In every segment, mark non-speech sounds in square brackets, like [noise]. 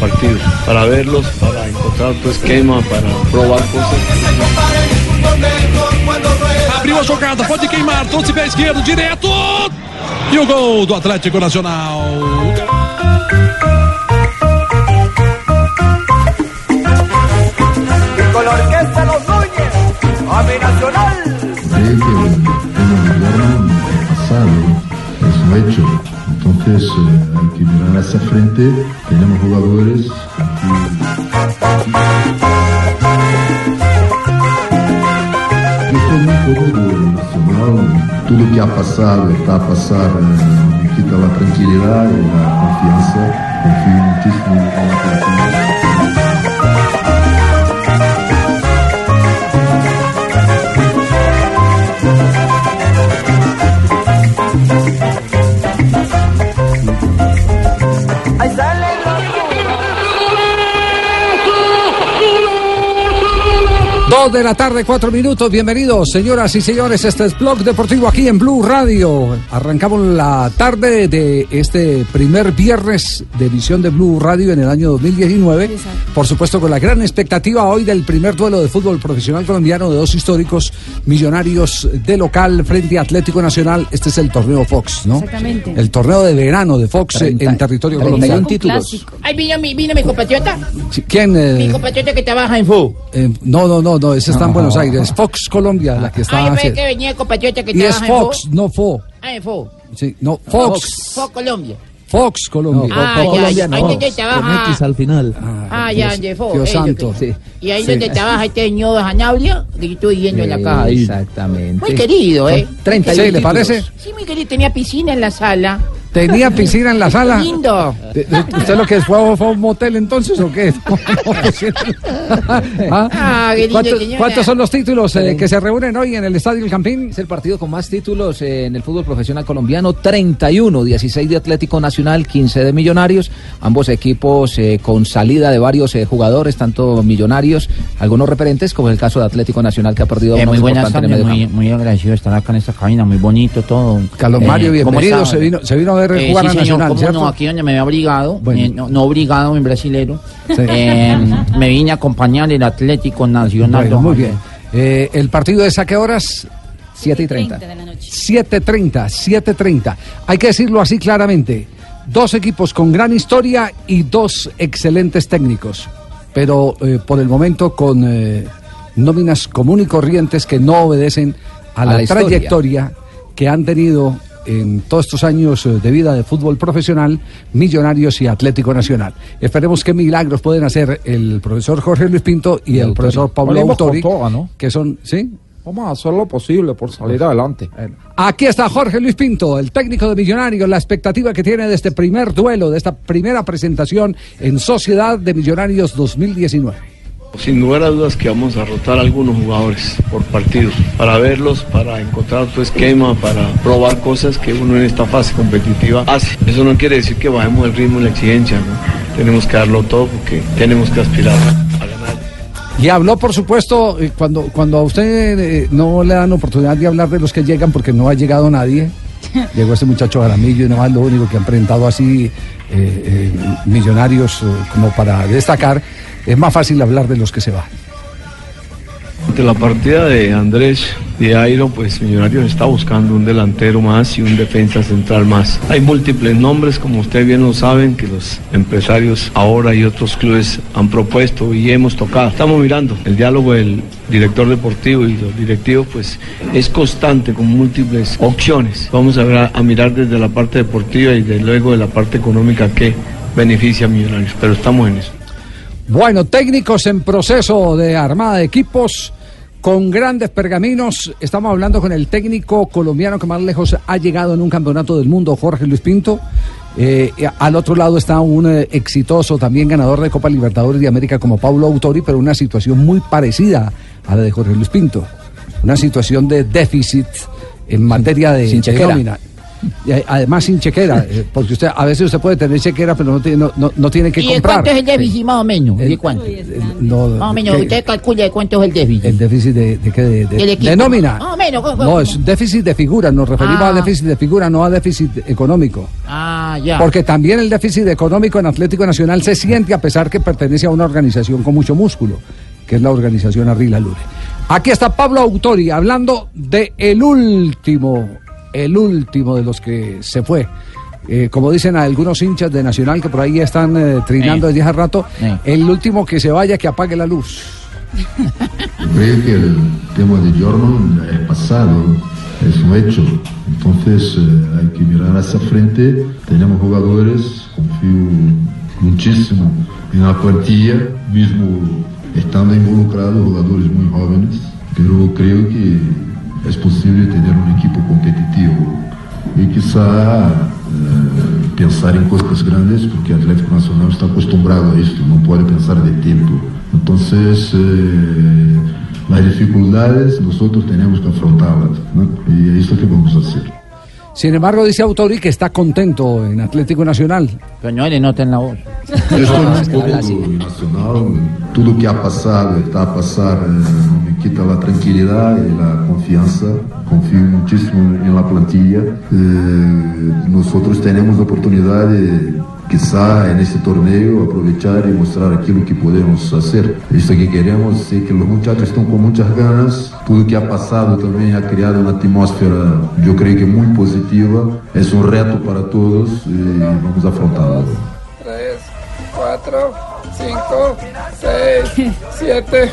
Jugadores por partido, para verlos, para encontrar otro esquema, para probar cosas. Abriu a jogada, pode queimar, trouxe pé esquerdo, direto. E o gol do Atlético Nacional. Nacional. Creo que el gobierno pasado es un hecho. Eh, hay que mirar hacia frente. Tenemos jugadores Yo estoy muy Nacional. Todo lo que ha pasado, está a pasar, eh, me quita la tranquilidad y la confianza. Confío muchísimo en. Dos de la tarde, cuatro minutos. Bienvenidos, señoras y señores. Este es Blog Deportivo aquí en Blue Radio. Arrancamos la tarde de este primer viernes de edición de Blue Radio en el año 2019. Por supuesto, con la gran expectativa hoy del primer duelo de fútbol profesional colombiano de dos históricos millonarios de local frente a Atlético Nacional. Este es el torneo Fox, ¿no? Exactamente. El torneo de verano de Fox en territorio colombiano. Ahí vino mi, vino mi compatriota. ¿Quién? eh, Mi compatriota que trabaja en FU. eh, no, no, no, no, ese está en Buenos Aires. Fox Colombia, la que está. Ah, yo que venía el compatriota que Y es Fox, no Fo. Ah. Sí, no, Fox. Fox Colombia. Fox Colombia. Ah, ya, ahí donde trabaja. al final. Ah, ya, Fox. Dios ellos santo. Y ahí Sí. donde trabaja este señor de Janabria, que yo estoy yendo en la caja. Exactamente. Muy querido, ¿eh? Sí, ¿le parece? Sí, muy querido. Tenía piscina en la sala. ¿Tenía [laughs] piscina en la sala? Lindo. ¿De- de- ¿Usted lo que fue, fue a un motel entonces o qué? [laughs] [laughs] ¿Ah? Ah, qué lindo, ¿Cuántos, cuántos son los títulos eh, que se reúnen hoy en el Estadio El Campín? Es el partido con más títulos eh, en el fútbol profesional colombiano, 31, 16 de Atlético Nacional, 15 de Millonarios, ambos equipos eh, con salida de varios eh, jugadores, tanto Millonarios, algunos referentes, como el caso de Atlético Nacional que ha perdido Eh, muy buenas importante en el tardes, medio muy, muy agradecido de estar acá en esta cabina, muy bonito todo. Carlos Mario, Eh, ¿cómo bienvenido. Se vino, se vino a ver Eh, jugar sí, a señor, Nacional, cómo ¿cierto? no, aquí donde me había obligado, Bueno. eh, no, no obligado en brasilero, Sí. eh, me vine a acompañar el Atlético Nacional. Bueno, muy bien. Eh, ¿El partido es a qué horas? 7 y 30. 7.30, 7.30. Hay que decirlo así claramente. Dos equipos con gran historia y dos excelentes técnicos. Pero eh, por el momento con eh, nóminas común y corrientes que no obedecen a, A la, la trayectoria que han tenido en todos estos años eh, de vida de fútbol profesional, Millonarios y Atlético Nacional. Esperemos qué milagros pueden hacer el profesor Jorge Luis Pinto y, el profesor Pablo Autori, toda, ¿no? que son, ¿sí? Vamos a hacer lo posible por salir adelante. Aquí está Jorge Luis Pinto, el técnico de Millonarios, la expectativa que tiene de este primer duelo, de esta primera presentación en Sociedad de Millonarios 2019. Sin lugar a dudas que vamos a rotar a algunos jugadores por partido, para verlos, para encontrar otro esquema, para probar cosas que uno en esta fase competitiva hace. Eso no quiere decir que bajemos el ritmo y la exigencia, ¿no? Tenemos que darlo todo porque tenemos que aspirar a ganar. Y habló, por supuesto, cuando, cuando a usted eh, no le dan oportunidad de hablar de los que llegan porque no ha llegado nadie. [laughs] Llegó este muchacho Jaramillo y nada más lo único que han presentado así eh, eh, millonarios eh, como para destacar. Es más fácil hablar de los que se van. Ante la partida de Andrés de Airo, pues Millonarios está buscando un delantero más y un defensa central más. Hay múltiples nombres, como ustedes bien lo saben, que los empresarios ahora y otros clubes han propuesto y hemos tocado. Estamos mirando el diálogo del director deportivo y los directivos, pues es constante con múltiples opciones. Vamos a, a mirar desde la parte deportiva y desde luego de la parte económica que beneficia a Millonarios, pero estamos en eso. Bueno, técnicos en proceso de armada de equipos con grandes pergaminos. Estamos hablando con el técnico colombiano que más lejos ha llegado en un campeonato del mundo, Jorge Luis Pinto. Eh, y al otro lado está un eh, exitoso también ganador de Copa Libertadores de América como Paulo Autori, pero una situación muy parecida a la de Jorge Luis Pinto. Una situación de déficit en materia de, Sin de chequera. nómina. Y, además sin chequera, eh, porque usted a veces usted puede tener chequera, pero no tiene, no, no- no tiene que ¿Y comprar. cuánto es el déficit más o menos? ¿De cuánto? No, Más o menos, usted calcula de cuánto es el déficit. El déficit de, de, qué? de, nómina. Más o menos. ¿cómo- No, es déficit de figura, nos referimos Ah. a déficit de figura, no a déficit económico. Ah, ya. Porque también el déficit económico en Atlético Nacional se siente a pesar que pertenece a una organización con mucho músculo, que es la organización Arrila Lure. Aquí está Pablo Autori hablando de el último, el último de los que se fue. Eh, como dicen algunos hinchas de Nacional que por ahí están eh, trinando Eh. desde hace rato, Eh. el último que se vaya que apague la luz. Creo que el tema de Jordan es pasado, es un hecho. Entonces eh, hay que mirar hacia frente. Tenemos jugadores, confío muchísimo en la plantilla, mismo estando involucrados jugadores muy jóvenes, pero creo que es posible tener un equipo competitivo y quizá eh, pensar en cosas grandes, porque Atlético Nacional está acostumbrado a esto, no puede pensar de tiempo. Entonces, eh, las dificultades nosotros tenemos que afrontarlas, ¿no? y es lo que vamos a hacer. Sin embargo, dice Autori que está contento en Atlético Nacional. Pero no le noten la voz. Yo estoy un poco nacional, todo lo que ha pasado, está a pasar, eh, quita la tranquilidad y la confianza. Confío muchísimo en la plantilla. Eh, nosotros tenemos la oportunidad de, quizá en este torneo, aprovechar mostrar aquello que podemos hacer. Esto que queremos es que los muchachos están con muchas ganas. Todo lo que ha pasado también ha creado una atmósfera, yo creo que muy positiva. Es un reto para todos y vamos a afrontarlo. 3, 4, 5, 6, 7,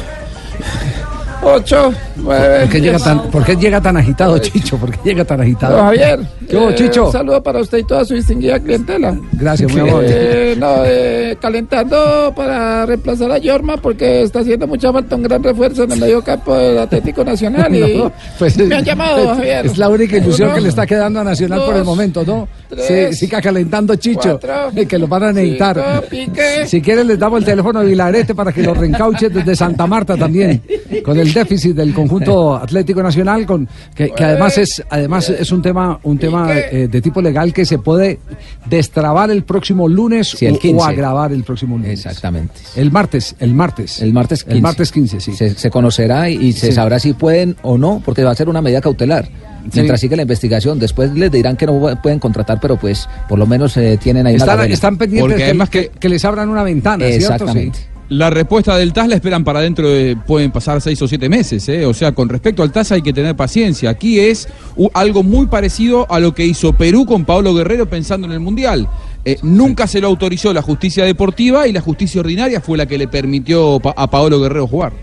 8, 9. ¿Por qué llega tan, por qué llega tan agitado, Chicho? ¿Por qué llega tan agitado? Javier, ¿Qué eh, Chicho? un saludo para usted y toda su distinguida clientela. Gracias, muy amable. Eh, no, eh, calentando para reemplazar a Yorma porque está haciendo mucha falta un gran refuerzo en el medio campo del Atlético Nacional [laughs] y No, pues, me han llamado, [laughs] Javier. Es la única ilusión Uno, que le está quedando a Nacional por el dos, momento, ¿no? Tres, Sí, siga calentando, Chicho, cuatro, que lo van a necesitar. cinco. Si quieren, les damos el teléfono de Vilarete para que lo reencauche desde Santa Marta también, con el déficit del conjunto Atlético Nacional, con que, que además es además es un tema un tema eh, de tipo legal que se puede destrabar el próximo lunes Sí, el o- o, 15. agravar el próximo lunes. Exactamente. El martes, el martes. El martes 15. El martes 15, sí. Se, se conocerá y, y se Sí. sabrá si pueden o no, porque va a ser una medida cautelar. Mientras sigue la investigación, después les dirán que no pueden contratar, pero pues por lo menos eh, tienen ahí una Están, gavela. están pendientes Porque que, además que, que les abran una ventana, ¿cierto? Exactamente. Sí. La respuesta del TAS la esperan para dentro de, pueden pasar seis o siete meses, ¿eh? o sea, con respecto al TAS hay que tener paciencia. Aquí es algo muy parecido a lo que hizo Perú con Pablo Guerrero pensando en el Mundial. Eh, nunca se lo autorizó la justicia deportiva y la justicia ordinaria fue la que le permitió pa- a Pablo Guerrero jugar.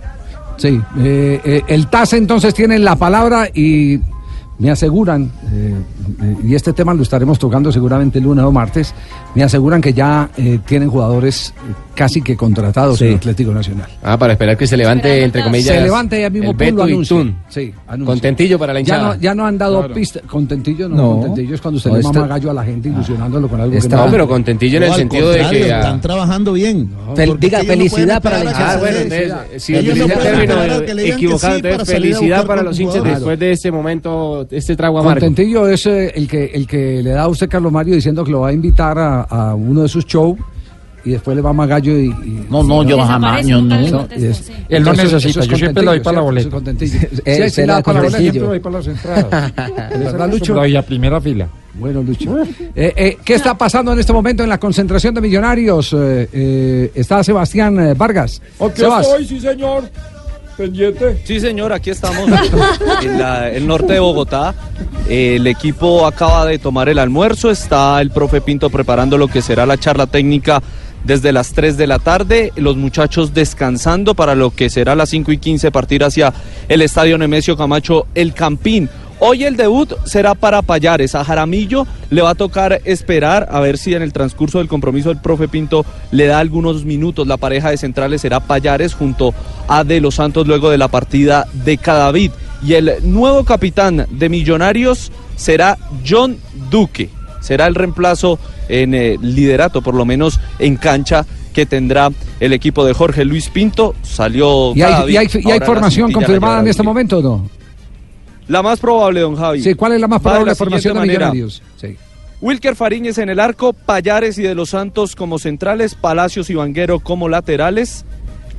Sí, eh, eh, el TAS entonces tiene la palabra y me aseguran, eh, eh, y este tema lo estaremos tocando seguramente el lunes o martes, me aseguran que ya eh, tienen jugadores eh, casi que contratados Sí. en Atlético Nacional. Ah, para esperar que se levante, entre comillas. Se levanta ya mismo el Beto y. Tun. Sí, anuncia. Contentillo para la Ya hinchada. no, ya no han dado Claro. pista. Contentillo no, No. contentillo es cuando usted No, le está- mama gallo a la gente ilusionándolo con algo que Está- no no, pero contentillo en el sentido de que. ah, Están trabajando bien. Fel- diga que felicidad para la hinchada. que Ah, se bueno, entonces, si el término que que equivocado, felicidad para los hinchas después de este momento, este trago amargo. Contentillo es eh, el que el que le da a usted Carlos Mario diciendo que lo va a invitar a, a uno de sus shows y después le va Magallo y... y- No, no, yo jamás, yo no. Es- Él no necesita, es yo siempre le doy [laughs] para la boleta. eso es Sí, sí, la da para la boleta. Siempre le doy para las entradas. [laughs] ¿Verdad, Lucho? Lo doy a primera fila. Bueno, Lucho. Eh, eh, ¿Qué está pasando en este momento en la concentración de millonarios? Eh, eh, está Sebastián eh, Vargas. Aquí Sebas. estoy, sí señor. Pendiente. Sí, señor, aquí estamos [laughs] en el norte de Bogotá. Eh, el equipo acaba de tomar el almuerzo. Está el profe Pinto preparando lo que será la charla técnica desde las 3 de la tarde. Los muchachos descansando para lo que será las 5 y 15 partir hacia el estadio Nemesio Camacho El Campín. Hoy el debut será para Payares. A Jaramillo le va a tocar esperar a ver si en el transcurso del compromiso el profe Pinto le da algunos minutos. La pareja de centrales será Payares junto a De los Santos luego de la partida de Cadavid. Y el nuevo capitán de Millonarios será John Duque. Será el reemplazo en eh, liderato, por lo menos en cancha, que tendrá el equipo de Jorge Luis Pinto. Salió ¿Y hay, Cadavid, y hay- y formación confirmada en este momento o no? La más probable, don Javi. Sí, ¿cuál es la más probable la formación de manera. millonarios? Sí. Wilker Fariñez en el arco, Payares y de los Santos como centrales, Palacios y Vanguero como laterales,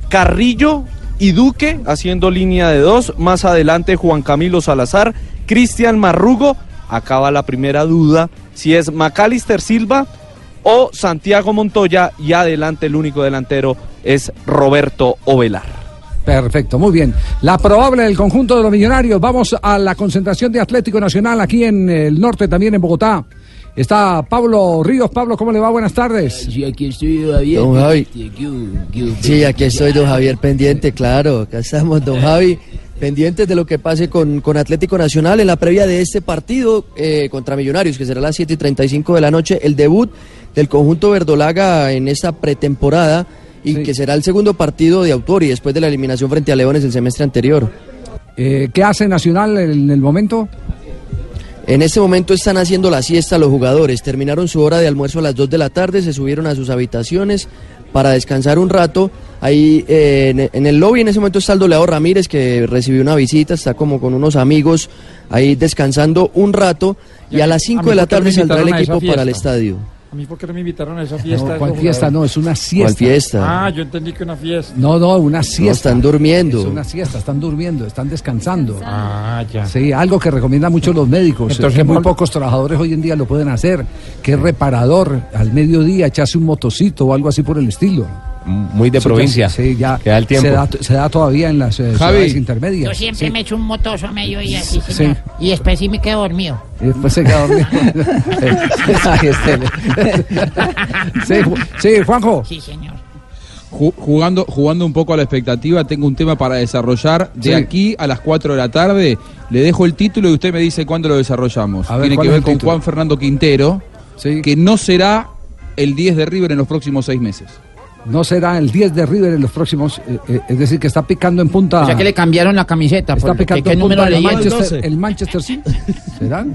Carrillo y Duque haciendo línea de dos, más adelante Juan Camilo Salazar, Cristian Marrugo, acaba la primera duda, si es Macalister Silva o Santiago Montoya y adelante el único delantero es Roberto Ovelar. Perfecto, muy bien. La probable del conjunto de los millonarios. Vamos a la concentración de Atlético Nacional aquí en el norte, también en Bogotá. Está Pablo Ríos. Pablo, ¿cómo le va? Buenas tardes. Sí, aquí estoy, Javier. Don Javi. Sí, Sí, aquí estoy, don Javier, pendiente, claro. Acá estamos, don Javi, pendientes de lo que pase con, con Atlético Nacional en la previa de este partido eh, contra Millonarios, que será a las 7 y 35 de la noche, el debut del conjunto verdolaga en esta pretemporada y que será el segundo partido de autor y después de la eliminación frente a Leones el semestre anterior. Eh, ¿Qué hace Nacional en el momento? En este momento están haciendo la siesta los jugadores. Terminaron su hora de almuerzo a las 2 de la tarde, se subieron a sus habitaciones para descansar un rato. Ahí eh, en, en el lobby en ese momento está el doleado Ramírez que recibió una visita, está como con unos amigos ahí descansando un rato y a las 5 mí de la tarde saldrá el equipo para el estadio. Mí, ¿por qué no me invitaron a esa fiesta? No, ¿cuál fiesta? No, es una siesta. fiesta? Ah, yo entendí que una fiesta. No, no, una siesta. están durmiendo. Es una siesta, están durmiendo, están descansando. Ah, ya. Sí, algo que recomiendan mucho los médicos, Entonces, que muy pocos trabajadores hoy en día lo pueden hacer, que es reparador, al mediodía echarse un motocito o algo así por el estilo. Muy de Sí, provincia. Sí, ya Que da el tiempo. Se, da, se da todavía en las eh, ciudades intermedias. Yo siempre Sí. me echo un motoso a mediodía, sí, Sí. señor. Y después sí me quedo dormido. Y después se queda dormido. [laughs] Sí, sí, Juanjo. Sí, señor. Ju- Jugando, jugando un poco a la expectativa, tengo un tema para desarrollar. De Sí. aquí a las 4 de la tarde, le dejo el título y usted me dice cuándo lo desarrollamos. A ver, Tiene ¿cuál que ver con título? Juan Fernando Quintero, que no será el 10 de River en los próximos seis meses. No será el 10 de River en los próximos, eh, eh, es decir, que está picando en punta. O sea que le cambiaron la camiseta. Está por- picando ¿Qué, en número punta el leí? Manchester, el Manchester City. ¿Será?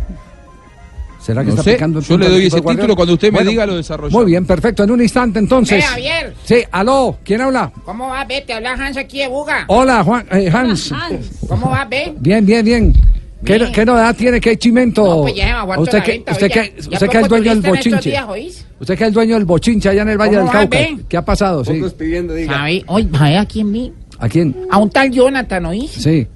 ¿Será que No está sé, picando en yo punta le el doy ese título, cuando usted me Bueno, diga lo desarrollamos. Muy bien, perfecto. En un instante entonces. Eh, Javier. Sí, aló, ¿quién habla? ¿Cómo va, ve? Te habla Hans aquí de Buga. Hola, Juan, eh, Hans. ¿Cómo va, ve? Bien, bien, bien. ¿Qué, qué novedad tiene? ¿Qué chimento? No, pues ya se me aguantó usted que, venta, usted oiga. que, usted que es poco dueño del bochinche. días, ¿oís? Usted que es dueño del bochinche allá en el Valle ¿Cómo del Cauca. ve? ¿Qué ha pasado? Sí. ¿Sabe? Oye, ¿sabe a quién vi? ¿A quién? A un tal Jonathan, ¿oís? Sí.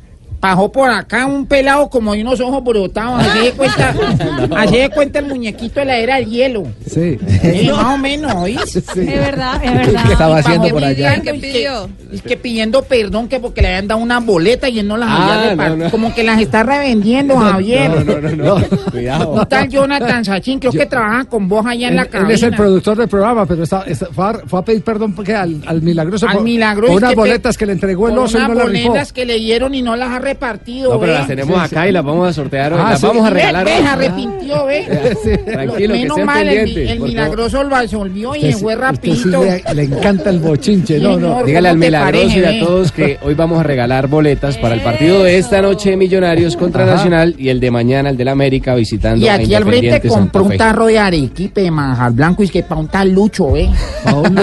Bajó por acá un pelado como de unos ojos brotados. Así de cuenta, [laughs] así de cuenta el muñequito de la era del hielo. Sí. Sí, más o menos, ¿oís? [laughs] Es verdad, es verdad. ¿Qué estaba haciendo por allá? ¿Qué pidió? Es que pidiendo perdón que porque le habían dado una boleta y él no las Ah, había repartido. no, no. Como que las está revendiendo, [laughs] Javier. No, no, no, no. Cuidado. Un tal Jonathan Sachin, creo que trabaja con vos allá en Él, la él cabina. es el productor del programa, pero está, está- fue, a, fue a pedir perdón porque al, al milagroso Al milagroso por unas que boletas que le entregó el oso y unas no las boletas que le dieron y no las ha repartido, No, pero las tenemos acá y las vamos a sortear hoy. Ah, las sí. vamos a regalar ve, arrepintió, ve. [laughs] Tranquilo, que Menos mal, el, pendientes. el milagroso lo absolvió y fue rapidito. le, le encanta el bochinche, no, no. Dígale al ¿Cómo te milagroso y a todos que hoy vamos a regalar boletas para el partido de esta noche de Millonarios contra Ajá. Nacional y el de mañana, el del América, visitando Y a aquí al frente compró un tarro de arequipe de manjar blanco y es que para un tal lucho, ¿ve?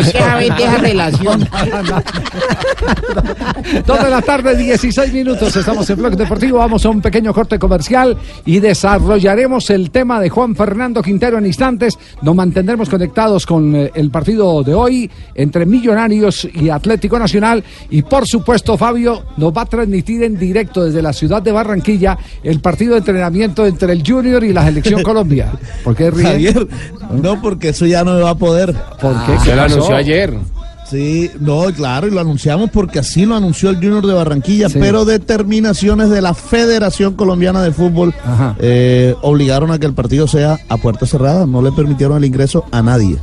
Es que a ver de esa relación. [laughs] Dos de la tarde, 16 minutos. Estamos Continuamos el blog deportivo, vamos a un pequeño corte comercial y desarrollaremos el tema de Juan Fernando Quintero en instantes. Nos mantendremos conectados con eh, el partido de hoy entre Millonarios y Atlético Nacional y por supuesto Fabio nos va a transmitir en directo desde la ciudad de Barranquilla el partido de entrenamiento entre el Junior y la selección [laughs] Colombia. ¿Por qué ríe? Javier, no, porque eso ya no me va a poder. ¿Por qué? Se lo anunció ayer. Sí, no, claro, y lo anunciamos porque así lo anunció el Junior de Barranquilla, Sí. pero determinaciones de la Federación Colombiana de Fútbol eh, obligaron a que el partido sea a puerta cerrada, no le permitieron el ingreso a nadie.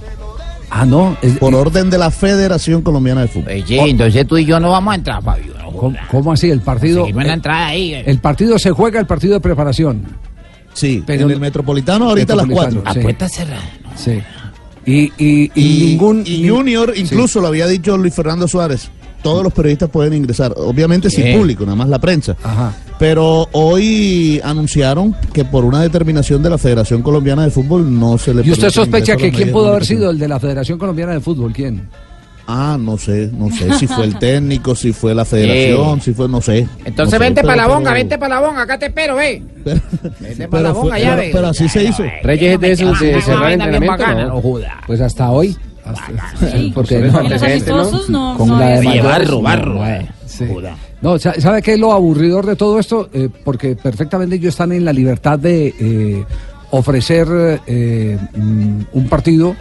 Ah, no. Por orden de la Federación Colombiana de Fútbol. Oye, entonces tú y yo no vamos a entrar, Fabio. ¿Cómo, cómo así? El partido. En la entrada ahí. eh. El partido se juega, el partido de preparación. Sí, pero en el Metropolitano ahorita a las Metropolitano, 4. sí. A puerta cerrada. Sí. Y, y, y Y, ningún. y Junior, incluso lo había dicho Luis Fernando Suárez, todos los periodistas pueden ingresar, obviamente sin público, nada más la prensa. Ajá. Pero hoy anunciaron que por una determinación de la Federación Colombiana de Fútbol no se le ¿Y usted sospecha que quién pudo haber sido el de la Federación Colombiana de Fútbol? ¿Quién? Ah, no sé, no sé si fue el técnico, si fue la federación, si fue, no sé. Entonces No sé, vente para la bonga, pero- vente para la bonga, acá te espero, ve. Vente para la bonga, fue- ya ve. pero así se hizo. Reyes es de esos de cerrar entrenamiento. bacana, ¿no? no joda. Pues hasta hoy. Porque no, los antecedentes, no, con no la de barro, no, barro, no, eh. Sí. No, sa- ¿sabe qué es lo aburridor de todo esto? Eh, porque perfectamente ellos están en la libertad de eh, ofrecer eh, mm, un partido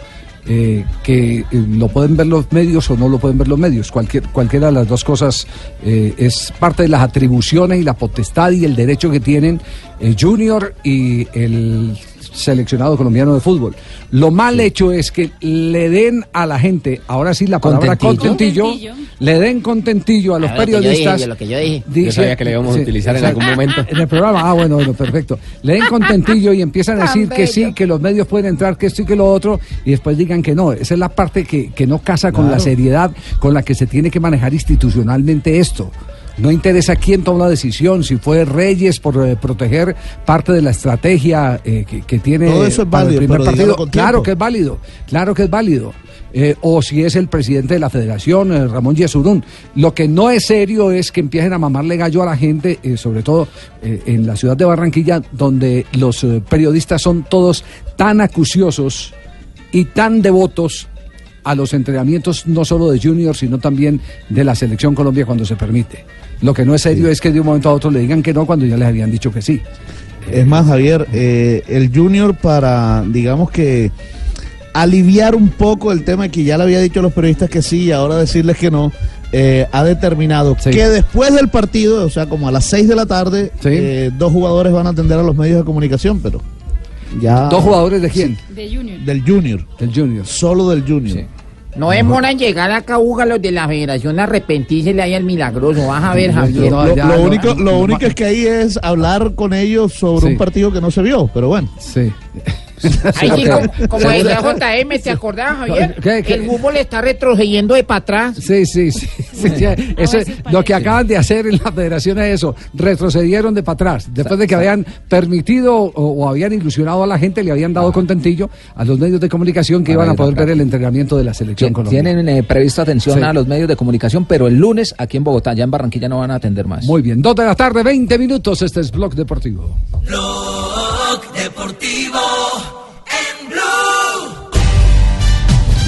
eh, que eh, lo pueden ver los medios o no lo pueden ver los medios. Cualquier, cualquiera de las dos cosas eh, es parte de las atribuciones y la potestad y el derecho que tienen el Junior y el seleccionado colombiano de fútbol. Lo mal hecho es que le den a la gente, ahora sí la palabra Contentillo. contentillo, le den contentillo a los lo que yo dije, periodistas. yo lo que yo dije. Yo sabía que le íbamos a sí, utilizar en algún momento. En el programa, ah, bueno, bueno, perfecto. Le den contentillo y empiezan a decir que sí, que los medios pueden entrar, que esto y que lo otro, y después digan que no. Esa es la parte que, que no casa con la seriedad con la que se tiene que manejar institucionalmente esto. No interesa quién toma la decisión, si fue Reyes por eh, proteger parte de la estrategia eh, que, que tiene Todo eso es para válido, el primer partido. Claro que es válido, claro que es válido. Eh, o si es el presidente de la federación, eh, Ramón Yesurún. Lo que no es serio es que empiecen a mamarle gallo a la gente, eh, sobre todo en la ciudad de Barranquilla, donde los periodistas son todos tan acuciosos y tan devotos a los entrenamientos no solo de Junior, sino también de la selección Colombia cuando se permite. Lo que no es serio es que de un momento a otro le digan que no cuando ya les habían dicho que sí. Es más, Javier, eh, el Junior para, digamos que, aliviar un poco el tema que ya le había dicho a los periodistas que sí y ahora decirles que no, eh, ha determinado Sí. que después del partido, o sea, como a las 6 de la tarde, Sí. eh, dos jugadores van a atender a los medios de comunicación, pero ya... ¿Dos jugadores de quién? De Junior. Del Junior, Del Junior. solo del Junior. No demoran llegar acá, Uga, los de la federación a arrepentirse le hay al milagroso. Vas a ver, Javier. No, Lo, lo no, único, lo único es que ahí es hablar con ellos sobre Sí. un partido que no se vio, pero bueno. Sí. [laughs] Ahí sí, como, como decía JM, ¿te acordás, Javier? ¿Qué, qué? El fútbol está retrocediendo de para atrás. Sí, sí, sí. sí, sí. [laughs] Eso es- lo que acaban de hacer en la federación es eso. Retrocedieron de para atrás. Después de que habían permitido o, o habían ilusionado a la gente, le habían dado contentillo a los medios de comunicación que iban a poder ver el entrenamiento de la selección colombiana. Tienen eh, previsto atención Sí. a los medios de comunicación, pero el lunes aquí en Bogotá, ya en Barranquilla no van a atender más. Muy bien, dos de la tarde, 20 minutos. Este es Blog Deportivo. Blog Deportivo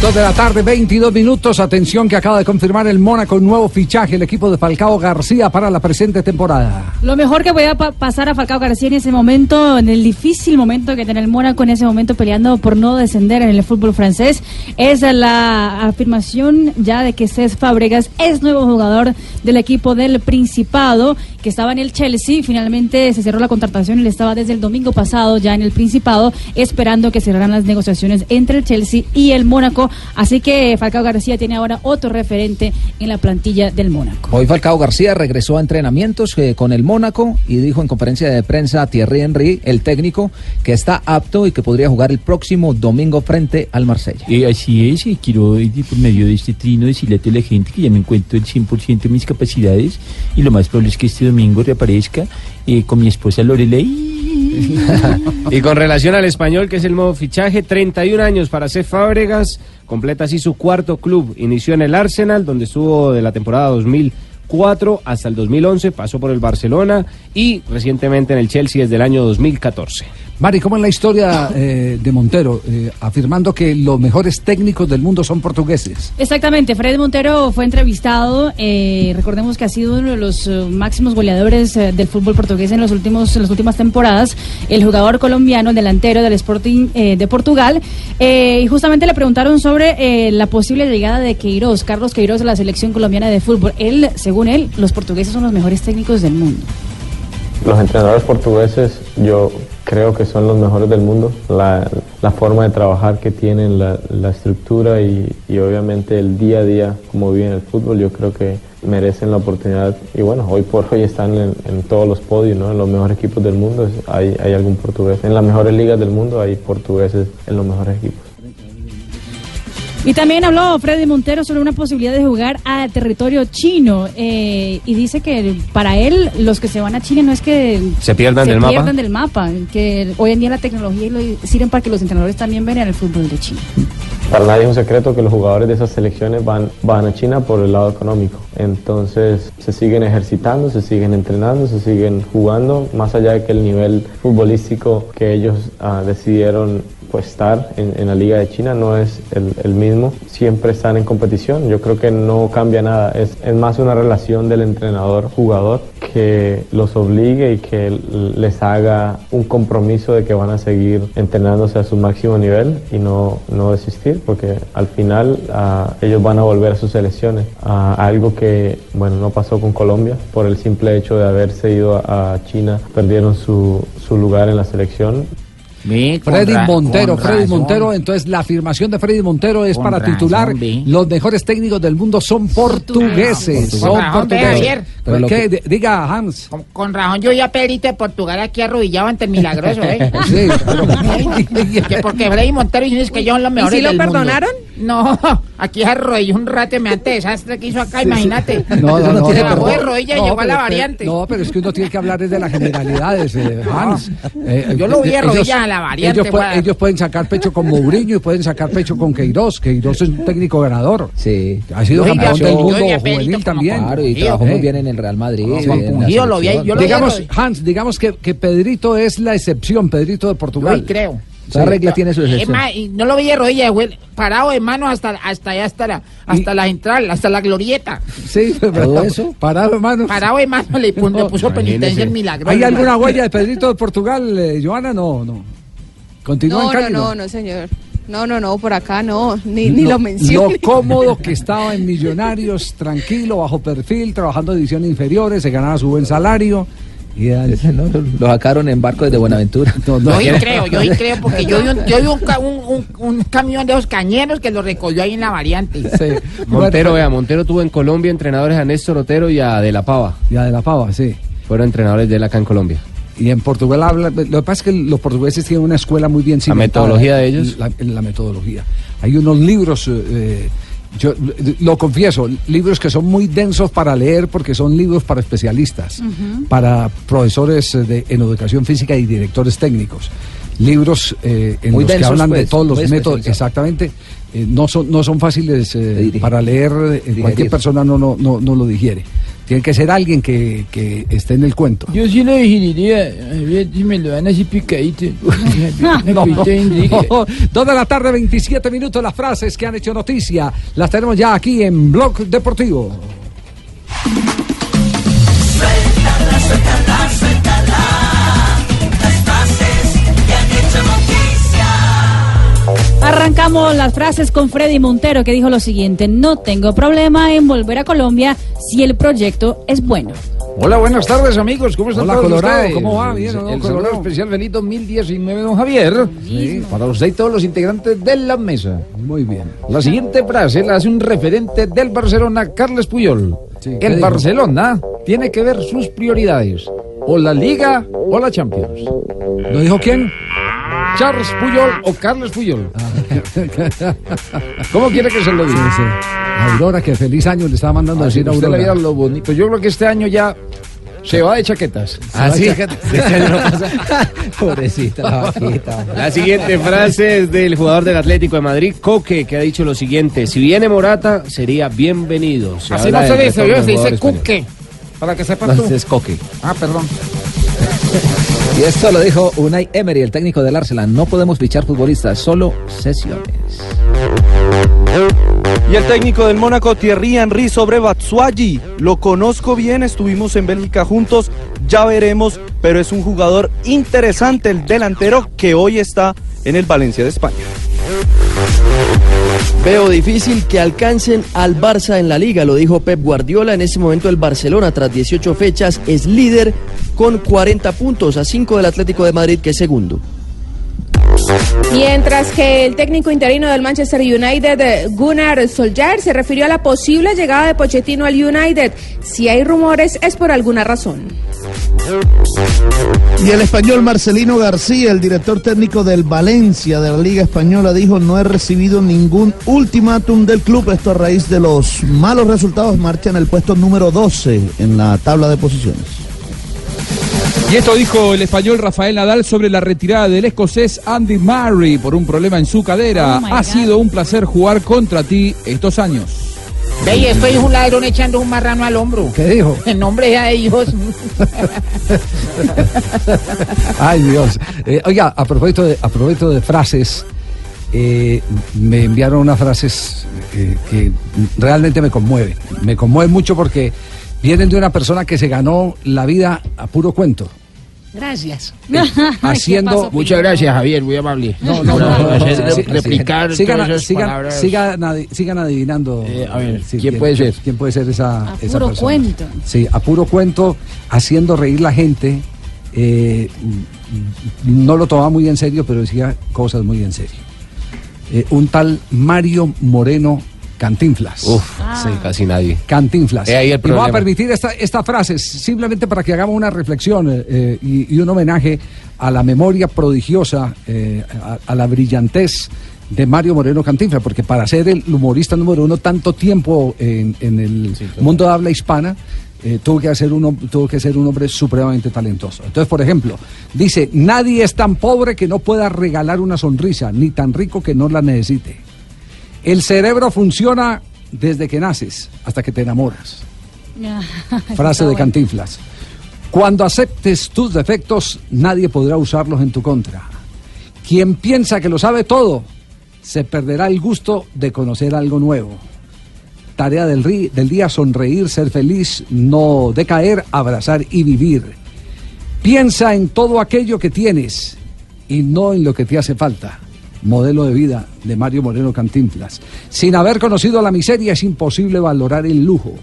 Dos de la tarde, 22 minutos. Atención que acaba de confirmar el Mónaco un nuevo fichaje, el equipo de Falcao García para la presente temporada. Lo mejor que podía pa- pasar a Falcao García en ese momento, en el difícil momento que tiene el Mónaco en ese momento peleando por no descender en el fútbol francés, es la afirmación ya de que Cés Fábregas es nuevo jugador del equipo del Principado, que estaba en el Chelsea. Finalmente se cerró la contratación, él estaba desde el domingo pasado ya en el Principado, esperando que cerraran las negociaciones entre el Chelsea y el Mónaco. Así que Falcao García tiene ahora otro referente en la plantilla del Mónaco. Hoy Falcao García regresó a entrenamientos eh, con el Mónaco y dijo en conferencia de prensa a Thierry Henry, el técnico, que está apto y que podría jugar el próximo domingo frente al Marsella. Eh, así es, y quiero eh, por medio de este trino decirle a la gente que ya me encuentro el 100% de mis capacidades y lo más probable es que este domingo reaparezca eh, con mi esposa Lorelei. [laughs] Y con relación al español, que es el nuevo fichaje, 31 años para C. Fábregas, completa así su cuarto club. Inició en el Arsenal, donde estuvo de la temporada 2004 hasta el 2011, pasó por el Barcelona y recientemente en el Chelsea desde el año 2014. Mari, ¿cómo es la historia eh, de Montero? Eh, afirmando que los mejores técnicos del mundo son portugueses. Exactamente, Fred Montero fue entrevistado, eh, recordemos que ha sido uno de los máximos goleadores eh, del fútbol portugués en los últimos en las últimas temporadas, el jugador colombiano, el delantero del Sporting eh, de Portugal, eh, y justamente le preguntaron sobre eh, la posible llegada de Queiroz, Carlos Queiroz a la selección colombiana de fútbol. Él, según él, los portugueses son los mejores técnicos del mundo. Los entrenadores portugueses yo creo que son los mejores del mundo. La, la forma de trabajar que tienen, la, estructura y, y obviamente el día a día como viven el fútbol, yo creo que merecen la oportunidad. Y bueno, hoy por hoy están en, en todos los podios, ¿no? en los mejores equipos del mundo hay, hay algún portugués. En las mejores ligas del mundo hay portugueses en los mejores equipos. Y también habló Freddy Montero sobre una posibilidad de jugar a territorio chino eh, y dice que para él los que se van a China no es que Se pierdan del mapa. pierdan del mapa, que hoy en día la tecnología y lo sirven para que los entrenadores también vean el fútbol de China. Para nadie es un secreto que los jugadores de esas selecciones van, van a China por el lado económico. Entonces se siguen ejercitando, se siguen entrenando, se siguen jugando, más allá de que el nivel futbolístico que ellos ah, decidieron estar en, la Liga de China no es el, mismo. Siempre están en competición, yo creo que no cambia nada. Es, más una relación del entrenador-jugador que los obligue y que les haga un compromiso de que van a seguir entrenándose a su máximo nivel y no, no desistir, porque al final ah, ellos van a volver a sus selecciones. Ah, algo que, bueno, no pasó con Colombia por el simple hecho de haberse ido a, a China, perdieron su, su lugar en la selección. Freddy Montero, Freddy Montero, entonces la afirmación de Freddy Montero es Con para razón, titular ve. los mejores técnicos del mundo son portugueses, Con son razón, portugueses. Javier. Pero Lo ¿qué? que- Diga Hans. Con, con razón, yo ya Pedrito de Portugal aquí arrodillado ante el milagroso, ¿eh? [laughs] Sí, [laughs] [laughs] que porque Freddy Montero dice que ellos son los mejores si lo del mundo. perdonaron? No, aquí arrodilló un rato me ante desastre que hizo acá, Sí, sí. imagínate. No, no, no, Se bajó de rodilla y llegó a la pero- variante. No, pero es que uno tiene que hablar desde las generalidades, eh, Hans. Eh, Yo lo vi de ellos- rodillas a la variante, Ellos, pueden- Juan. ellos pueden sacar pecho con Mourinho y pueden sacar pecho con Queiroz. Queiroz es un técnico ganador. Sí. Ha sido Yo campeón del mundo juvenil también. Claro, y trabajó muy bien en el Real Madrid. Lo vi selección. yo lo vi digamos, Hans, digamos que, que Pedrito es la excepción, Pedrito de Portugal. Yo creo. Esa regla tiene su excepción. no lo vi de rodillas, güey, parado de manos hasta, hasta allá, hasta la, hasta la central, hasta la glorieta. Sí, [laughs] ¿Todo eso? Parado de manos. Parado de manos le, puso penitencia el milagro. ¿Hay alguna [laughs] huella de Pedrito de Portugal, eh, Joana? No, no. Continúa No, en no, no, no, señor. No, no, no, por acá no, ni, ni lo mencione. Lo cómodo que estaba en Millonarios, tranquilo, bajo perfil, trabajando en divisiones inferiores, se ganaba su buen salario. Y Ese no, lo sacaron en barco desde Buenaventura. Yo sí creo, yo sí creo, porque yo vi un, yo vi un, ca- un, un- un camión de los cañeros que lo recogió ahí en la variante. Montero, vea, Montero tuvo en Colombia entrenadores a Néstor Otero y a De la Pava. Y a De la Pava, sí. Fueron entrenadores de él acá en Colombia. Y en Portugal habla, lo que pasa es que los portugueses tienen una escuela muy bien cimentada. metodología de ellos? La, la metodología. Hay unos libros, eh, yo lo confieso, libros que son muy densos para leer porque son libros para especialistas, para profesores eh, de, en educación física y directores técnicos. Libros eh, en Muy los que hablan de pues, todos los métodos, exactamente. eh, no son no son fáciles eh, para leer, eh, cualquier persona no, no, no, no lo digiere. Tiene que ser alguien que, que esté en el cuento. Yo sí lo digeriría, si me lo dan así picadito. [laughs] No. [laughs] Dos de la tarde, 27 minutos. Las frases que han hecho noticia las tenemos ya aquí en Blog Deportivo. Suéltala, suéltala, suéltala. Las frases que han hecho noticia. Arrancamos las frases con Freddy Montero que dijo lo siguiente, no tengo problema en volver a Colombia si el proyecto es bueno. Hola, buenas tardes amigos, ¿cómo están Hola, todos Colorado, ustedes? ¿cómo va? Bien, ¿o no, El Colorado? saludo especial feliz 2019, don Javier. Para usted y todos los integrantes de la mesa. Muy bien. La siguiente frase la hace un referente del Barcelona, Carles Puyol. ¿qué el dijo? Barcelona tiene que ver sus prioridades, o la Liga o la Champions. ¿Lo dijo quién? Charles Puyol o Carles Puyol. ¿Cómo quiere que se lo diga? Aurora, que feliz año le estaba mandando a Ah, decir a le Aurora. viera lo bonito. Yo creo que este año ya Se va de chaquetas. Ah, Se sí. va de chaquetas. [laughs] Este año no pasa. [laughs] Pobrecita la vaquita. La siguiente frase es del jugador del Atlético de Madrid, Coque, que ha dicho lo siguiente: si viene Morata, sería bienvenido. Se Así no se dice, yo se dice cuque. Para que sepas No, tú. ese es Coque. Ah, perdón. [laughs] Y esto lo dijo Unai Emery, el técnico del Arsenal. No podemos fichar futbolistas, solo sesiones. Y el técnico del Mónaco, Thierry Henry, sobre Batshuayi. Lo conozco bien, estuvimos en Bélgica juntos, ya veremos, pero es un jugador interesante, el delantero que hoy está en el Valencia de España. Veo difícil que alcancen al Barça en la liga, lo dijo Pep Guardiola. En este momento el Barcelona, tras 18 fechas, es líder con 40 puntos, a 5 del Atlético de Madrid, que es segundo. Mientras que el técnico interino del Manchester United, eh, Gunnar Solskjaer, se refirió a la posible llegada de Pochettino al United. Si hay rumores es por alguna razón. Y el español Marcelino García, el director técnico del Valencia de la Liga Española, dijo no he recibido ningún ultimátum del club. Esto a raíz de los malos resultados marcha en el puesto número 12 en la tabla de posiciones. Y esto dijo el español Rafael Nadal sobre la retirada del escocés Andy Murray por un problema en su cadera. Oh, ha God. sido un placer jugar contra ti estos años. Ve, esto es un ladrón echando un marrano al hombro. ¿Qué dijo? En nombre de ellos. [laughs] Ay, Dios. Eh, oiga, a propósito de, a propósito de frases, eh, me enviaron unas frases eh, que realmente me conmueven. Me conmueven mucho porque vienen de una persona que se ganó la vida a puro cuento. Gracias. Haciendo- Muchas gracias, Javier, muy amable. No, no, no, replicar sigan, adivinando. Eh, a ver, ¿quién puede ser? ¿Quién puede ser esa, A esa puro persona? cuento. Sí, a puro cuento, haciendo reír la gente. eh, no lo tomaba muy en serio, pero decía cosas muy en serio. Eh, un tal Mario Moreno Cantinflas. Uf, sí, casi nadie. Cantinflas. Ahí el y voy a permitir esta, esta frase simplemente para que hagamos una reflexión eh, eh, y, y un homenaje a la memoria prodigiosa, eh, a, a la brillantez de Mario Moreno Cantinflas, porque para ser el humorista número uno tanto tiempo en, en el mundo de habla hispana, eh, tuvo, que hacer uno, tuvo que ser un hombre supremamente talentoso. Entonces, por ejemplo, dice, nadie es tan pobre que no pueda regalar una sonrisa, ni tan rico que no la necesite. El cerebro funciona desde que naces hasta que te enamoras. [laughs] Frase de Cantinflas. Cuando aceptes tus defectos, nadie podrá usarlos en tu contra. Quien piensa que lo sabe todo, se perderá el gusto de conocer algo nuevo. Tarea del, ri- del día, sonreír, ser feliz, no decaer, abrazar y vivir. Piensa en todo aquello que tienes y no en lo que te hace falta. Modelo de vida de Mario Moreno Cantinflas. Sin haber conocido la miseria es imposible valorar el lujo.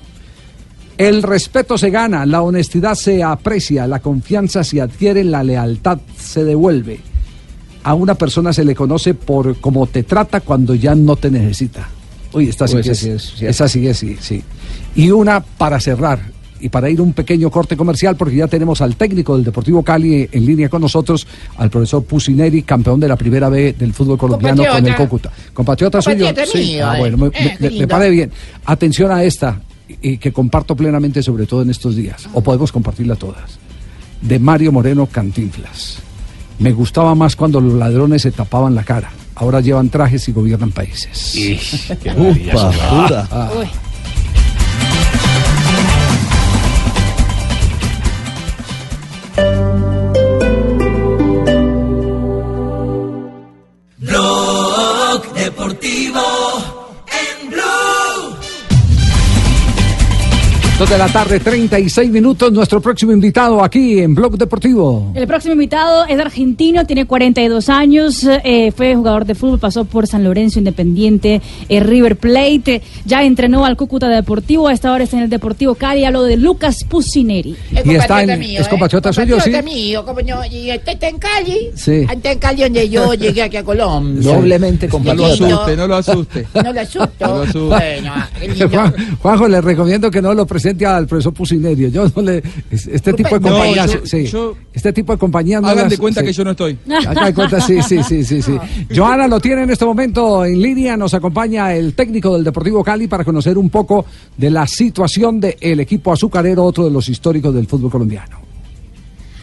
El respeto se gana, la honestidad se aprecia, la confianza se adquiere, la lealtad se devuelve. A una persona se le conoce por cómo te trata cuando ya no te necesita. Uy, esta sí que es, sí es cierto. esa sí es, sí, sí. Y una para cerrar y para ir un pequeño corte comercial porque ya tenemos al técnico del Deportivo Cali en línea con nosotros, al profesor Pusineri, campeón de la primera B del fútbol colombiano con el. Cúcuta. Compatriota suyo. Sí. Ah, eh. bueno, me, Eh, me- me parece bien. Atención a esta y que comparto plenamente sobre todo en estos días, o podemos compartirla todas, de Mario Moreno Cantinflas. Me gustaba más cuando los ladrones se tapaban la cara. Ahora llevan trajes y gobiernan países. qué Dos de la tarde, 36 minutos. Nuestro próximo invitado aquí en Blog Deportivo. El próximo invitado es argentino, tiene 42 años, eh, fue jugador de fútbol, pasó por San Lorenzo Independiente, eh, River Plate, ya entrenó al Cúcuta Deportivo, a esta hora está en el Deportivo Cali, hablo de Lucas Pusineri. Es Y está compatriota en- mío, es ¿eh? compatriota suyo, Compatriota sí. mío, como yo, y este está en Cali. Sí. Está en Cali donde yo [laughs] llegué aquí a Colombia. Doblemente No lo compatriota. asuste, no lo asuste. No lo asusto. No lo asuste. Bueno. [laughs] Juan- Juanjo, le recomiendo que no lo presente presente al profesor Pusinerio. Yo no le. es- Este tipo de No, compañías. yo- sí, yo- este tipo de compañías. no Hagan las- de cuenta sí. que yo no estoy. Hagan de cuenta, sí, sí, sí, sí, sí. [laughs] Joana lo tiene en este momento en línea. Nos acompaña el técnico del Deportivo Cali para conocer un poco de la situación del equipo azucarero, otro de los históricos del fútbol colombiano.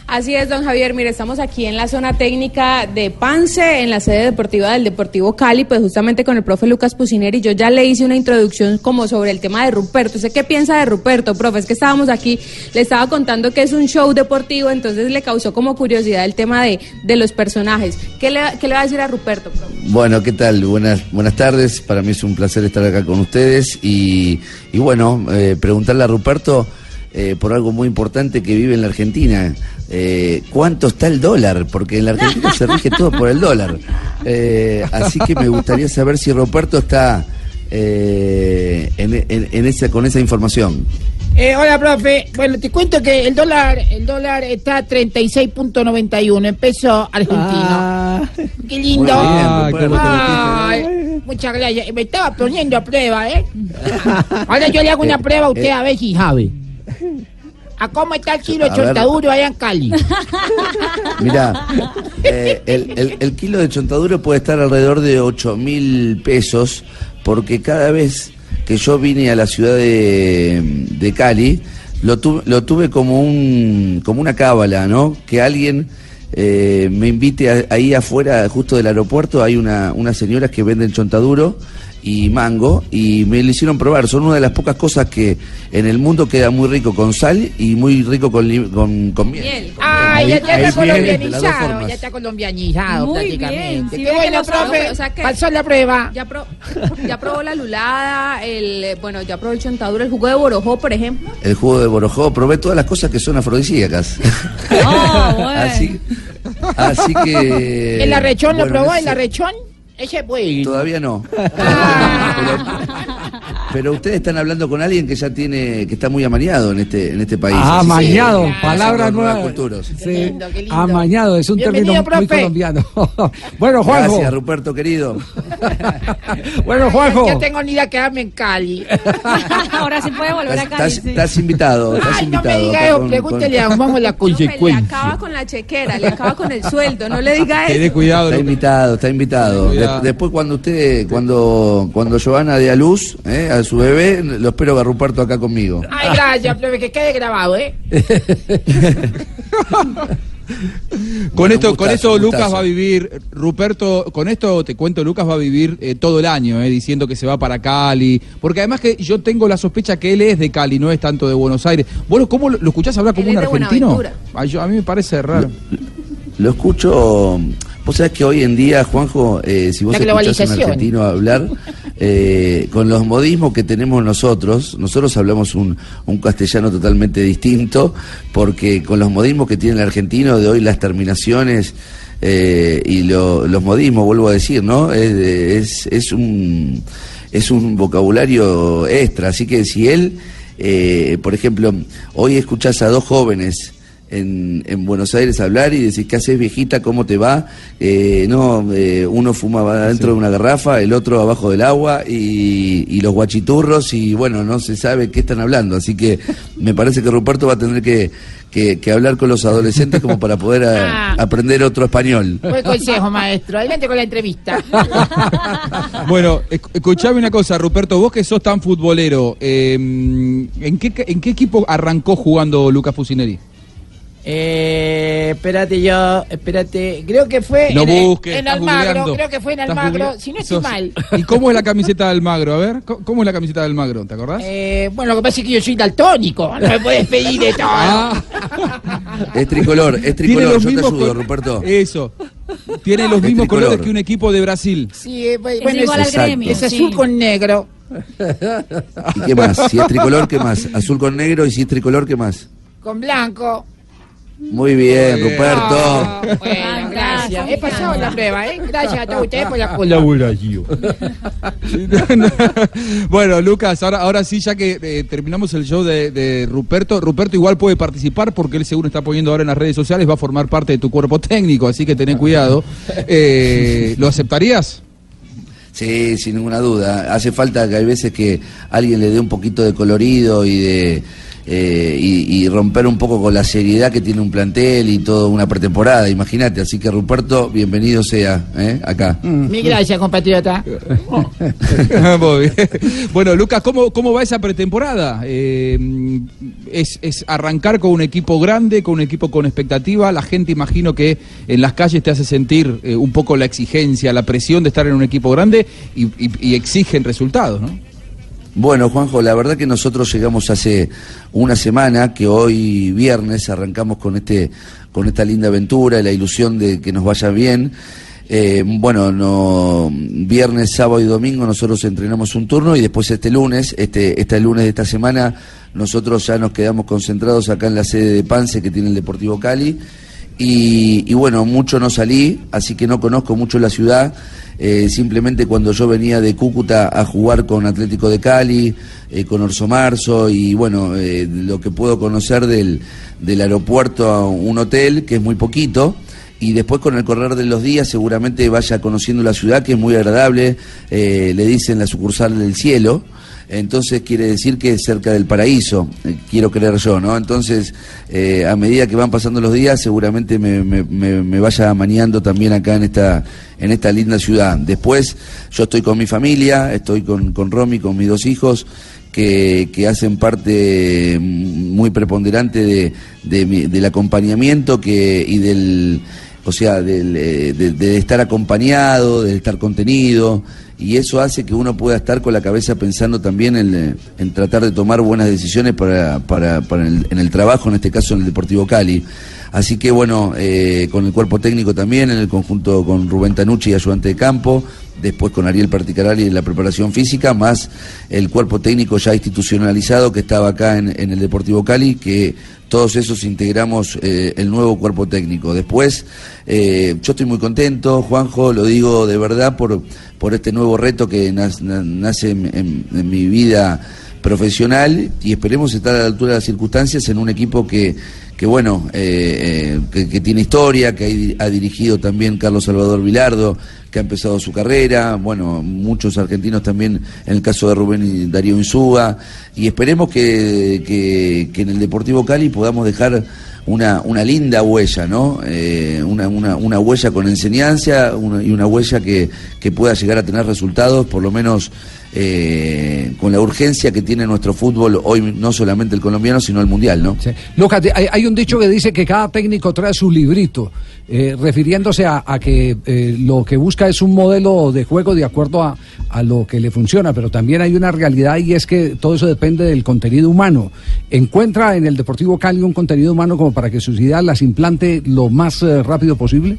Así es, don Javier. Mire, estamos aquí en la zona técnica de Pance, en la sede deportiva del Deportivo Cali, pues justamente con el profe Lucas Pusineri. Yo ya le hice una introducción como sobre el tema de Ruperto. ¿Usted qué piensa de Ruperto, profe? Es que estábamos aquí, le estaba contando que es un show deportivo, entonces le causó como curiosidad el tema de, de los personajes. ¿Qué le, ¿Qué le va a decir a Ruperto, profe? Bueno, ¿qué tal? Buenas, buenas tardes. Para mí es un placer estar acá con ustedes y, y bueno, eh, preguntarle a Ruperto eh, por algo muy importante que vive en la Argentina. Eh, ¿Cuánto está el dólar? Porque en la Argentina se rige todo por el dólar. Eh, así que me gustaría saber si Ruperto está eh, en, en- en esa, con esa información. Eh, hola, profe. Bueno, te cuento que el dólar, el dólar está a 36.91 en peso argentino. Qué lindo. Bien, Ruperto. Ay, muchas gracias. Me estaba poniendo a prueba, ¿eh? Ahora yo le hago una prueba a usted a ver si sabe. ¿A cómo está el kilo de chontaduro allá en Cali? [laughs] Mira, eh, el, el- el kilo de chontaduro puede estar alrededor de 8 mil pesos, porque cada vez que yo vine a la ciudad de, de Cali, lo, tu- lo tuve como, un, como una cábala, ¿no? Que alguien eh, me invite a- ahí afuera, justo del aeropuerto, hay una, unas señoras que venden chontaduro y mango y me lo hicieron probar. Son una de las pocas cosas que en el mundo queda muy rico con sal y muy rico con, li- con, con miel. Ay, ya, está colombianizado, ya está colombianizado Muy prácticamente. bien, sí, Qué bueno, lo profe. o sea que- Pasó la prueba. Ya, pro- [laughs] ya probó la lulada, el, bueno, ya probó el chontaduro, el jugo de borojó, por ejemplo. El jugo de borojó, probé todas las cosas que son afrodisíacas. [laughs] [laughs] así, así que. ¿El arrechón lo bueno, probó? ese- ¿El arrechón? Ese puede. Todavía no. [laughs] Pero ustedes están hablando con alguien que ya tiene, que está muy amañado en este, en este país. Ah, amañado, palabra nuevas nueva. culturas. Sí, amañado, es un Bienvenido, término muy colombiano. [laughs] bueno, Juanjo. Gracias, Ruperto, querido. [laughs] Bueno, Juanjo. Ya tengo ni idea de quedarme en Cali. [laughs] Ahora sí puede volver a Cali. Estás, estás invitado, estás Ay, no invitado. me diga eso, con- pregúntele con- a Juanjo la Profe, le consecuencia. acaba con la chequera, le acaba con el sueldo, no le diga eso. Está invitado, está invitado. Cuidado. De- después cuando usted, cuando, cuando Giovanna dé a luz eh, a su bebé, lo espero a Ruperto acá conmigo. Ay, gracias, profe, que quede grabado, ¿eh? [laughs] Con esto, con esto Lucas gustazo. va a vivir, Ruperto, con esto te cuento, Lucas va a vivir eh, todo el año, eh, diciendo que se va para Cali, porque además que yo tengo la sospecha que él es de Cali, no es tanto de Buenos Aires. ¿Vos cómo lo, lo escuchás hablar como Él un argentino? Ay, yo- a mí me parece raro. Lo escucho. Vos sabés que hoy en día, Juanjo, eh, si vos La escuchás a un argentino hablar, eh, con los modismos que tenemos nosotros, nosotros hablamos un, castellano totalmente distinto, porque con los modismos que tiene el argentino de hoy, las terminaciones eh, y lo- los modismos, vuelvo a decir, ¿no? Es, es, es un, es un vocabulario extra, así que si él, eh, por ejemplo, hoy escuchás a dos jóvenes en, en Buenos Aires hablar y decir, ¿qué haces viejita? ¿Cómo te va? Eh, no, eh, uno fumaba dentro de una garrafa, el otro abajo del agua y, y los guachiturros y bueno, no se sabe qué están hablando. Así que me parece que Ruperto va a tener que, que- que hablar con los adolescentes como para poder a- Ah. aprender otro español. Buen consejo, maestro. Adelante con la entrevista. [laughs] Bueno, esc- escuchame una cosa, Ruperto, vos que sos tan futbolero, eh, ¿en, qué, ¿en qué equipo arrancó jugando Lucas Fusineri? Eh, espérate yo, espérate. Creo que fue No en, busques, en Almagro. googleando. Creo que fue en Almagro. Si no estoy mal. ¿Y cómo es la camiseta del Magro? A ver, ¿cómo es la camiseta del Magro? ¿Te acordás? Eh, bueno, lo que pasa es que yo soy daltónico. No me puedes pedir de todo. Ah. Es tricolor, es tricolor, yo te ayudo, Ruperto. Eso. Tiene los Es mismos tricolor. colores que un equipo de Brasil. Sí, eh, bueno, Es igual es, al gremio, es sí. azul con negro. ¿Y qué más? Si es tricolor, ¿qué más? Azul con negro y si es tricolor, ¿qué más? Con blanco. Muy bien, Muy bien. Ruperto. Ah, bueno, gracias. He pasado la prueba, ¿eh? Gracias a todos ustedes por la culpa. [laughs] bueno, Lucas, ahora, ahora sí, ya que eh, terminamos el show de, de Ruperto, Ruperto igual puede participar porque él seguro está poniendo ahora en las redes sociales, va a formar parte de tu cuerpo técnico, así que tené cuidado. Eh, ¿Lo aceptarías? Sí, sin ninguna duda. Hace falta que hay veces que alguien le dé un poquito de colorido y de eh, y, y romper un poco con la seriedad que tiene un plantel y toda una pretemporada, imagínate. Así que Ruperto, bienvenido sea ¿eh? acá. Mil gracias, compatriota. [laughs] Muy bien. Bueno, Lucas, ¿cómo, ¿cómo va esa pretemporada? Eh, es, es arrancar con un equipo grande, con un equipo con expectativa. La gente, imagino que en las calles te hace sentir eh, un poco la exigencia, la presión de estar en un equipo grande y, y- y exigen resultados, ¿no? Bueno, Juanjo, la verdad que nosotros llegamos hace una semana, que hoy viernes arrancamos con este, con esta linda aventura la ilusión de que nos vaya bien. Eh, bueno, no, viernes, sábado y domingo nosotros entrenamos un turno y después este lunes, este, este lunes de esta semana, nosotros ya nos quedamos concentrados acá en la sede de Pance que tiene el Deportivo Cali. Y, y bueno, mucho no salí, así que no conozco mucho la ciudad. Eh, simplemente cuando yo venía de Cúcuta a jugar con Atlético de Cali, eh, con Orso Marzo, y bueno, eh, lo que puedo conocer del, del aeropuerto a un hotel, que es muy poquito, y después con el correr de los días seguramente vaya conociendo la ciudad, que es muy agradable, eh, le dicen la sucursal del cielo, entonces quiere decir que es cerca del paraíso, eh, quiero creer yo, ¿no? Entonces, eh, a medida que van pasando los días, seguramente me, me- me- me vaya amañando también acá en esta, en esta linda ciudad. Después, yo estoy con mi familia, estoy con, con Romy, con mis dos hijos, que, que hacen parte mm, muy preponderante de, de del acompañamiento que, y del o sea, del, eh, de estar acompañado, de estar contenido, y eso hace que uno pueda estar con la cabeza pensando también en, eh, en tratar de tomar buenas decisiones para, para, para el- en el trabajo, en este caso en el Deportivo Cali. Así que bueno, eh, con el cuerpo técnico también, en el conjunto con Rubén Tanucci, ayudante de campo, después con Ariel Particarali en la preparación física, más el cuerpo técnico ya institucionalizado que estaba acá en, en el Deportivo Cali, que todos esos integramos eh, el nuevo cuerpo técnico. Después, eh, yo estoy muy contento, Juanjo, lo digo de verdad por, por este nuevo reto que nace en, mi vida profesional y esperemos estar a la altura de las circunstancias en un equipo que, que bueno, eh, que, que tiene historia, que ha dirigido también Carlos Salvador Vilardo, que ha empezado su carrera, bueno, muchos argentinos también, en el caso de Rubén y Darío Insúa, y esperemos que, que- en el Deportivo Cali podamos dejar una, una linda huella, ¿no? Eh, una, una, una huella con enseñanza y una huella que, que pueda llegar a tener resultados, por lo menos eh, con la urgencia que tiene nuestro fútbol hoy, no solamente el colombiano, sino el mundial, ¿no? Lucas, hay, un dicho que dice que cada técnico trae su librito, eh, refiriéndose a, a que eh, lo que busca es un modelo de juego de acuerdo a, a lo que le funciona, pero también hay una realidad y es que todo eso depende del contenido humano. ¿Encuentra en el Deportivo Cali un contenido humano como para que sus ideas las implante lo más eh, rápido posible?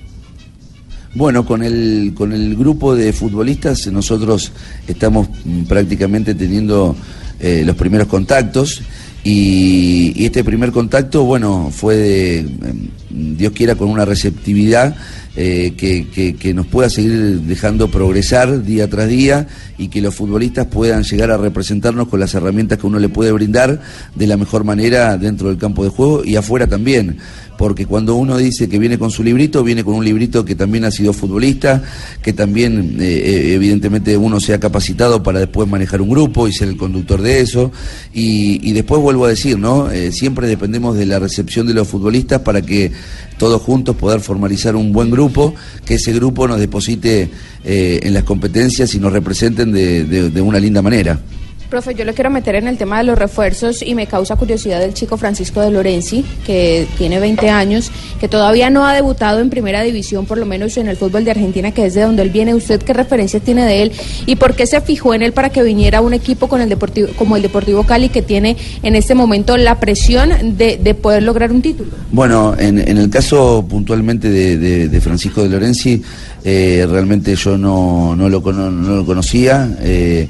Bueno, con el, con el grupo de futbolistas nosotros estamos mm, prácticamente teniendo eh, los primeros contactos. Y, este primer contacto, bueno, fue de, mm, Dios quiera, con una receptividad eh, que- que nos pueda seguir dejando progresar día tras día y que los futbolistas puedan llegar a representarnos con las herramientas que uno le puede brindar de la mejor manera dentro del campo de juego y afuera también porque cuando uno dice que viene con su librito, viene con un librito que también ha sido futbolista, que también eh, eh, evidentemente uno se ha capacitado para después manejar un grupo y ser el conductor de eso. Y, y después vuelvo a decir, ¿no? Eh, siempre dependemos de la recepción de los futbolistas para que todos juntos poder formalizar un buen grupo, que ese grupo nos deposite eh, en las competencias y nos representen de- de- de una linda manera. Profe, yo le quiero meter en el tema de los refuerzos y me causa curiosidad el chico Francisco de Lorenzi, que tiene 20 años, que todavía no ha debutado en primera división, por lo menos en el fútbol de Argentina, que es de donde él viene. ¿Usted qué referencias tiene de él y por qué se fijó en él para que viniera un equipo con el Deportivo, como el Deportivo Cali, que tiene en este momento la presión de, de poder lograr un título? Bueno, en, en el caso puntualmente de, Francisco de Lorenzi, eh, realmente yo no, no, lo, cono- no lo conocía, eh,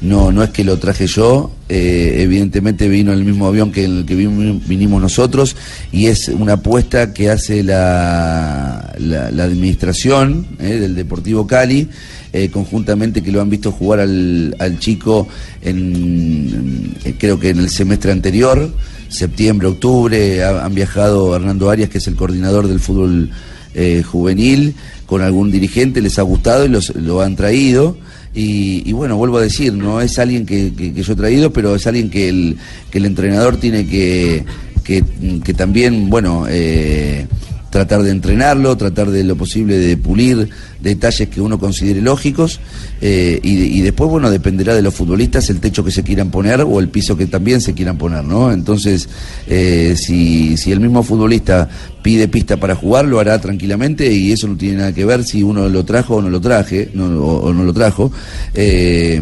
no, no es que lo traje yo, eh, evidentemente vino el mismo avión que en el que vin- vinimos nosotros y es una apuesta que hace la, la, administración eh, del Deportivo Cali. eh, conjuntamente que lo han visto jugar al, al chico en, creo que en el semestre anterior, septiembre, octubre, ha- han viajado Hernando Arias, que es el coordinador del fútbol eh, juvenil, con algún dirigente, les ha gustado y los, lo han traído. Y, y bueno, vuelvo a decir, no es alguien que, yo he traído, pero es alguien que el, que el entrenador tiene que, que, que también, bueno, eh, tratar de entrenarlo, tratar de lo posible de pulir detalles que uno considere lógicos eh, y, después, bueno, dependerá de los futbolistas el techo que se quieran poner o el piso que también se quieran poner, ¿no? Entonces, eh, si, si el mismo futbolista pide pista para jugar, lo hará tranquilamente y eso no tiene nada que ver si uno lo trajo o no lo traje, no, o, no lo trajo. Eh,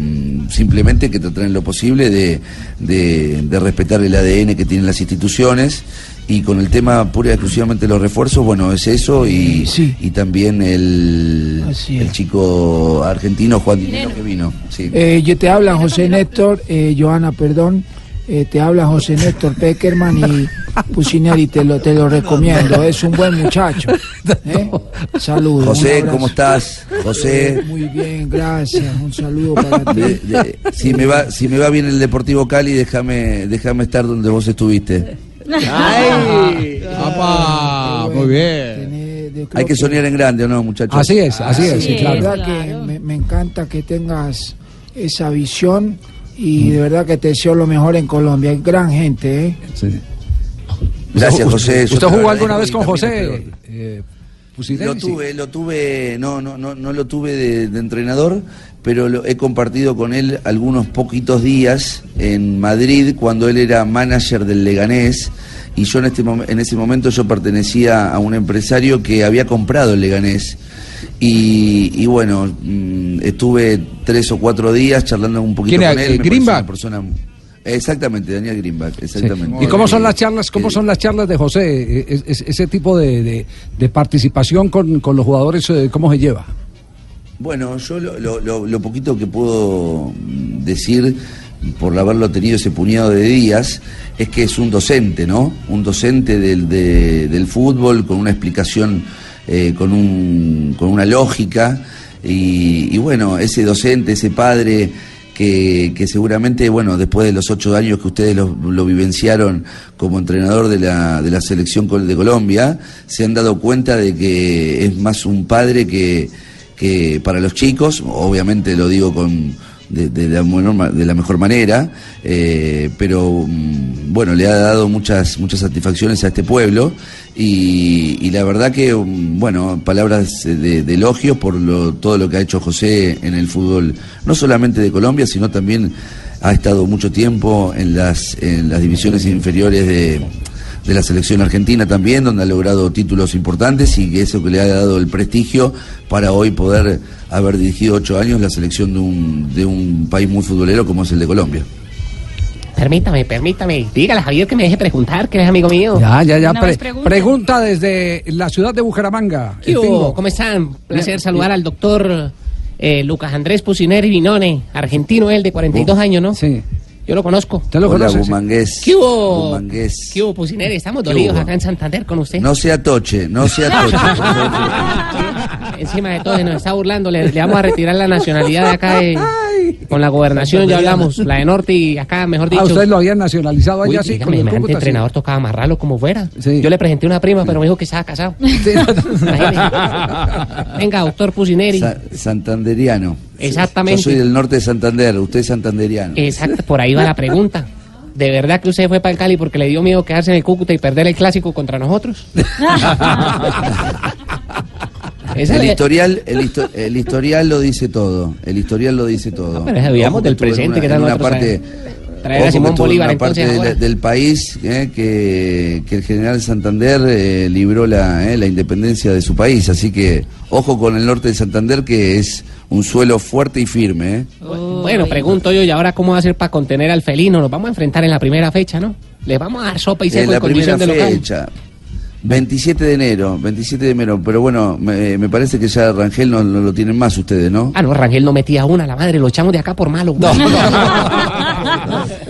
simplemente que tratarán lo posible de, de, de respetar el ADN que tienen las instituciones y con el tema pura y exclusivamente de los refuerzos, bueno, es eso y, y también el, el chico argentino Juan Dinero que vino. Sí. Eh, yo te habla José Néstor, eh, Johanna, perdón. eh, te habla José Néstor Peckerman y [laughs] Pusineri, te lo, te lo recomiendo. Es un buen muchacho. [laughs] ¿eh? Saludos. José. ¿cómo estás? José. Muy bien, gracias. Un saludo para ti. De- de- si me va si me va bien el Deportivo Cali déjame déjame estar donde vos estuviste ¡Ay! ¡Apa! Muy bien. hay que soñar en grande o no muchachos Así es, así es, sí, claro. verdad que me, me encanta que tengas esa visión y de verdad que te deseo lo mejor en Colombia. Hay gran gente, ¿eh? gracias José ¿Usted te lo jugó alguna vez con José? Eh, Lo sí. tuve, lo tuve, no, no, no, no lo tuve de, de entrenador, pero lo- he compartido con él algunos poquitos días en Madrid cuando él era manager del Leganés y yo en este en ese momento yo pertenecía a un empresario que había comprado el Leganés y, y bueno mm, estuve tres o cuatro días charlando un poquito ¿Quién con él. eh, Greenback? persona- exactamente, Daniel Greenback, Sí. exactamente. ¿Y cómo son las charlas? ¿Cómo son las charlas de José? Eh, es- es- ese tipo de, de- de participación con, con los jugadores, eh, ¿cómo se lleva? Bueno, yo lo, poquito que puedo decir por haberlo tenido ese puñado de días es que es un docente, ¿no? Un docente del, de- del fútbol con una explicación, eh, con, un, con una lógica y, bueno, ese docente, ese padre que, que seguramente, bueno, después de los ocho años que ustedes lo, vivenciaron como entrenador de la, de la selección de Colombia, se han dado cuenta de que es más un padre que, que para los chicos, obviamente lo digo con de, de la, de la mejor manera, eh, pero mm, bueno, le ha dado muchas, muchas satisfacciones a este pueblo y, y la verdad que, mm, bueno, palabras de, de elogio por lo, todo lo que ha hecho José en el fútbol, no solamente de Colombia, sino también ha estado mucho tiempo en las, en las divisiones inferiores de, de la selección argentina también, donde ha logrado títulos importantes y que eso que le ha dado el prestigio para hoy poder haber dirigido ocho años la selección de un, de un país muy futbolero como es el de Colombia. Permítame, permítame. Dígale a Javier que me deje preguntar, que es amigo mío. Ya, ya, ya. Pre- pregunta. pregunta desde la ciudad de Bucaramanga. ¿Qué el hubo? Pingo. ¿Cómo están? Placer Bien. saludar al doctor eh, Lucas Andrés Pusineri Vinone, argentino él, de 42 años, ¿no? Sí. Yo lo conozco. ¿Usted lo Hola, conoce? sí? Bumangués. ¿Qué hubo? Bumangués. ¿Qué hubo, Pusineri? Estamos ¿Qué dolidos acá en Santander con usted. No sea toche, no sea toche. [laughs] Encima de todo, se nos está burlando. Le, le vamos a retirar la nacionalidad de acá. eh, [laughs] con la gobernación ya hablamos. La de Norte y acá, mejor dicho. Ah, ustedes lo habían nacionalizado allá Uy, así dígame, con el Cúcuta, sí. entrenador tocaba amarrarlo como fuera. Yo le presenté una prima, pero me dijo que estaba casado. [laughs] Imagínese. Venga, doctor Pusineri. Sa- santanderiano. Exactamente. Yo soy del norte de Santander, usted es santanderiano. Exacto, por ahí va la [laughs] pregunta. ¿De verdad que usted fue para el Cali porque le dio miedo quedarse en el Cúcuta y perder el clásico contra nosotros? [laughs] El le- historial, el, histo- el historial lo dice todo. El historial lo dice todo. pero sabíamos Ojo que del presente una- que en están una parte, traer a Simón Bolívar, una parte de la- del país eh, que, que el general Santander eh, libró la, eh, la independencia de su país. Así que ojo con el norte de Santander que es un suelo fuerte y firme. eh. Bueno, pregunto yo, ¿y ahora cómo va a ser para contener al felino? Nos vamos a enfrentar en la primera fecha, ¿no? Le vamos a dar sopa y En seco la en condición primera de local. fecha. 27 de enero, 27 de enero, pero bueno, me, me parece que ya Rangel no, no lo tienen más ustedes, ¿no? Ah, no, Rangel no metía una, la madre, lo echamos de acá por malo. [laughs]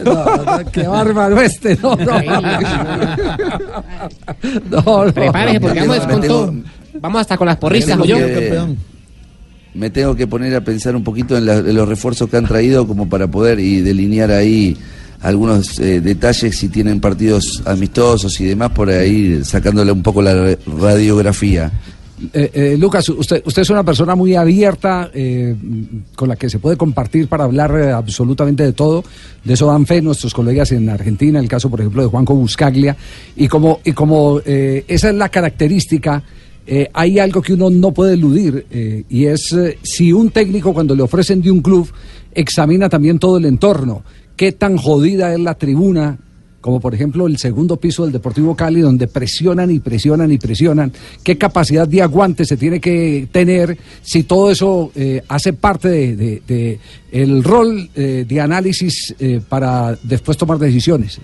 No, Qué bárbaro este, no, no. No, no. Prepárese porque vamos con tengo- todo. Vamos hasta con las porristas, me ¿o yo? Me tengo que poner a pensar un poquito en, la- en los refuerzos que han traído como para poder y delinear ahí algunos eh, detalles si tienen partidos amistosos y demás por ahí sacándole un poco la radiografía. Eh, eh, Lucas, usted, es una persona muy abierta, con la que se puede compartir para hablar absolutamente de todo. De eso dan fe nuestros colegas en Argentina, el caso, por ejemplo, de Juanco Buscaglia. Y como, y como esa es la característica, eh, hay algo que uno no puede eludir, eh, y es eh, si un técnico, cuando le ofrecen de un club, examina también todo el entorno. ¿Qué tan jodida es la tribuna? como por ejemplo el segundo piso del Deportivo Cali, donde presionan y presionan y presionan. ¿Qué capacidad de aguante se tiene que tener si todo eso hace parte de, el rol eh, de análisis para después tomar decisiones?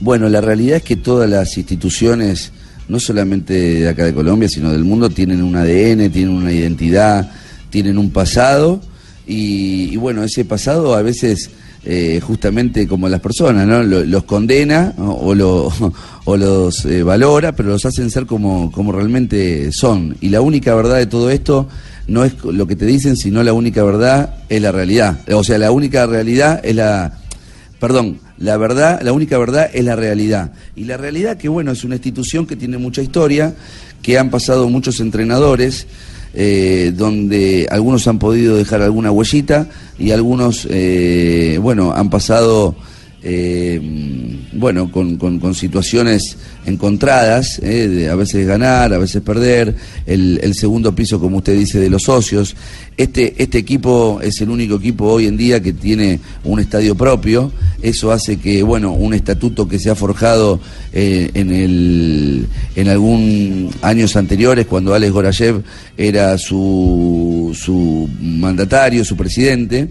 Bueno, la realidad es que todas las instituciones, no solamente de acá de Colombia, sino del mundo, tienen un ADN, tienen una identidad, tienen un pasado, y, y bueno, ese pasado a veces, eh, justamente como las personas, ¿no? Lo- los condena o, lo- [laughs] o los eh, valora, pero los hacen ser como, como realmente son. Y la única verdad de todo esto no es lo que te dicen, sino la única verdad es la realidad. O sea, la única realidad es la perdón, la verdad, la única verdad es la realidad. Y la realidad que, bueno, es una institución que tiene mucha historia, que han pasado muchos entrenadores, eh, donde algunos han podido dejar alguna huellita y algunos, eh, bueno, han pasado, eh, bueno, con, con- situaciones encontradas, eh, de a veces ganar, a veces perder, el, el segundo piso, como usted dice, de los socios. Este, este equipo es el único equipo hoy en día que tiene un estadio propio. Eso hace que, bueno, un estatuto que se ha forjado eh, en, el, en algún años anteriores, cuando Alex Gorayev era su, su mandatario, su presidente,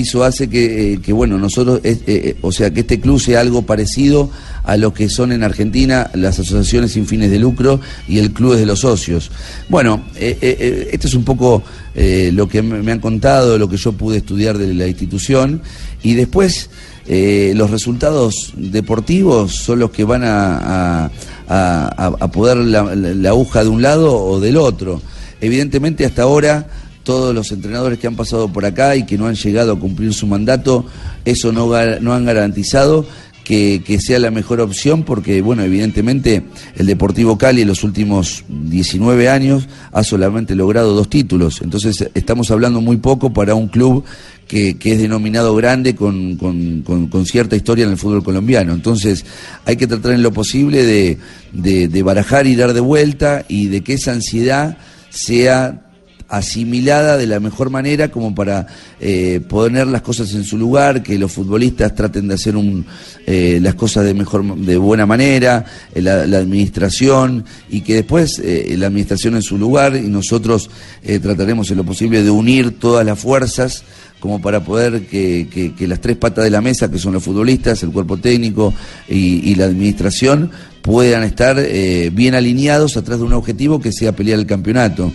hizo hace que, eh, que, bueno, nosotros, eh, eh, o sea, que este club sea algo parecido a lo que son en Argentina las asociaciones sin fines de lucro y el club de los socios. Bueno, esto es un poco lo que me han contado, lo que yo pude estudiar de la institución y después los resultados deportivos son los que van a, a, poder la aguja de un lado o del otro. Evidentemente hasta ahora todos los entrenadores que han pasado por acá y que no han llegado a cumplir su mandato, eso no, no han garantizado que, sea la mejor opción porque, bueno, evidentemente el Deportivo Cali en los últimos 19 años ha solamente logrado dos títulos. Entonces estamos hablando muy poco para un club que, que es denominado grande con, con- con- cierta historia en el fútbol colombiano. Entonces hay que tratar en lo posible de- de barajar y dar de vuelta y de que esa ansiedad sea asimilada de la mejor manera como para eh, poner las cosas en su lugar, que los futbolistas traten de hacer un, eh, las cosas de mejor, de buena manera, eh, la, la administración y que después eh, la administración en su lugar y nosotros eh, trataremos en lo posible de unir todas las fuerzas como para poder que, las tres patas de la mesa, que son los futbolistas, el cuerpo técnico y, y la administración, puedan estar bien alineados atrás de un objetivo que sea pelear el campeonato.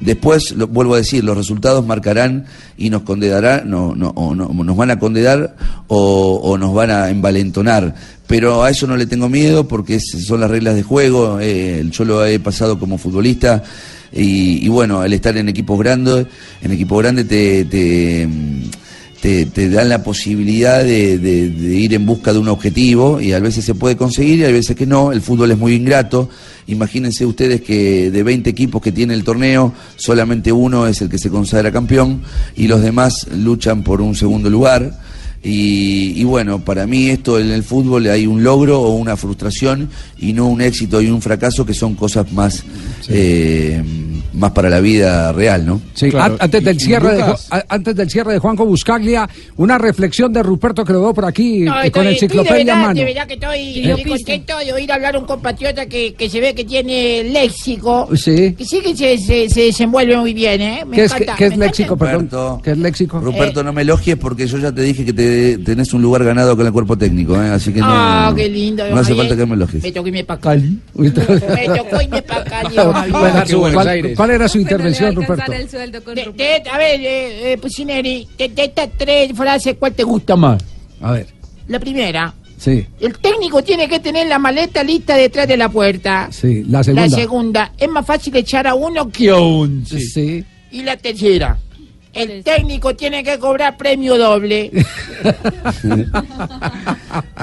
Después, lo, vuelvo a decir, los resultados marcarán y nos condenarán, no, no, o no- nos van a condenar o, nos van a envalentonar. Pero a eso no le tengo miedo porque son las reglas de juego. eh, yo lo he pasado como futbolista y, bueno, al estar en equipos grandes, en equipo grande te, te, te, te dan la posibilidad de, de- de ir en busca de un objetivo y a veces se puede conseguir y a veces que no. El fútbol es muy ingrato. Imagínense ustedes que de 20 equipos que tiene el torneo, solamente uno es el que se consagra campeón y los demás luchan por un segundo lugar. Y, y bueno, para mí esto en el fútbol hay un logro o una frustración y no un éxito y un fracaso que son cosas más, eh, más para la vida real, ¿no? Sí, an- antes, del cierre de, antes del cierre de Juanjo Buscaglia, una reflexión de Ruperto que lo veo por aquí No, eh, con estoy- estoy enciclopedia de en verdad, mano. De verdad que estoy, estoy contento de oír hablar a un compatriota que, que se ve que tiene léxico. Sí. Que sí que se, se, se desenvuelve muy bien, ¿eh? Me ¿Qué es, encanta, qué- qué es me léxico, perdón? ¿Qué es léxico? Ruperto, no me elogies porque yo ya te dije que te, tenés un lugar ganado con el cuerpo técnico, ¿eh? así que no, Ah, qué lindo. no hace Javier. falta que me elogies. Me tocó irme para Cali. [laughs] me tocó irme para Cali. don Javier. ¿Cuál, cuál- cuál era su intervención, Ruperto? el sueldo con De- de- a ver, eh, eh, Pusineri, de, de estas tres frases, ¿cuál te gusta más? A ver, La primera, sí, el técnico tiene que tener la maleta lista detrás de la puerta. sí. La segunda. La segunda, es más fácil echar a uno que a once. Sí. Y la tercera, el técnico tiene que cobrar premio doble. [laughs]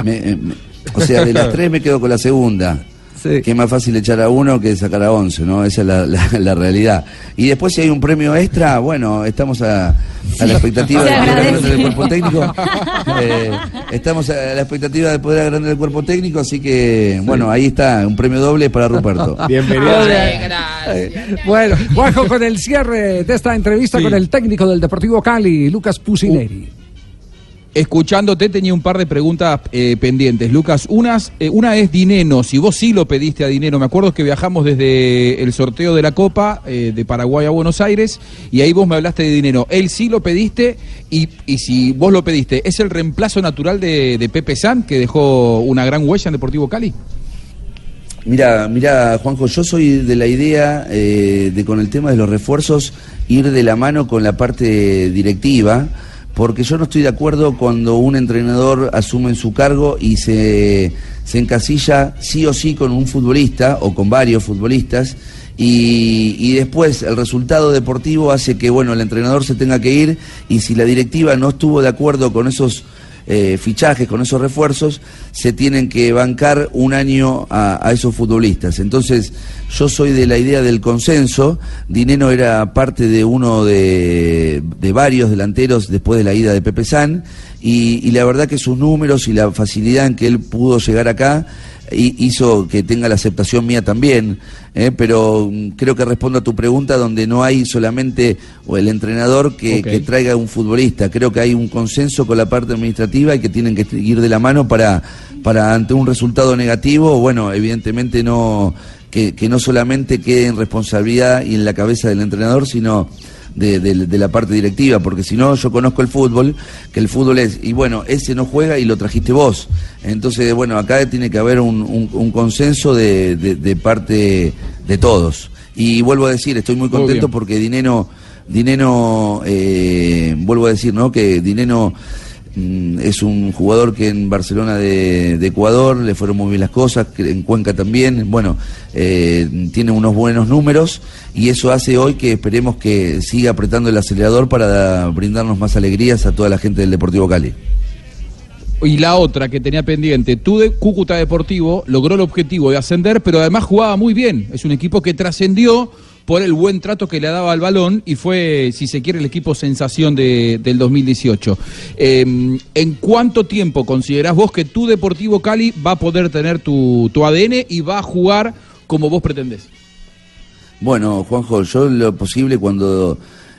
Me- eh, me- o sea, de las tres me quedo con la segunda. Que es más fácil echar a uno que sacar a 11, ¿no? Esa es la, la- la realidad. Y después si hay un premio extra, bueno, estamos a, a la expectativa [laughs] de poder agrandar el cuerpo técnico. Eh, estamos a la expectativa de poder agrandar el cuerpo técnico, así que, bueno, ahí está, un premio doble para Ruperto. [laughs] Bienvenido. Bueno, Juanjo, con el cierre de esta entrevista Sí. con el técnico del Deportivo Cali, Lucas Pusineri. Escuchándote tenía un par de preguntas eh, pendientes, Lucas. Unas, eh, una es Dineno, si vos sí lo pediste a Dineno. Me acuerdo que viajamos desde el sorteo de la Copa eh, de Paraguay a Buenos Aires y ahí vos me hablaste de Dinero. Él sí lo pediste y, y si vos lo pediste, ¿es el reemplazo natural de, de Pepe San que dejó una gran huella en Deportivo Cali? Mira, mira, Juanjo, yo soy de la idea eh, de con el tema de los refuerzos ir de la mano con la parte directiva, porque yo no estoy de acuerdo cuando un entrenador asume su cargo y se, se encasilla sí o sí con un futbolista o con varios futbolistas. Y, y después el resultado deportivo hace que bueno el entrenador se tenga que ir y si la directiva no estuvo de acuerdo con esos eh, fichajes, con esos refuerzos, se tienen que bancar un año a, esos futbolistas. Entonces, yo soy de la idea del consenso. Dineno era parte de uno de, de varios delanteros después de la ida de Pepe San. Y, la verdad que sus números y la facilidad en que él pudo llegar acá hizo que tenga la aceptación mía también, ¿eh? pero mm, creo que respondo a tu pregunta donde no hay solamente o el entrenador que, Ok. que traiga un futbolista, creo que hay un consenso con la parte administrativa y que tienen que ir de la mano para, para ante un resultado negativo, bueno, evidentemente no que, que no solamente quede en responsabilidad y en la cabeza del entrenador, sino de, de- de la parte directiva, porque si no, yo conozco el fútbol, que el fútbol es, y bueno, ese no juega y lo trajiste vos. Entonces, bueno, acá tiene que haber un, un- un consenso de, parte de todos. Y vuelvo a decir, estoy muy contento porque Dineno, Dineno eh, vuelvo a decir, ¿no? Que Dineno es un jugador que en Barcelona de, Ecuador le fueron muy bien las cosas, en Cuenca también, bueno, eh, tiene unos buenos números y eso hace hoy que esperemos que siga apretando el acelerador para brindarnos más alegrías a toda la gente del Deportivo Cali. Y la otra que tenía pendiente, tú de Cúcuta Deportivo logró el objetivo de ascender, pero además jugaba muy bien. Es un equipo que trascendió por el buen trato que le daba al balón y fue, si se quiere, el equipo sensación de- del 2018. Eh, ¿En cuánto tiempo considerás vos que tu Deportivo Cali va a poder tener tu, tu ADN y va a jugar como vos pretendés? Bueno, Juanjo, yo lo posible cuando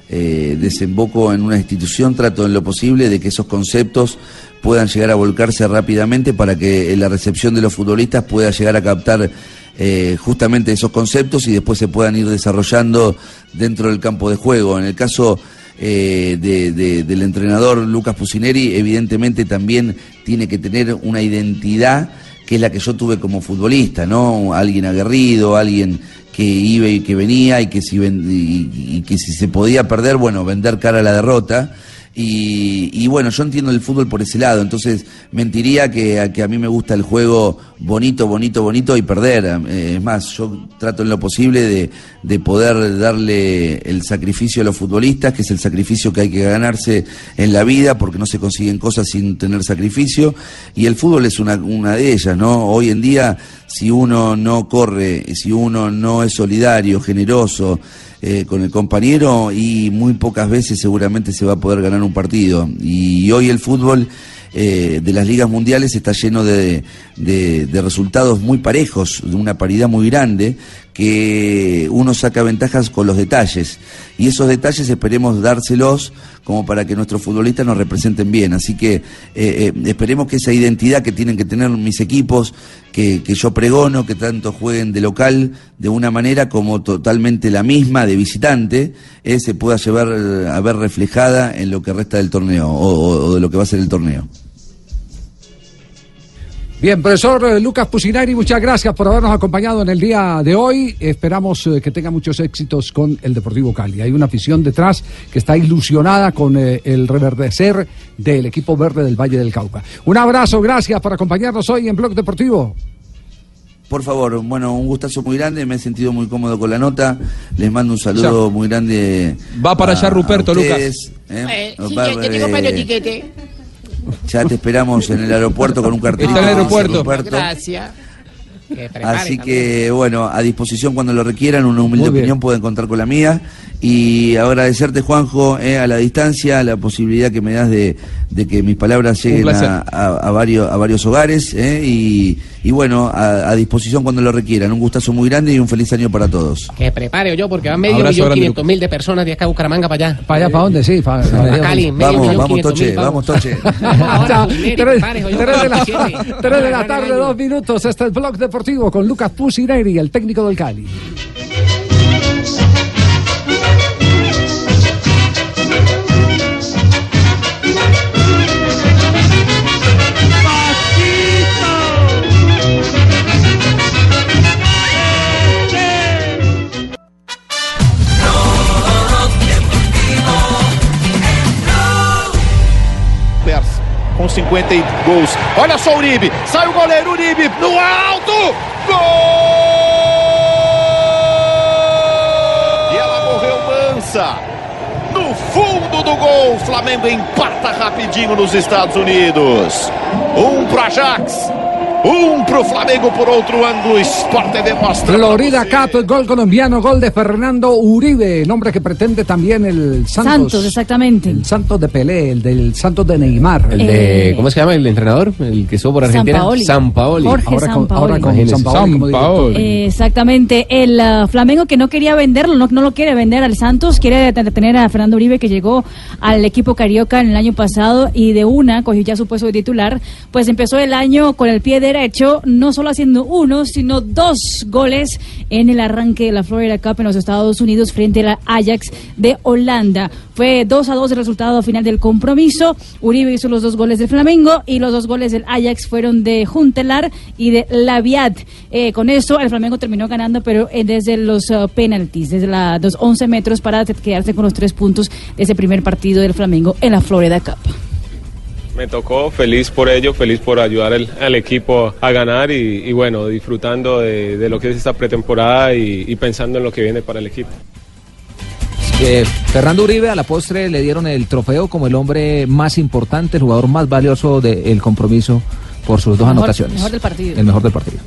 eh, desemboco en una institución trato en lo posible de que esos conceptos puedan llegar a volcarse rápidamente para que la recepción de los futbolistas pueda llegar a captar eh, justamente esos conceptos y después se puedan ir desarrollando dentro del campo de juego. En el caso eh, de- de- del entrenador Lucas Pusineri, evidentemente también tiene que tener una identidad que es la que yo tuve como futbolista, ¿no? Alguien aguerrido, alguien que iba y que venía y que si, ven- y que si se podía perder, bueno, vender cara a la derrota. Y, y bueno, yo entiendo el fútbol por ese lado, entonces mentiría que, a- que a mí me gusta el juego bonito, bonito, bonito y perder. Eh, es más, yo trato en lo posible de, de poder darle el sacrificio a los futbolistas, que es el sacrificio que hay que ganarse en la vida, porque no se consiguen cosas sin tener sacrificio, y el fútbol es una, una de ellas, ¿no? Hoy en día, si uno no corre, si uno no es solidario, generoso, eh, con el compañero y muy pocas veces seguramente se va a poder ganar un partido. Y hoy el fútbol eh, de las ligas mundiales está lleno de, de- resultados muy parejos, de una paridad muy grande, que uno saca ventajas con los detalles. Y esos detalles esperemos dárselos como para que nuestros futbolistas nos representen bien. Así que eh, eh, esperemos que esa identidad que tienen que tener mis equipos, que, que yo pregono, que tanto jueguen de local de una manera como totalmente la misma de visitante, eh, se pueda llevar a ver reflejada en lo que resta del torneo o- o de lo que va a ser el torneo. Bien, profesor eh, Lucas Pusinari, muchas gracias por habernos acompañado en el día de hoy. Esperamos eh, que tenga muchos éxitos con el Deportivo Cali. Hay una afición detrás que está ilusionada con eh, el reverdecer del equipo verde del Valle del Cauca. Un abrazo, gracias por acompañarnos hoy en Blog Deportivo. Por favor, bueno, un gustazo muy grande, me he sentido muy cómodo con la nota. Les mando un saludo muy grande. Va para a- allá Ruperto, a Lucas. ¿eh? Eh, sí, Va- ya, ya tengo para eh, el tiquete. Ya te esperamos en el aeropuerto con un cartelito. Está en el aeropuerto. Gracias. Así que, bueno, a disposición cuando lo requieran, una humilde opinión pueden contar con la mía. Y agradecerte, Juanjo, eh, a la distancia, la posibilidad que me das de, de que mis palabras lleguen a- a varios, a varios hogares. eh, y, y bueno, a, a disposición cuando lo requieran. Un gustazo muy grande y un feliz año para todos. Que prepare yo, porque van medio Abrazo millón quinientos mil de personas de acá a Bucaramanga para allá. ¿Para allá para dónde? Sí, para, Para Cali, medio Vamos, millón vamos, Toche, mil, vamos, Toche. [laughs] Pusineri, tres, de la, siete. tres de la tarde, dos minutos. Este es el blog deportivo con Lucas Pusineri, el técnico del Cali. Com 50 e gols. Olha só o Uribe. Sai o goleiro Uribe no alto. Gol! E ela morreu mansa. No fundo do gol, o Flamengo empata rapidinho nos Estados Unidos. Um pro Ajax. Um pro Flamengo por outro ângulo. Sport TV mostra. Florida Cup, gol colombiano, gol de Fernando Uribe, nombre que pretende también el Santos. Santos, exactamente. El Santos de Pelé, el del Santos de Neymar. El de, ¿cómo se llama el entrenador? El que estuvo por Argentina. Sampaoli. Sampaoli. Jorge Ahora con, Sampaoli. ahora con. Sampaoli director. Eh, Exactamente, el ah, Flamengo que no quería venderlo, no, no lo quiere vender al Santos, quiere te- tener a Fernando Uribe que llegó al equipo carioca en el año pasado y de una cogió ya su puesto de titular, pues empezó el año con el pie derecho, no solo haciendo uno, sino dos goles en el arranque de la Florida Cup en los Estados Unidos frente a la Ajax de Holanda. Fue 2 a 2 el resultado final del compromiso. Uribe hizo los dos goles del Flamengo y los dos goles del Ajax fueron de Juntelar y de Laviat. Eh, con eso el Flamengo terminó ganando, pero eh, desde los uh, penaltis, desde los 11 metros para quedarse con los tres puntos de ese primer partido del Flamengo en la Florida Cup. Me tocó, feliz por ello, feliz por ayudar al, al equipo a ganar y, y bueno, disfrutando de, de lo que es esta pretemporada y, y pensando en lo que viene para el equipo. Eh, Fernando Uribe a la postre le dieron el trofeo como el hombre más importante, el jugador más valioso del compromiso por sus dos Mejor- anotaciones. mejor del partido. El mejor del partido.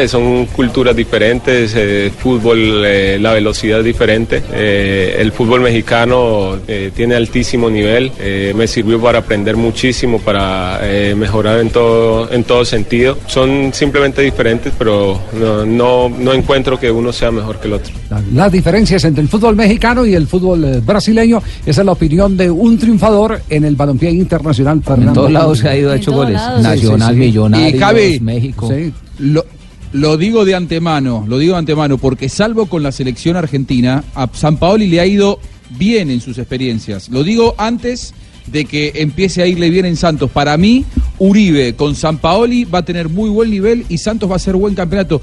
Eh, son culturas diferentes, eh, fútbol, eh, la velocidad es diferente. Eh, el fútbol mexicano eh, tiene altísimo nivel, eh, me sirvió para aprender muchísimo, para eh, mejorar en todo, en todo sentido. Son simplemente diferentes, pero no, no, no encuentro que uno sea mejor que el otro. Las diferencias entre el fútbol mexicano y el fútbol brasileño, esa es la opinión de un triunfador en el balompié internacional. Fernando todos lados se ha ido, En hecho goles. lados. Nacional, Millonarios, Y Javi, México. Lo, lo digo de antemano, lo digo de antemano, porque salvo con la selección argentina, a San Paoli le ha ido bien en sus experiencias. Lo digo antes de que empiece a irle bien en Santos. Para mí, Uribe con San Paoli va a tener muy buen nivel y Santos va a hacer buen campeonato.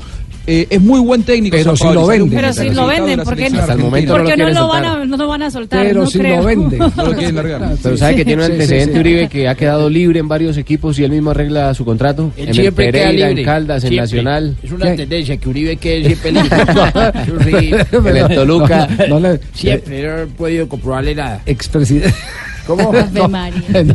Eh, es muy buen técnico. Pero si lo venden. Pero si lo venden, la ¿por qué selección no? Hasta el momento Porque no lo no, quieren lo van a, no lo van a soltar. Pero no si creo. [laughs] lo venden. No lo quieren largar. Pero sabe que tiene un Sí, sí, antecedente sí. Uribe que ha quedado libre en varios equipos y él mismo arregla su contrato. Él en el Pereira, libre. en Caldas, en Siempre. Nacional. Es una tendencia que Uribe quede siempre libre. En el Toluca. No, no le- [laughs] Siempre, no he podido comprobarle nada. Expresidente. ¿Cómo? [laughs]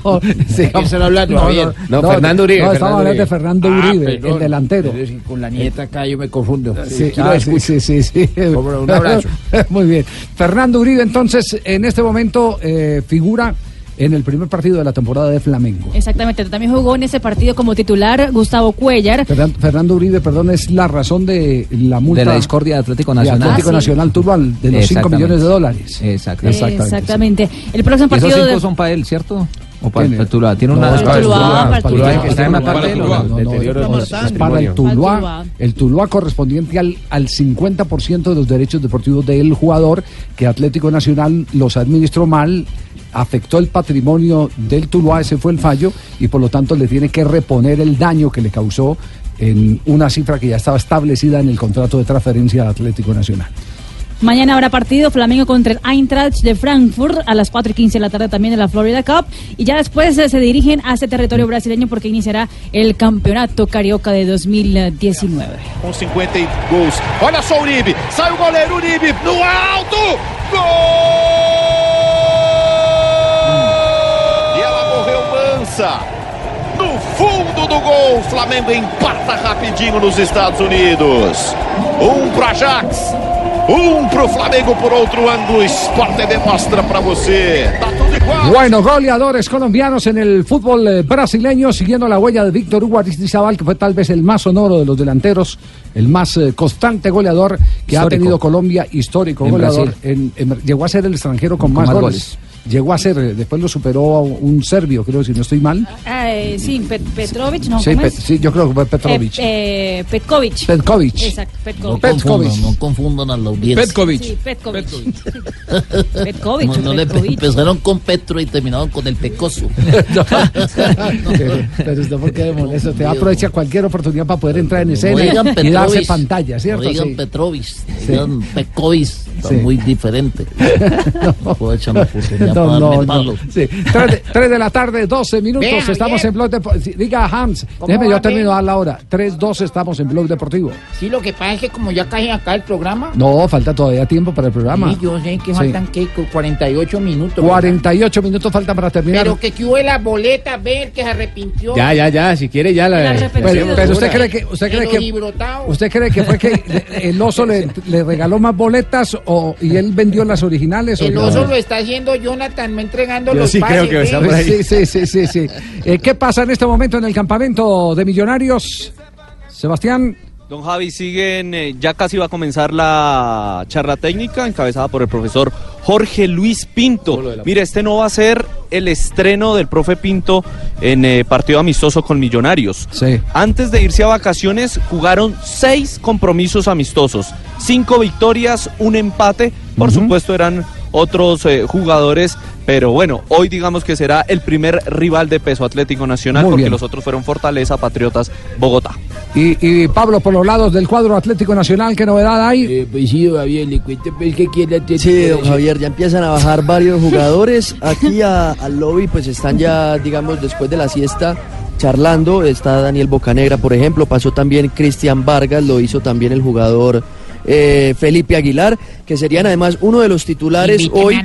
No, sí, quién están hablando, Javier? No, Fernando Uribe, No, Fernando estamos hablando Uribe. de Fernando Ah, Uribe, el delantero. Pero es que con la nieta acá yo me confundo. Sí, lo ah, sí, sí, sí, sí. No, un abrazo. [laughs] Muy bien. Fernando Uribe, entonces, en este momento eh, figura en el primer partido de la temporada de Flamengo. Exactamente, también jugó en ese partido como titular Gustavo Cuellar. Fernan- Fernando Uribe, perdón, es la razón de la multa De la discordia de Atlético de Nacional. Atlético Ah, sí. Nacional Turbal de los 5 Exactamente. millones de dólares. Exacto. Exactamente. El próximo esos partido cinco de... son para él, ¿cierto? ¿O para ¿Quién el? Tuluá? ¿Tiene No, una... es para el Tuluá, Tuluá, para el Tuluá, Tuluá. que está en la Para el parte Deterioro es para Tuluá. el Tuluá correspondiente al, al 50% de los derechos deportivos del jugador que Atlético Nacional los administró mal, afectó el patrimonio del Tuluá, ese fue el fallo, y por lo tanto le tiene que reponer el daño que le causó en una cifra que ya estaba establecida en el contrato de transferencia de Atlético Nacional. Mañana habrá partido Flamengo contra el Eintracht de Frankfurt a las 4 y 15 de la tarde también de la Florida Cup. Y ya después eh, se dirigen a ese territorio brasileño porque iniciará el campeonato carioca de 2019. Com 50 e gols. Olha só Uribe. Sai o goleiro Uribe no alto. Gol! No fundo do gol. Flamengo empata rapidinho nos Estados Unidos. Um pro Ajax. Um pro Flamengo por outro ângulo. Sport TV mostra pra você. Tá tudo igual. Bueno, goleadores colombianos en el fútbol eh, brasileño, siguiendo la huella de Víctor Hugo Aristizábal, que fue tal vez el más sonoro de los delanteros, el más eh, constante goleador que ha tenido Colombia, histórico En goleador. Brasil. En- en- llegó a ser el extranjero con, Con más, más goles. goles. Llegó a ser, después lo superó a un serbio, creo, si no estoy mal. Eh, sí, Pet- Petrovic, ¿no? sí, ¿cómo Pet- es? sí, yo creo que fue Petrovic. Eh, eh, Petkovic. Petkovic. Exacto, Petkovic. Petkovic. no confundan a la audiencia. Petkovic. Sí, Petkovic. [laughs] Petkovic. No, no le- Petkovic. empezaron con Petro y terminaron con el Pecoso. [laughs] [laughs] pero, pero usted, ¿por qué de molesto? Te aprovecha cualquier oportunidad para poder entrar en No escena y darse pantalla, ¿cierto? No digan Sí. Petrovic, digan Pecovic, está Sí. muy diferente. Puedo echarme oportunidad No, no, no. Sí. Tres, de, tres de la tarde, 12 minutos. Estamos en Blog Deportivo. Diga, Hans, déjeme yo termino a la hora. 3, 12, estamos en Blog Deportivo. Sí, lo que pasa es que como ya casi acá el programa. No, falta todavía tiempo para el programa. Sí, yo sé que Sí. faltan ¿qué? 48 minutos. ¿verdad? 48 minutos faltan para terminar. Pero que que hubo las boletas, ver que se arrepintió. Ya, ya, ya, si quiere ya la... Pero, pero usted cree que usted cree que usted cree que fue que [laughs] el oso le, le regaló más boletas o y él vendió las originales o El no? oso lo está haciendo Jonathan, no entregando Yo los sí pases. creo que está por ahí. Sí, sí, sí, sí, sí. Eh, ¿Qué pasa en este momento en el campamento de Millonarios? Sebastián. Don Javi, siguen, eh, ya casi va a comenzar la charla técnica encabezada por el profesor Jorge Luis Pinto. Mire, este no va a ser el estreno del profe Pinto en eh, partido amistoso con Millonarios. Antes de irse a vacaciones jugaron seis compromisos amistosos, cinco victorias, un empate. Por supuesto eran otros eh, jugadores, pero bueno, hoy digamos que será el primer rival de peso Atlético Nacional Muy porque bien. los otros fueron Fortaleza, Patriotas, Bogotá. Y, y Pablo, por los lados del cuadro Atlético Nacional, ¿qué novedad hay? pues sí, Javier, le cuento pues que quiere Sí, don Javier, ya empiezan a bajar varios jugadores. Aquí a- al lobby pues están ya, digamos, después de la siesta charlando. Está Daniel Bocanegra, por ejemplo. Pasó también Cristian Vargas, lo hizo también el jugador eh, Felipe Aguilar, que serían además uno de los titulares Invíteme hoy en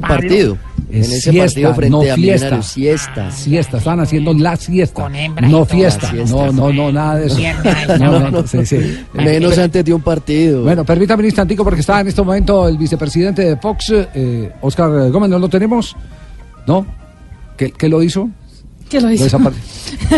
Pablo. partido. En Es ese siesta, partido frente no a fiesta. Siesta. Siesta, están haciendo la siesta. no fiesta. Siesta. No, no, no, nada de eso. Mierda, [laughs] No, no, no, sí, sí. Menos antes de un partido. Bueno, permítame un instantico porque está en este momento el vicepresidente de Fox, eh, Oscar Gómez, ¿no lo tenemos? ¿No? ¿Qué, qué lo hizo? ¿Qué lo hizo? desapare-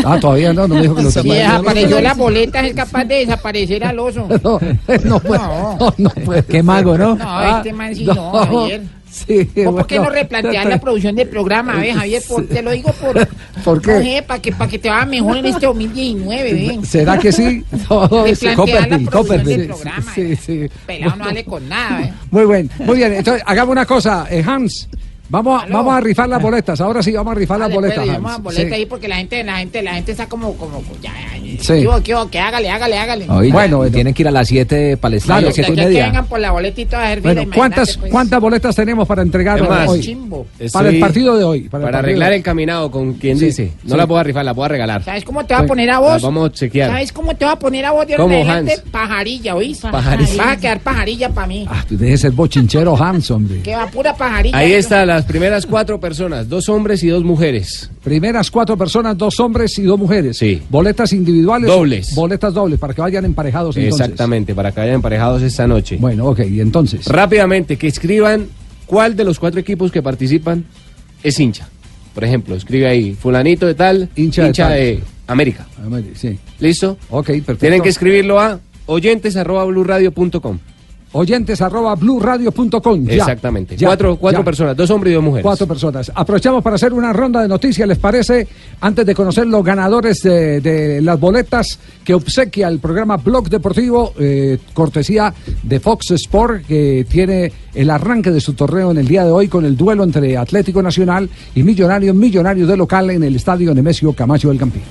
Ah, todavía no, no me dijo que lo Si tenía. desapareció las boletas, es capaz de desaparecer al oso. [laughs] No, no puede. No, no puede. Qué mago, ¿no? No, Ah, este man sí no, Javier. Sí, ¿Vos ¿Por qué bueno. no replantear la producción del programa, ve, Javier? Por- te lo digo por... ¿Por qué? No sé, para que, para que te vaya mejor en este 2019, ven. ¿Será que sí? [laughs] No, sí. Replantear la producción del Sí, programa. sí, sí. Pelado no vale con nada, ¿eh? Muy bien, muy bien. Entonces, hagamos una cosa, eh, Hans. Vamos a, vamos a rifar las boletas. Ahora sí, vamos a rifar las pues, boletas. Hans. a boleta Sí. ahí porque la gente, la gente, la gente está como, como, ya. Sí. Que hágale, hágale, hágale. bueno, tienen que ir a las 7 para el estadio, Claro, 7 y que, vengan por la boletita a Bueno, ¿cuántas, pues. ¿cuántas boletas tenemos para entregar Es más, hoy? chimbo. Para el partido de hoy. Para, Para, el partido arreglar el caminado con quien Sí, dice. No sí. la puedo rifar, la puedo regalar. ¿Sabes cómo te va a poner a vos? La vamos a chequear. ¿Sabes cómo te va a poner a vos de. Hans? Pajarilla, ¿oís? Pajarilla. Vas a quedar pajarilla para mí. Ah, tú debes ser bochinchero, Hans, hombre. Que va pura pajarilla. Ahí yo. están las primeras cuatro personas, dos hombres y dos mujeres. Primeras cuatro personas, dos hombres y dos mujeres. Sí. Boletas individuales. Dobles. Boletas dobles, para que vayan emparejados entonces. Exactamente, para que vayan emparejados esta noche. Bueno, ok, y entonces. Rápidamente, que escriban cuál de los cuatro equipos que participan es hincha. Por ejemplo, escribe ahí, fulanito de tal, Hincha hincha, de tal. de, América. Sí. ¿Listo? Ok, perfecto. Tienen que escribirlo a oyentes arroba blurradio.com. Oyentes arroba blueradio.com. Ya, Exactamente. ya, cuatro cuatro ya. personas, dos hombres y dos mujeres. Cuatro personas. Aprovechamos para hacer una ronda de noticias, ¿les parece? Antes de conocer los ganadores de, de las boletas que obsequia el programa Blog Deportivo, eh, cortesía de Fox Sport, que tiene el arranque de su torneo en el día de hoy con el duelo entre Atlético Nacional y Millonarios, Millonarios de local en el estadio Nemesio Camacho del Campín.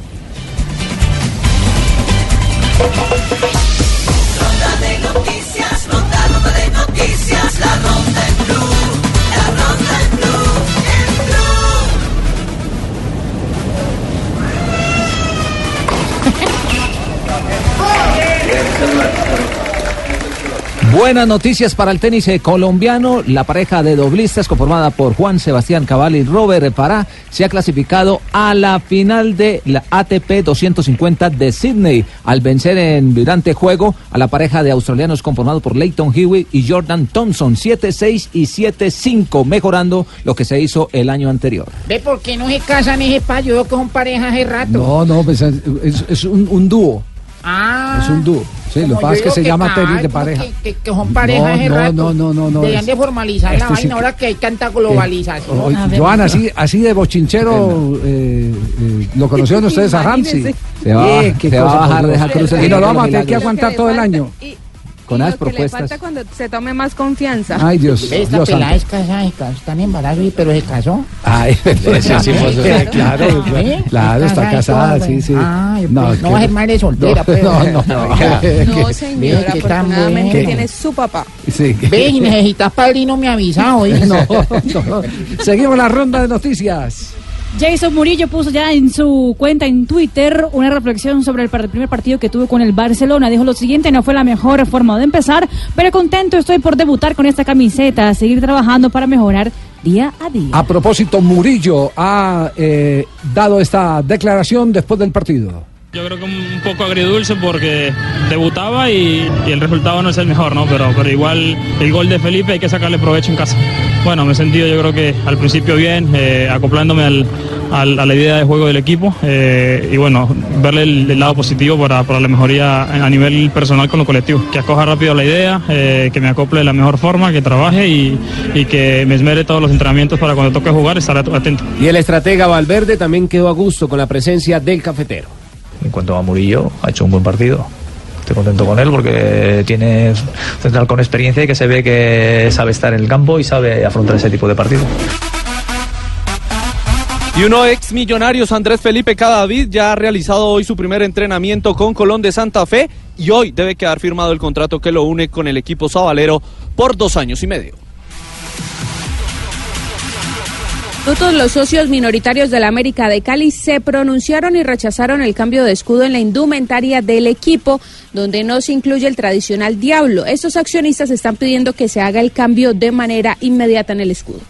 Buenas noticias para el tenis eh, colombiano. La pareja de doblistas conformada por Juan Sebastián Cabal y Robert Pará se ha clasificado a la final de la ATP 250 de Sydney al vencer en vibrante juego a la pareja de australianos conformado por Leighton Hewitt y Jordan Thompson 7-6 y 7-5 mejorando lo que se hizo el año anterior. ¿Ve por qué no se casan ese payo? Son parejas hace rato. No, no, pues es, es- es un, un dúo. Ah. Es un dúo. Sí, lo que pasa es que se digo llama que, tenis de pareja. Que, que- que son parejas No, no, rato. no, no, no, no, Deberían de formalizar la sí vaina que- ahora que hay tanta globalización. Oye, Joan, así, así de bochinchero, eh, eh, ¿lo conocieron ustedes a Ramsey? Se va- Eh, se va a bajar de esa cruz Y nos lo vamos a tener que aguantar todo el año. Con las Lo que le propuestas. falta cuando se tome más confianza. Ay, Dios, Esta Dios pelada es casada, se casó, está en embarazo, y- pero se casó. Ay, Sí, sí, pues, claro, claro, ¿Eh? claro, está Casada casada, todo, sí, sí. Ay, pues, no, que- va a ser madre soltera, no, pues. No, no, no. que- No, señora, Ve que tan afortunadamente tiene su papá. sí, que- Ve, y necesitas padrino, me avisa hoy. [laughs] No, no. Seguimos la ronda de noticias. Jason Murillo puso ya en su cuenta en Twitter una reflexión sobre el, primer partido que tuvo con el Barcelona. Dijo lo siguiente, no fue la mejor forma de empezar, pero contento estoy por debutar con esta camiseta, seguir trabajando para mejorar día a día. A propósito, Murillo ha eh, dado esta declaración después del partido. Yo creo que un poco agridulce porque debutaba y, el resultado no es el mejor, ¿no? Pero, pero igual el gol de Felipe hay que sacarle provecho en casa. Bueno, me he sentido yo creo que al principio bien, eh, acoplándome al- a la idea de juego del equipo eh, y bueno, verle el, lado positivo para, para la mejoría a nivel personal con lo colectivo. Que acoja rápido la idea, eh, que me acople de la mejor forma, que trabaje y, y que me esmere todos los entrenamientos para cuando toque jugar estar at- atento. Y el estratega Valverde también quedó a gusto con la presencia del cafetero. En cuanto a Murillo, ha hecho un buen partido. Estoy contento con él porque tiene central con experiencia y que se ve que sabe estar en el campo y sabe afrontar ese tipo de partido. Y uno ex millonarios, Andrés Felipe Cadavid, ya ha realizado hoy su primer entrenamiento con Colón de Santa Fe y hoy debe quedar firmado el contrato que lo une con el equipo sabalero por dos años y medio. Todos los socios minoritarios de la América de Cali se pronunciaron y rechazaron el cambio de escudo en la indumentaria del equipo, donde no se incluye el tradicional diablo. Estos accionistas están pidiendo que se haga el cambio de manera inmediata en el escudo.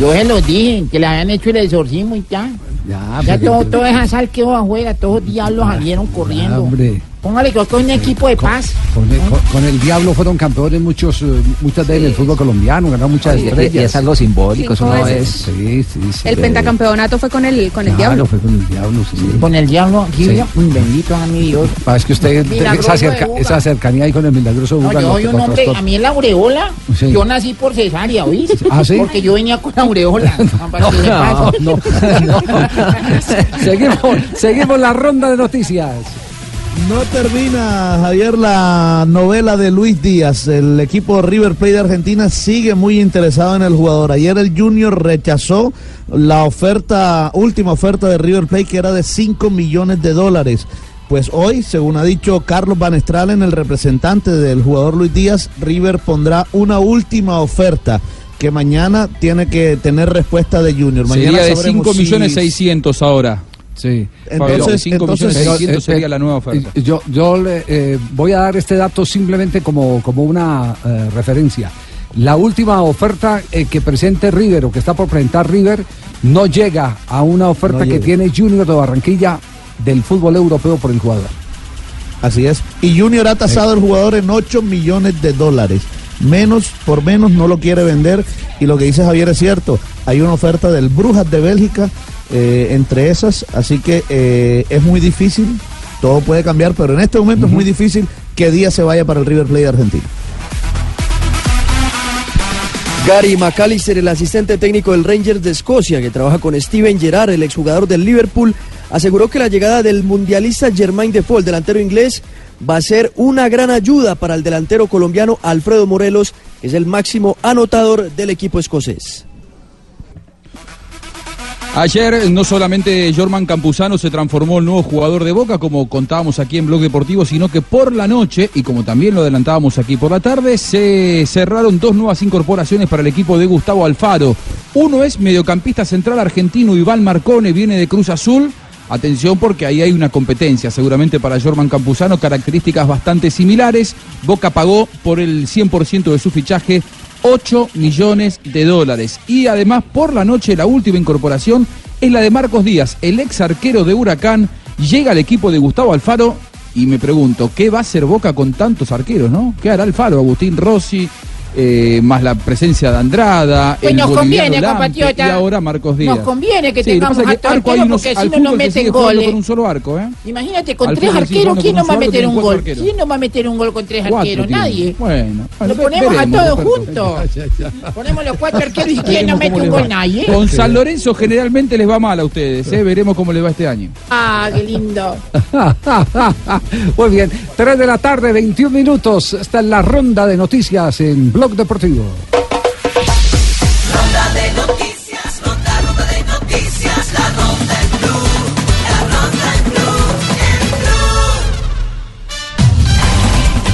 Yo se los dije, que le habían hecho el exorcismo y ya. Ya, Ya pero- todo, toda esa sal quedó afuera, todos los diablos salieron corriendo. hombre. Póngale que es un equipo de paz. Con el, con- con el Diablo fueron campeones muchos, eh, muchas veces en el fútbol colombiano, ganaron muchas Y- estrellas. y es algo simbólico, eso no es- Sí, sí, sí. El pentacampeonato fue con el, con el Claro, diablo. fue con el Diablo, sí. Con el diablo aquí, Sí. un bendito a mi Dios. Ah, Es que usted, esa, cerca- esa cercanía ahí con el milagroso No, Buga yo lo- soy un hombre, a mí en la aureola, Sí. yo nací por cesárea, ¿oíste? ¿Ah, sí? Porque yo venía con la aureola. [laughs] No, sepas. no, [laughs] seguimos, seguimos la ronda de noticias. No termina, Javier, la novela de Luis Díaz. El equipo River Plate de Argentina sigue muy interesado en el jugador. Ayer el Junior rechazó la oferta, última oferta de River Plate, que era de 5 millones de dólares. Pues hoy, según ha dicho Carlos Van Stralen, el representante del jugador Luis Díaz, River pondrá una última oferta que mañana tiene que tener respuesta de Junior. Mañana Sería de sabremos 5 si- millones 600 ahora. Sí. Entonces- 5 entonces- millones Pero, 600 eh, sería eh, la nueva oferta. eh, Yo, yo le, eh, voy a dar este dato simplemente como, como una eh, referencia. La última oferta eh, que presente River o que está por presentar River no llega a una oferta No que tiene Junior de Barranquilla del fútbol europeo por el jugador. Así es. Y Junior ha tasado al jugador en 8 millones de dólares. Menos por menos no lo quiere vender. Y lo que dice Javier es cierto. Hay una oferta del Brujas de Bélgica eh, entre esas. Así que eh, es muy difícil. Todo puede cambiar, pero en este momento es muy difícil que Díaz se vaya para el River Plate de Argentina. Gary McAllister, el asistente técnico del Rangers de Escocia, que trabaja con Steven Gerrard, el exjugador del Liverpool, aseguró que la llegada del mundialista Germain Defoe, delantero inglés, va a ser una gran ayuda para el delantero colombiano Alfredo Morelos, que es el máximo anotador del equipo escocés. Ayer no solamente Jorman Campuzano se transformó en nuevo jugador de Boca, como contábamos aquí en Blog Deportivo, sino que por la noche, y como también lo adelantábamos aquí por la tarde, se cerraron dos nuevas incorporaciones para el equipo de Gustavo Alfaro. Uno es mediocampista central argentino Iván Marcone, viene de Cruz Azul. Atención porque ahí hay una competencia seguramente para Jorman Campuzano, características bastante similares. Boca pagó por el 100% de su fichaje 8 millones de dólares. Y además por la noche la última incorporación es la de Marcos Díaz, el ex arquero de Huracán. Llega al equipo de Gustavo Alfaro y me pregunto, ¿qué va a hacer Boca con tantos arqueros, no? ¿Qué hará Alfaro? Agustín Rossi, eh, más la presencia de Andrada, Pues el nos conviene, Lampe, compatriota. y ahora Marcos Díaz. Nos conviene que Sí, tengamos pasa es harto arco hay arquero unos- porque si no nos meten goles. con un solo arco, ¿eh? Imagínate, con Al tres arqueros, ¿quién nos va a meter un gol? arqueros. ¿Quién nos va a meter un gol con tres Cuatro arqueros? Nadie. Bueno, Lo ponemos a todos juntos. [laughs] Ponemos los cuatro arqueros y ¿quién Veremos no mete un gol? Nadie. Con San Lorenzo generalmente les va mal a ustedes, ¿eh? veremos cómo les va este año. [laughs] Ah, qué lindo. [laughs] Muy bien, 3 de la tarde, 21 minutos. Esta es la ronda de noticias en Blog Deportivo. Ronda de noticias, ronda, ronda de noticias, la ronda en blue, la ronda en blue, en blue.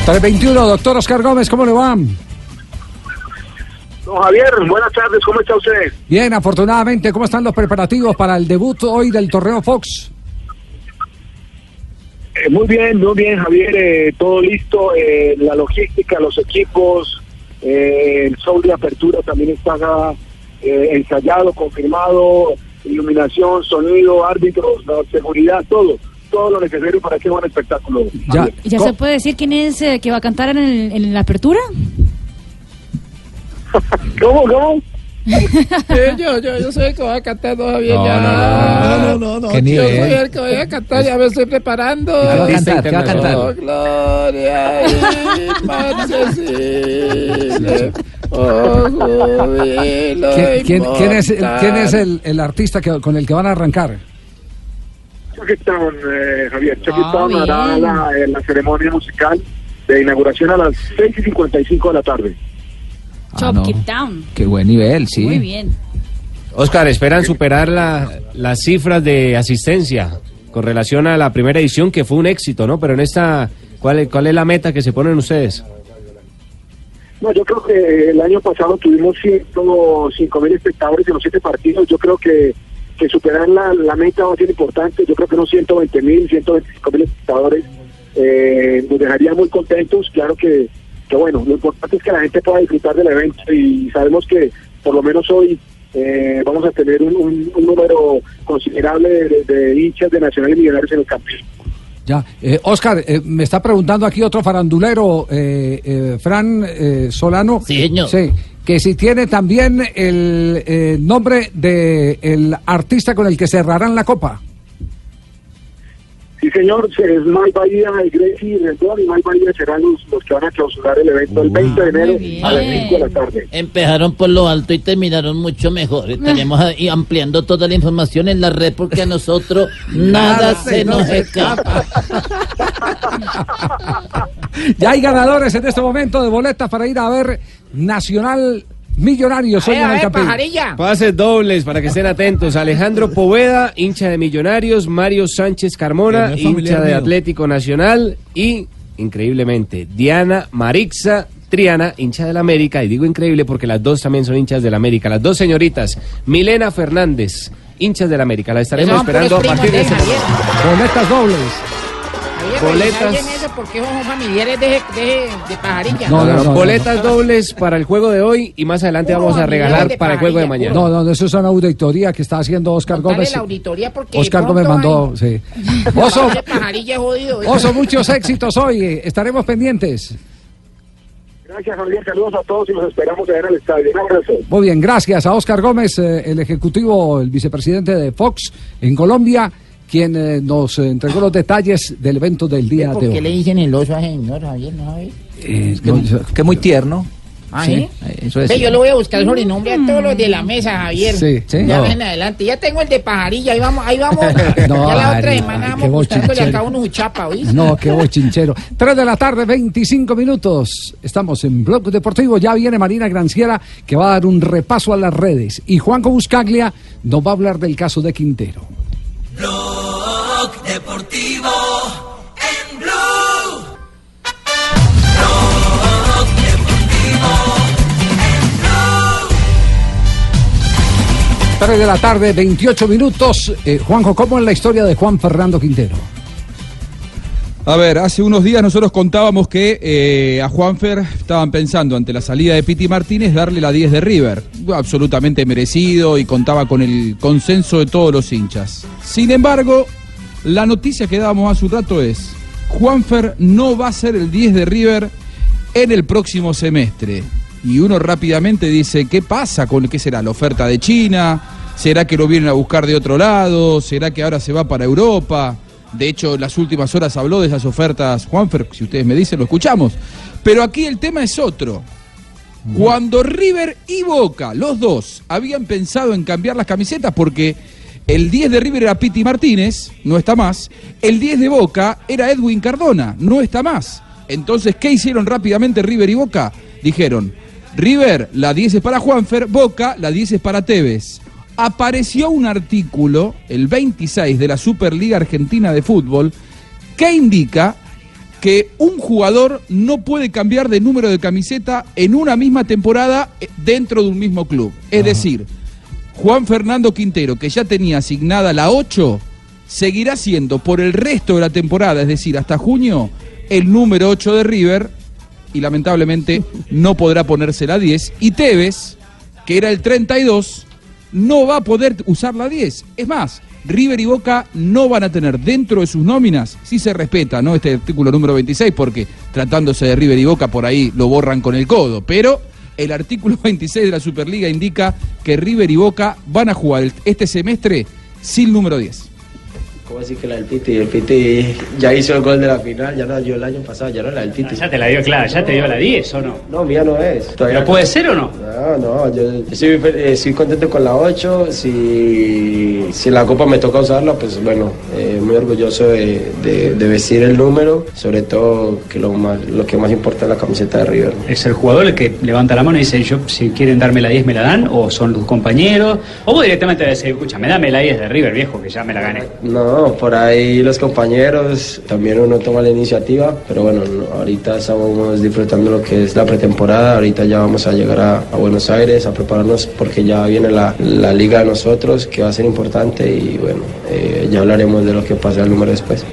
321, doctor Oscar Gómez, ¿cómo le va? Don Javier, buenas tardes, ¿cómo está usted? Bien, afortunadamente, ¿cómo están los preparativos para el debut hoy del torneo Fox? Eh, muy bien, muy bien, Javier, eh, todo listo, eh, la logística, los equipos, eh, el show de apertura también está eh, ensayado, confirmado, iluminación, sonido, árbitros, la seguridad, todo, todo lo necesario para que buen espectáculo. Javier. ¿Ya se puede decir quién es eh, que va a cantar en, el- en la apertura? [laughs] ¿Cómo, cómo? Yo, yo, yo soy el que voy a cantar todavía. No, ya. no, no, no, no. ¿Qué Yo soy el que voy a cantar, ya me estoy preparando. ¿Qué va a cantar? ¿Qué va a cantar? Oh, gloria y. Oh, ¿Quién, quién- quién es, quién es el, el artista que- con el que van a arrancar? Chuckstown, eh, Javier, Ah, Chuckstown hará bien. la, eh, la ceremonia musical de inauguración a las 6 y 55 de la tarde. Ah, no. Chop Keep Down. Qué buen nivel, sí. Muy bien. Oscar, esperan superar la- las cifras de asistencia con relación a la primera edición, que fue un éxito, ¿no? Pero en esta, ¿cuál, es- cuál es la meta que se ponen ustedes? No, yo creo que el año pasado tuvimos 105 mil espectadores en los siete partidos. Yo creo que, que superar la, la meta va a ser importante. Yo creo que unos 120 mil, 125 mil espectadores eh, nos dejaría muy contentos. Claro que, que, bueno, lo importante es que la gente pueda disfrutar del evento y sabemos que por lo menos hoy eh, vamos a tener un, un- un número considerable de, de- de hinchas de Nacional y Millonarios en el campo. Ya, eh, Oscar, eh, me está preguntando aquí otro farandulero, eh, eh, Fran eh, Solano. Sí, Sí, que si tiene también el eh, nombre de el artista con el que cerrarán la copa. Sí, señor, es Mike Bahía, y Gracie Rendón y Mike Bahía serán los, los que van a clausurar el evento el 20 de enero a las 5 de la tarde. Empezaron por lo alto y terminaron mucho mejor. Estaremos ahí ampliando toda la información en la red porque a nosotros [laughs] nada se nos escapa. [laughs] Ya hay ganadores en este momento de boletas para ir a ver Nacional Millonarios hoy en el pajarilla. Pases dobles para que estén atentos. Alejandro Poveda, hincha de Millonarios, Mario Sánchez Carmona, hincha de mío. Atlético Nacional y, increíblemente, Diana Marixa Triana, hincha del América, y digo increíble porque las dos también son hinchas del América, las dos señoritas, Milena Fernández, hinchas del América, la estaremos esperando a partir de este Javier. Boletas dobles. Boletas. revisa bien eso porque son familiares de, de, de pajarilla. No, no, no, boletas dobles para el juego de hoy y más adelante vamos a regalar de para el juego de mañana. No, no, eso es una auditoría que está haciendo Oscar Gómez. la auditoría porque Oscar Gómez mandó, sí. [laughs] Oso, jodido. Oso, muchos éxitos hoy. Estaremos pendientes. Gracias, Javier. Saludos a todos y los esperamos allá en el estadio. Un abrazo. Muy bien, gracias a Oscar Gómez, eh, el ejecutivo, el vicepresidente de Fox en Colombia, quien eh, nos entregó los detalles del evento del día ¿Por de qué hoy. le dicen el oso a señor Javier? ¿No sabe? Eh, Que, no, que muy tierno. ¿Ah, Sí, eso es. Yo le voy a buscar el sobrenombre a todos los de la mesa, Javier. Sí, sí. Ya No. ven adelante. Ya tengo el de pajarilla. Ahí vamos, ahí vamos. [laughs] No, ya la otra semana vamos qué buscándole acá unos chapa. No, qué bochinchero. 3 de la tarde, 25 minutos. Estamos en Blog Deportivo. Ya viene Marina Granciera que va a dar un repaso a las redes. Y Juanco Buscaglia nos va a hablar del caso de Quintero. Blog Deportivo en Blue. Blog Deportivo en Blue. 3 de la tarde, 28 minutos. Eh, Juanjo, ¿cómo es la historia de Juan Fernando Quintero? A ver, hace unos días nosotros contábamos que eh, a Juanfer estaban pensando ante la salida de Piti Martínez darle la 10 de River. Absolutamente merecido y contaba con el consenso de todos los hinchas. Sin embargo, la noticia que dábamos hace un rato es, Juanfer no va a ser el 10 de River en el próximo semestre. Y uno rápidamente dice, ¿qué pasa con qué será la oferta de China? ¿Será que lo vienen a buscar de otro lado? ¿Será que ahora se va para Europa? De hecho, en las últimas horas habló de esas ofertas Juanfer, si ustedes me dicen, lo escuchamos. Pero aquí el tema es otro. Cuando River y Boca, los dos, habían pensado en cambiar las camisetas porque el 10 de River era Piti Martínez, no está más. El 10 de Boca era Edwin Cardona, no está más. Entonces, ¿qué hicieron rápidamente River y Boca? Dijeron, River, la 10 es para Juanfer, Boca, la 10 es para Tevez. Apareció un artículo, el 26 de la Superliga Argentina de Fútbol, que indica que un jugador no puede cambiar de número de camiseta en una misma temporada eh, dentro de un mismo club. Es decir, Juan Fernando Quintero, que ya tenía asignada la 8, seguirá siendo por el resto de la temporada, es decir, hasta junio, el número 8 de River y lamentablemente no podrá ponerse la 10. Y Tevez, que era el 32, no va a poder usar la 10. Es más, River y Boca no van a tener dentro de sus nóminas, si se respeta, ¿no? Este artículo número 26, porque tratándose de River y Boca por ahí lo borran con el codo, pero el artículo [laughs] 26 de la Superliga indica que River y Boca van a jugar este semestre sin número 10. ¿Cómo decir que la del Piti? El Piti ya hizo el gol de la final, ya la dio el año pasado, ya no la del Piti. Ya te la dio clara, ya te dio la 10 o no. No, mía no es. ¿Pero puede ser o no? No, no, yo, yo estoy, fel- eh, contento con la 8. Si, si la copa me toca usarla, pues bueno, eh, muy orgulloso de, de- de vestir el número, sobre todo que lo, más, lo que más importa es la camiseta de River. ¿Es el jugador el que levanta la mano y dice, yo si quieren darme la 10 me la dan? ¿O son tus compañeros? ¿O vos directamente decís, escucha, me dame la 10 de River, viejo, que ya me la gané? No, por ahí los compañeros, también uno toma la iniciativa, pero bueno, no, ahorita estamos disfrutando lo que es la pretemporada, ahorita ya vamos a llegar a, a Buenos Aires a prepararnos porque ya viene la, la liga de nosotros, que va a ser importante y bueno, eh, ya hablaremos de lo que pasa el número después.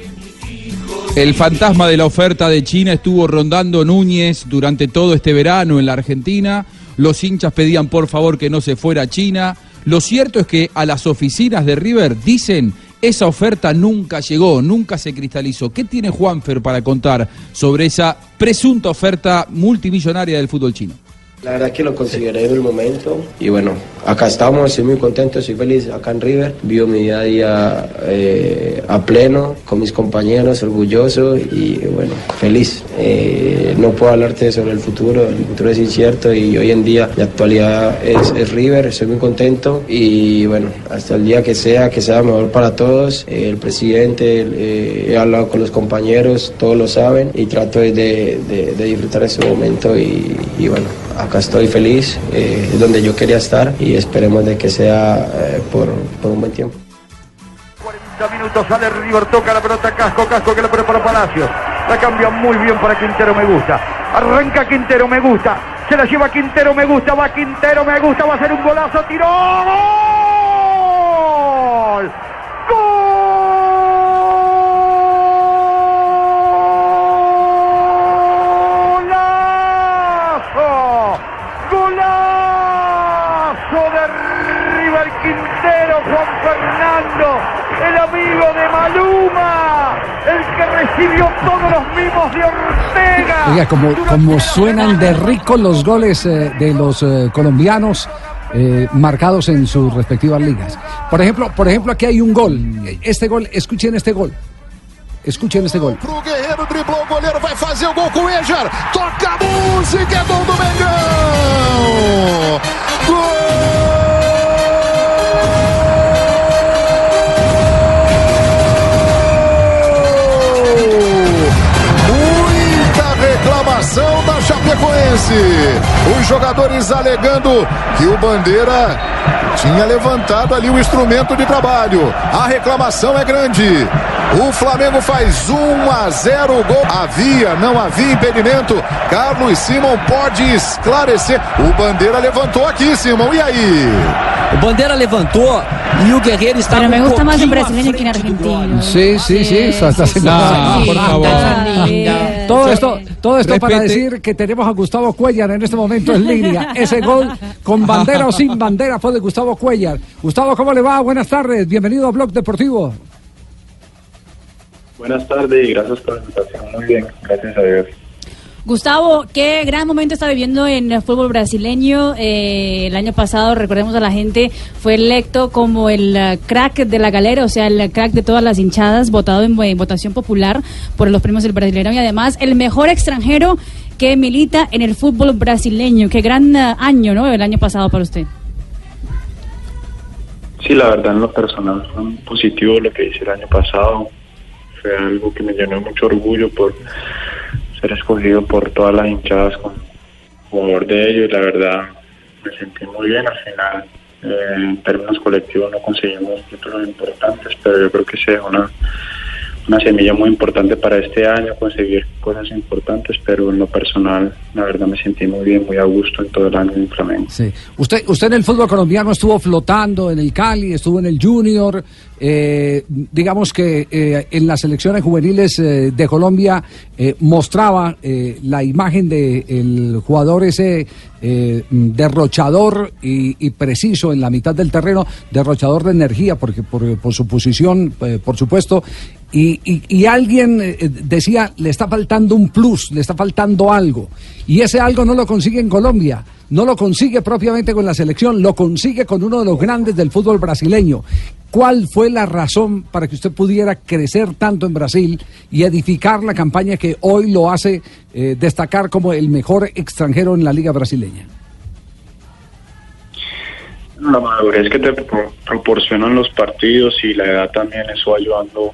El fantasma de la oferta de China estuvo rondando Núñez durante todo este verano en la Argentina. Los hinchas pedían por favor que no se fuera a China. Lo cierto es que a las oficinas de River dicen esa oferta nunca llegó, nunca se cristalizó. ¿Qué tiene Juanfer para contar sobre esa presunta oferta multimillonaria del fútbol chino? La verdad que lo consideré en el momento y bueno, acá estamos, estoy muy contento, estoy feliz acá en River. Vivo mi día a día eh, a pleno con mis compañeros, orgulloso y bueno, feliz. Eh, no puedo hablarte sobre el futuro, el futuro es incierto y hoy en día la actualidad es, River, estoy muy contento y bueno, hasta el día que sea, que sea mejor para todos. El presidente, eh, he hablado con los compañeros, todos lo saben y trato de, de- de disfrutar ese momento y bueno, acá estoy feliz, eh, donde yo quería estar y esperemos de que sea eh, por, por un buen tiempo. 40 minutos sale River, toca la pelota Casco, Casco que la pone para Palacios. La cambia muy bien para Quintero, me gusta. Arranca Quintero, me gusta. Se la lleva Quintero, me gusta. Va Quintero, me gusta. Va a ser un golazo, tiró. ¡Golazo! ¡Golazo de River Quintero, Juan Fernando! El amigo de Maluma, el que recibió todos los mimos de Ortega. Oiga, como, como suenan de ricos los goles eh, de los eh, colombianos eh, marcados en sus respectivas ligas. Por ejemplo, por ejemplo, aquí hay un gol. Este gol, escuchen este gol. Escuchen este gol. Pro Guerreiro driblou o goleiro, vai fazer o gol com o Ejar. Toca a música, é gol do Mengão. Muita reclamação da Chapecoense. Os jogadores alegando que o Bandeira tinha levantado ali o instrumento de trabalho. A reclamação é grande. O Flamengo faz 1 a 0 gol. Havia, não havia impedimento. Carlos Simon pode esclarecer. O Bandeira levantou aqui, Simon. E aí? O Bandeira levantou e o Guerreiro estava Pero me gusta más en brasileño que en argentino. Sí, sí, sí, está, está haciendo- No, por favor. Todo esto, todo esto para Respete. decir que tenemos a Gustavo Cuellar en este momento en línea. Ese gol con bandera o sin bandera fue de Gustavo Cuellar. Gustavo, ¿cómo le va? Buenas tardes, bienvenido a Blog Deportivo. Buenas tardes y gracias por la invitación. Muy bien, gracias a Dios. Gustavo, qué gran momento está viviendo en el fútbol brasileño. Eh, el año pasado, recordemos a la gente, fue electo como el eh, crack de la galera, o sea, el crack de todas las hinchadas, votado en, en votación popular por los premios del Brasileño y además el mejor extranjero que milita en el fútbol brasileño. Qué gran eh, año, ¿no? El año pasado para usted. Sí, la verdad en lo personal fue muy positivo lo que hice el año pasado. Fue algo que me llenó mucho orgullo por ser escogido por todas las hinchadas como jugador de ellos la verdad me sentí muy bien al final. Eh, en términos colectivos no conseguimos títulos importantes, pero yo creo que se dejó una, una semilla muy importante para este año, conseguir cosas importantes, pero en lo personal la verdad me sentí muy bien, muy a gusto en todo el año en Flamengo. Sí. Usted, usted en el fútbol colombiano estuvo flotando en el Cali, estuvo en el Junior. eh, digamos que eh, en las selecciones juveniles eh, de Colombia eh, mostraba eh, la imagen de el jugador ese eh, derrochador y, y preciso en la mitad del terreno, derrochador de energía, porque por, su posición, por supuesto. Y, y- y alguien eh, decía, le está faltando un plus, le está faltando algo. Y ese algo no lo consigue en Colombia, no lo consigue propiamente con la selección, lo consigue con uno de los grandes del fútbol brasileño. ¿Cuál fue la razón para que usted pudiera crecer tanto en Brasil y edificar la campaña que hoy lo hace eh, destacar como el mejor extranjero en la liga brasileña? La madurez que te pro- proporcionan los partidos y la edad también, eso ayudando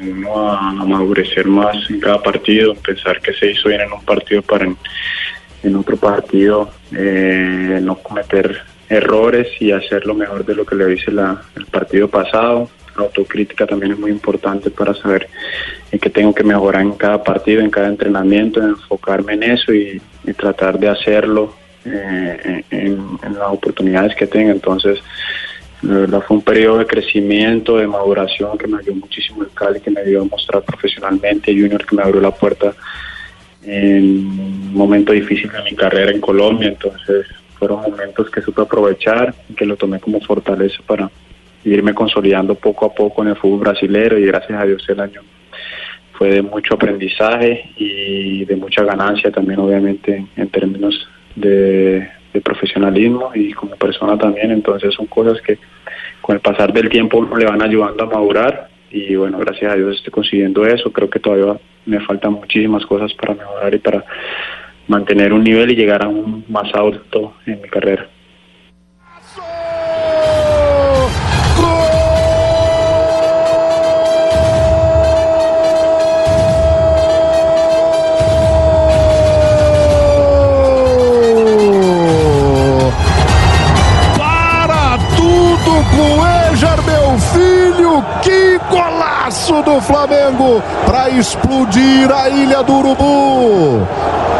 uno a, a madurecer más en cada partido, pensar que se hizo bien en un partido para en, otro partido eh, no cometer errores y hacer lo mejor de lo que le hice la- el partido pasado. La autocrítica también es muy importante para saber en qué tengo que mejorar en cada partido, en cada entrenamiento, enfocarme en eso y, y tratar de hacerlo eh, en, en las oportunidades que tenga. Entonces, la verdad fue un periodo de crecimiento, de maduración que me ayudó muchísimo el Cali, que me ayudó a mostrar profesionalmente, Junior que me abrió la puerta en un momento difícil de mi carrera en Colombia, entonces fueron momentos que supe aprovechar y que lo tomé como fortaleza para irme consolidando poco a poco en el fútbol brasilero. Y gracias a Dios el año fue de mucho aprendizaje y de mucha ganancia también obviamente en términos de, de profesionalismo y como persona también, entonces son cosas que con el pasar del tiempo le van ayudando a madurar. Y bueno, gracias a Dios estoy consiguiendo eso, creo que todavía me faltan muchísimas cosas para mejorar y para mantener un nivel y llegar a un más alto en mi carrera. Golaço do Flamengo para explodir a Ilha do Urubu!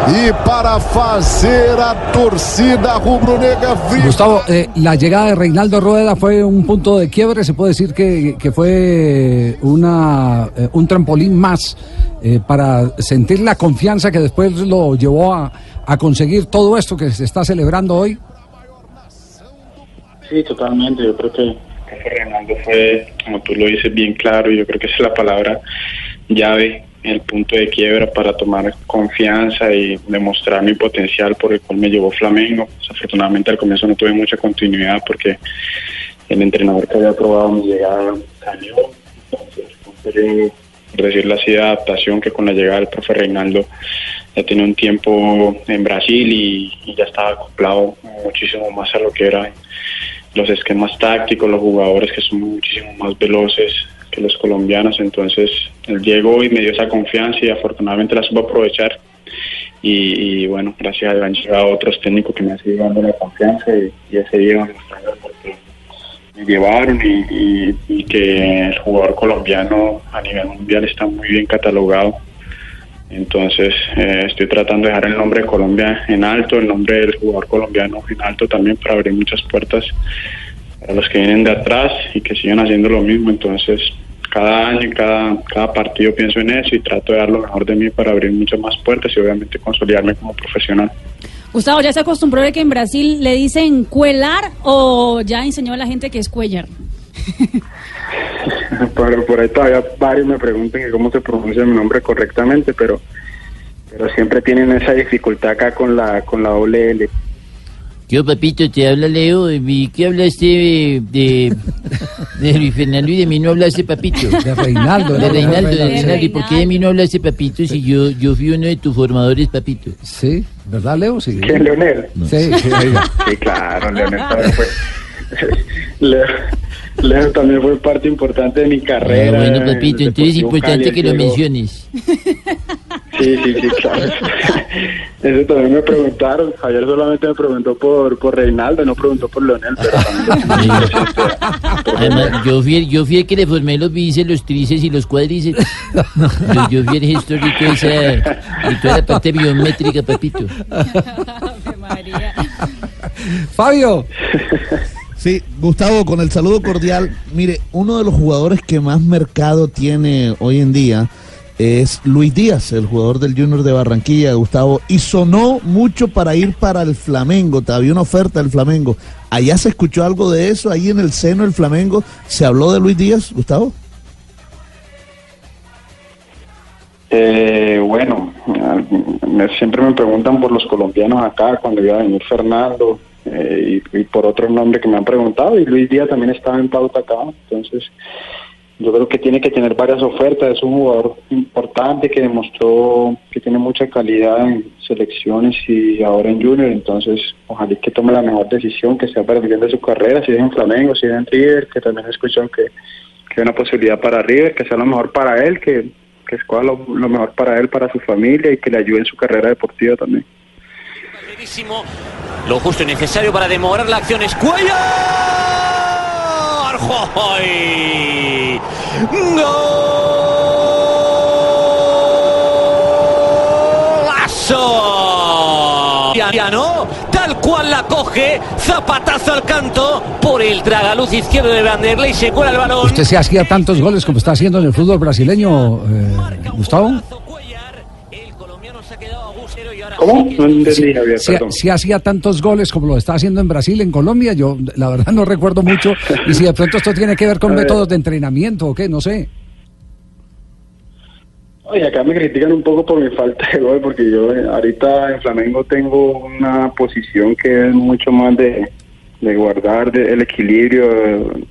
E para fazer a torcida rubro-negra vibrar. Gustavo, eh, la llegada de Reinaldo Rueda fue un punto de quiebre, se puede decir que, que fue una, eh, un trampolín más eh, para sentir la confianza que después lo llevó a, a conseguir todo esto que se está celebrando hoy. Sí, totalmente. Yo creo que, que Fernando fue, como tú lo dices, bien claro. y Yo creo que es la palabra llave, el punto de quiebra para tomar confianza y demostrar mi potencial por el cual me llevó Flamengo. Desafortunadamente al comienzo no tuve mucha continuidad porque el entrenador que había probado mi llegada salió. Por decirlo así, de adaptación que con la llegada del profe Reinaldo ya tenía un tiempo en Brasil y, ya estaba acoplado muchísimo más a lo que eran los esquemas tácticos, los jugadores que son muchísimo más veloces que los colombianos. Entonces, él llegó y me dio esa confianza y afortunadamente la supo aprovechar. Y, bueno, gracias a Dios han llegado otros técnicos que me han seguido dando la confianza y, y he seguido demostrando porque me llevaron y, y- y que el jugador colombiano a nivel mundial está muy bien catalogado. Entonces eh, estoy tratando de dejar el nombre de Colombia en alto, el nombre del jugador colombiano en alto también para abrir muchas puertas para los que vienen de atrás y que sigan haciendo lo mismo. Entonces, cada año, y cada, cada partido pienso en eso y trato de dar lo mejor de mí para abrir muchas más puertas y obviamente consolidarme como profesional. Gustavo, ¿ya se acostumbró de que en Brasil le dicen cuelar o ya enseñó a la gente que es cuellar? [laughs] Pero por ahí todavía varios me preguntan que cómo se pronuncia mi nombre correctamente, pero pero siempre tienen esa dificultad acá con la con la doble L. Yo, papito, te habla Leo. ¿Y qué hablaste de, de, de Luis Fernando y de mí no hablaste, papito? De Reinaldo, De. Reinaldo, de Reinaldo. ¿Y por qué de mí no hablaste, papito, si yo, yo fui uno de tus formadores, papito? Sí, ¿verdad, Leo? Sí. ¿Quién, Leonel? Sí, sí, oiga. Sí, claro, Leonel fue. Leo, Leo también fue parte importante de mi carrera. Ah, bueno, en papito, el entonces es importante Cali, que lo menciones. Sí, sí, sí, claro. [laughs] Eso también me preguntaron. Javier solamente me preguntó por, por Reinaldo, no preguntó por Leonel, pero también. Además, yo fui, el- yo fui el que le formé los bíceps, los tríceps y los cuádriceps. Yo, yo fui el gestor de toda, esa, de toda la parte biométrica, papito. [laughs] Fabio. [laughs] Sí, Gustavo, con el saludo cordial. Mire, uno de los jugadores que más mercado tiene hoy en día es Luis Díaz, el jugador del Junior de Barranquilla, Gustavo, y sonó mucho para ir para el Flamengo. Había una oferta del Flamengo. ¿Allá se escuchó algo de eso? ¿Ahí en el seno del Flamengo se habló de Luis Díaz, Gustavo? Eh, bueno, siempre me preguntan por los colombianos acá, cuando iba a venir Fernando, eh, y, por otro nombre que me han preguntado, y Luis Díaz también estaba en pauta acá, entonces yo creo que tiene que tener varias ofertas, es un jugador importante que demostró que tiene mucha calidad en selecciones y ahora en Junior, entonces ojalá que tome la mejor decisión, que sea para el bien de su carrera, si es en Flamengo, si es en River, que también escucharon que, que hay una posibilidad para River, que sea lo mejor para él, que, que escoja lo mejor para él, para su familia y que le ayude en su carrera deportiva también. Lo justo y necesario para demorar la acción es Cuellar. ¡Joy! ¡Golazo! Piano, tal cual la coge, zapatazo al canto por el tragaluz izquierdo de Vanderlei, se cuela el balón. ¿Usted se hacía tantos goles como está haciendo en el fútbol brasileño, eh, Gustavo? ¿Cómo? No entendí, Javier, Si, perdón. si hacía tantos goles como lo está haciendo en Brasil, en Colombia, yo la verdad no recuerdo mucho. Y si de pronto esto tiene que ver con [laughs] métodos de entrenamiento o qué, no sé. Oye, acá me critican un poco por mi falta de gol, porque yo eh, ahorita en Flamengo tengo una posición que es mucho más de, de guardar de- el equilibrio, eh,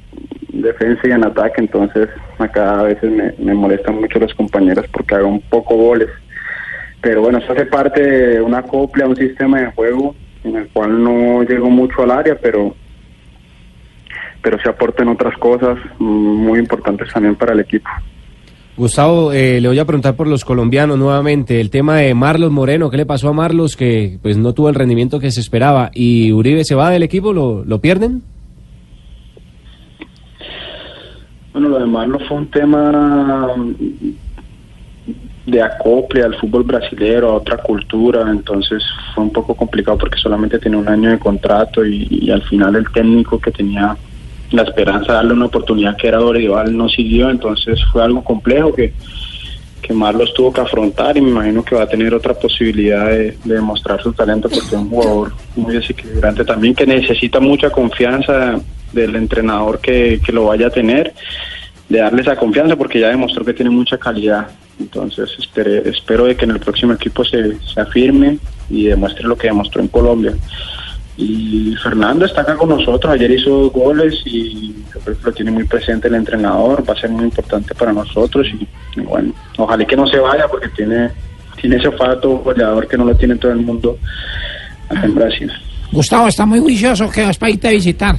defensa y en ataque, entonces acá a veces me, me molestan mucho los compañeros porque hago un poco goles. Pero bueno, eso hace parte de una copla, un sistema de juego en el cual no llego mucho al área, pero pero se aportan otras cosas muy importantes también para el equipo. Gustavo, eh, le voy a preguntar por los colombianos nuevamente. El tema de Marlos Moreno, ¿qué le pasó a Marlos que pues no tuvo el rendimiento que se esperaba? ¿Y Uribe se va del equipo? ¿Lo, lo pierden? Bueno, lo de Marlon fue un tema de acople al fútbol brasilero, a otra cultura, entonces fue un poco complicado porque solamente tenía un año de contrato y, al final el técnico que tenía la esperanza de darle una oportunidad que era Dorival no siguió, entonces fue algo complejo que, que Marlos tuvo que afrontar y me imagino que va a tener otra posibilidad de, de demostrar su talento porque es un jugador muy desequilibrante también que necesita mucha confianza del entrenador que, que lo vaya a tener, de darle esa confianza porque ya demostró que tiene mucha calidad. Entonces espere- espero de que en el próximo equipo se, se afirme y demuestre lo que demostró en Colombia. Y Fernando está acá con nosotros, ayer hizo dos goles y yo creo que lo tiene muy presente el entrenador, va a ser muy importante para nosotros y, y bueno, ojalá que no se vaya porque tiene, tiene ese olfato goleador que no lo tiene todo el mundo acá en Brasil. Gustavo está muy juicioso que vas para irte a visitar.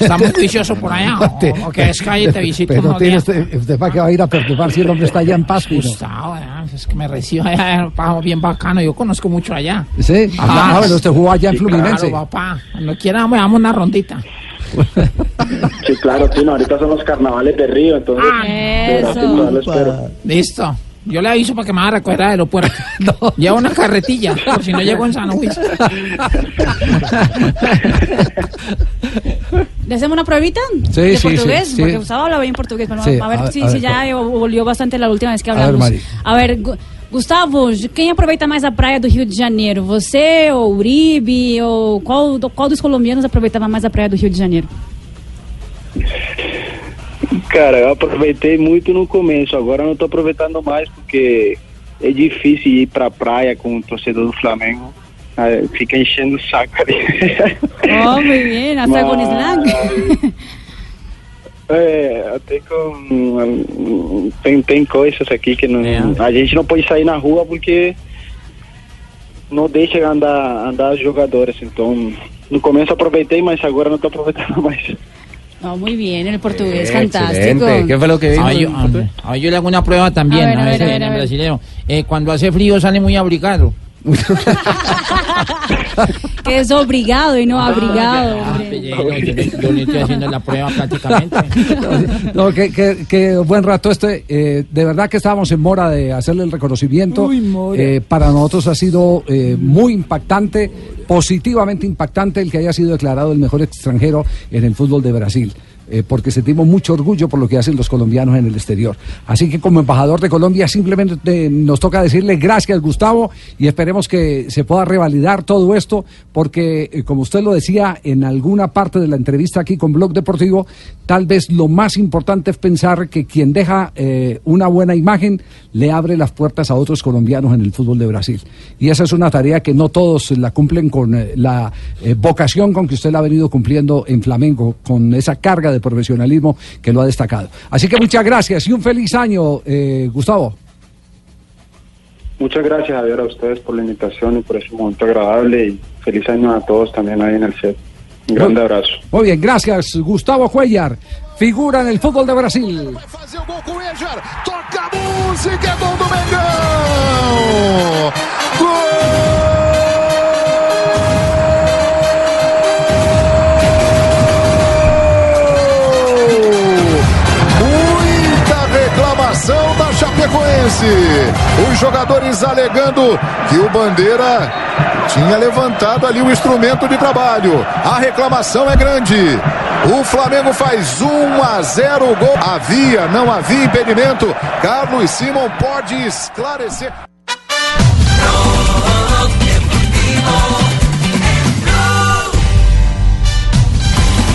Está muy [laughs] juicioso por allá. O, o que es calle y te [laughs] visito Pero tiene usted, usted para qué va a ir a perturbar si el hombre está allá en Paz. mira? Gustavo, es que me recibo allá, un pago bien bacano. Yo conozco mucho allá. Sí, Ajá. ah, bueno, usted jugó allá en Fluminense. Claro, papá. Cuando quiera, me damos una rondita. Sí, claro, Tino, ahorita son los carnavales de Río, entonces Ah, espero. Listo. Yo le aviso para que me haga recoger al aeropuerto. [laughs] Lleva una carretilla, por si no llego en San Luis. ¿Le hacemos una pruebita Sí, de sí, portugués? sí, sí. Porque Gustavo habla bien portugués, pero Sí, a ver a- si, a si ver, ya volvió bastante la última vez que A ver, hablamos. Mari. A ver, Gu- Gustavo, quem aproveita mais a praia do Rio de Janeiro? Você ou Uribe? Ou qual, qual dos colombianos aproveitava mais a praia do Rio de Janeiro? Cara, eu aproveitei muito no começo, agora não tô aproveitando mais porque é difícil ir pra praia com o torcedor do Flamengo. Ah, Fica enchendo o saco ali. Oh, [laughs] con slang. [laughs] É, até com. Tem, tem coisas aqui que não. A gente não pode sair na rua porque não deixa andar, andar os jogadores. Então, no começo aproveitei, mas agora não tô aproveitando [laughs] mais. Oh, muy bien, el portugués, Excelente. fantástico. ¿Qué fue lo que dijo? Ah, yo, ah, yo le hago una prueba también, A ver, a a ver, ver, a ver, en a el ver. brasileño. Eh, cuando hace frío sale muy abrigado. [laughs] Que es obligado y no abrigado. Ah, yo, yo- le estoy haciendo la prueba prácticamente. [laughs] No, que, que- que buen rato este. eh, de verdad que estábamos en mora de hacerle el reconocimiento. Eh, para nosotros ha sido eh, muy impactante, positivamente impactante el que haya sido declarado el mejor extranjero en el fútbol de Brasil. Eh, porque sentimos mucho orgullo por lo que hacen los colombianos en el exterior. Así que como embajador de Colombia simplemente te- nos toca decirle gracias Gustavo y esperemos que se pueda revalidar todo esto porque eh, como usted lo decía en alguna parte de la entrevista aquí con Blog Deportivo, tal vez lo más importante es pensar que quien deja eh, una buena imagen le abre las puertas a otros colombianos en el fútbol de Brasil. Y esa es una tarea que no todos la cumplen con eh, la eh, vocación con que usted la ha venido cumpliendo en Flamengo, con esa carga de profesionalismo que lo ha destacado. Así que muchas gracias y un feliz año, eh, Gustavo. Muchas gracias, Javier, a ustedes por la invitación y por ese momento agradable y feliz año a todos también ahí en el set. Un grande abrazo. Muy bien, gracias, Gustavo Cuellar, figura en el fútbol de Brasil. Toca a música, gol do Mengão! Gol! Chapecoense. Os jogadores alegando que o Bandeira tinha levantado ali o instrumento de trabalho. A reclamação é grande. O Flamengo faz 1 a 0 gol. Havia, não havia impedimento. Carlos Simon pode esclarecer.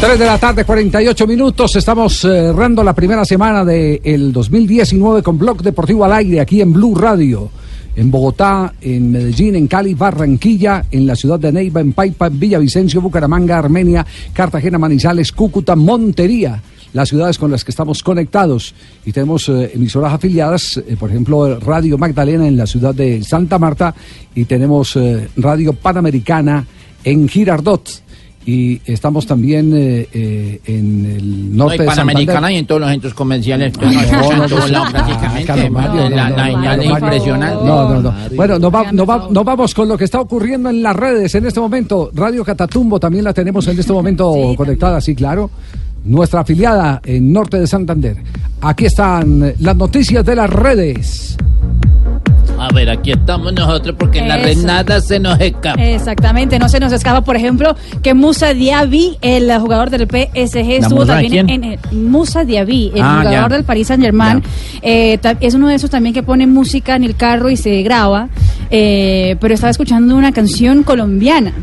Tres de la tarde, 48 minutos. Estamos eh, cerrando la primera semana del 2019 con Blog Deportivo al aire aquí en Blue Radio. En Bogotá, en Medellín, en Cali, Barranquilla, en la ciudad de Neiva, en Paipa, en Villavicencio, Bucaramanga, Armenia, Cartagena, Manizales, Cúcuta, Montería. Las ciudades con las que estamos conectados y tenemos eh, emisoras afiliadas, eh, por ejemplo, Radio Magdalena en la ciudad de Santa Marta y tenemos Radio Panamericana en Girardot y estamos también eh, eh, en el No, norte y de Santander. Panamericana y en todos los centros comerciales. No, no, en no, todos no, lados no, prácticamente. Carlos Mario, la no, la no, señal Carlos es Mario. impresionante. No, no, no. Bueno, nos, va- nos va- nos vamos con lo que está ocurriendo en las redes en este momento. Radio Catatumbo también la tenemos en este momento conectada, sí, claro. Nuestra afiliada en Norte de Santander. Aquí están las noticias de las redes. A ver, aquí estamos nosotros porque en la red Eso. nada se nos escapa. Exactamente, no se nos escapa, por ejemplo, que Musa Diaby, el jugador del PSG, ¿La estuvo Musa también quién? en el, Musa Diaby, el Ah, jugador ya. del Paris Saint Germain, es uno de esos también que pone música en el carro y se graba, eh, pero estaba escuchando una canción colombiana,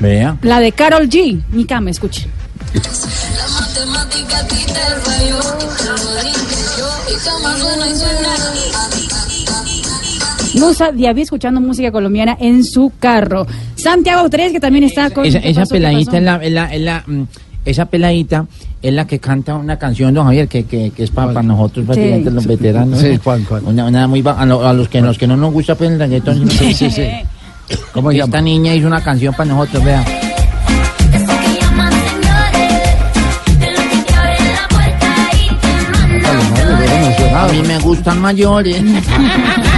Vea. la de Carol G. Mi cama, escuche. matemática a ti te falló, te lo dije yo, y cama suena y suena. Musa Diaby escuchando música colombiana en su carro. Santiago 3, que también está con... Esa, ¿qué esa pasó? ¿Qué peladita es la, es la, es la, mm, esa peladita es la que canta una canción, don Javier, que, que, que es para, nosotros, prácticamente los veteranos. Sí. ¿cuál, cuál? Una, una muy a, lo- a los que los que no nos gusta pues, el reggaetón. Sí, sí, sí. ¿Cómo Esta niña hizo una canción para nosotros, vea. A mí me gustan mayores. [laughs]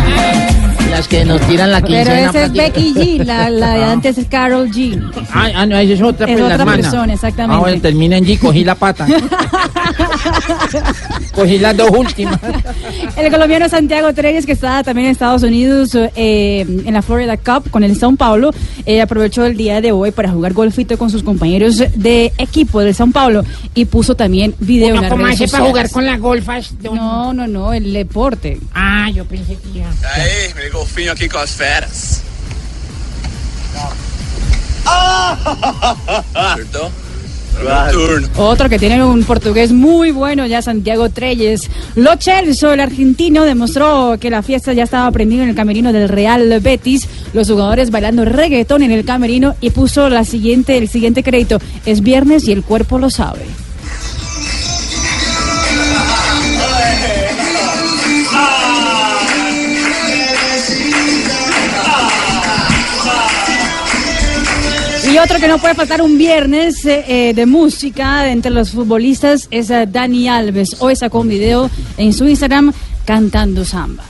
Las que nos tiran la Pero quincena. esa es. Becky G, la, la de antes es Carol G. Ah, ah, no, esa es otra, Es pues, la otra hermana. persona, exactamente. Ah, bueno, termina en G, cogí la pata. [laughs] Cogí las dos últimas. El colombiano Santiago Treyes, que está también en Estados Unidos eh, en la Florida Cup con el São Paulo, eh, aprovechó el día de hoy para jugar golfito con sus compañeros de equipo del São Paulo y puso también video en Uno las como redes para jugar con las golfas. de un- No, no, no, el deporte. Ah, yo pensé que ya. Aí, meu golfinho aqui com as feras. Turno. Otro que tiene un portugués muy bueno, ya Santiago Treyes. Lo Celso, el argentino, demostró que la fiesta ya estaba prendida en el camerino del Real Betis. Los jugadores bailando reggaetón en el camerino y puso la siguiente, el siguiente crédito. Es viernes y el cuerpo lo sabe. Otro que no puede faltar un viernes eh, eh, de música entre los futbolistas es eh, Dani Alves. Hoy sacó un video en su Instagram cantando samba.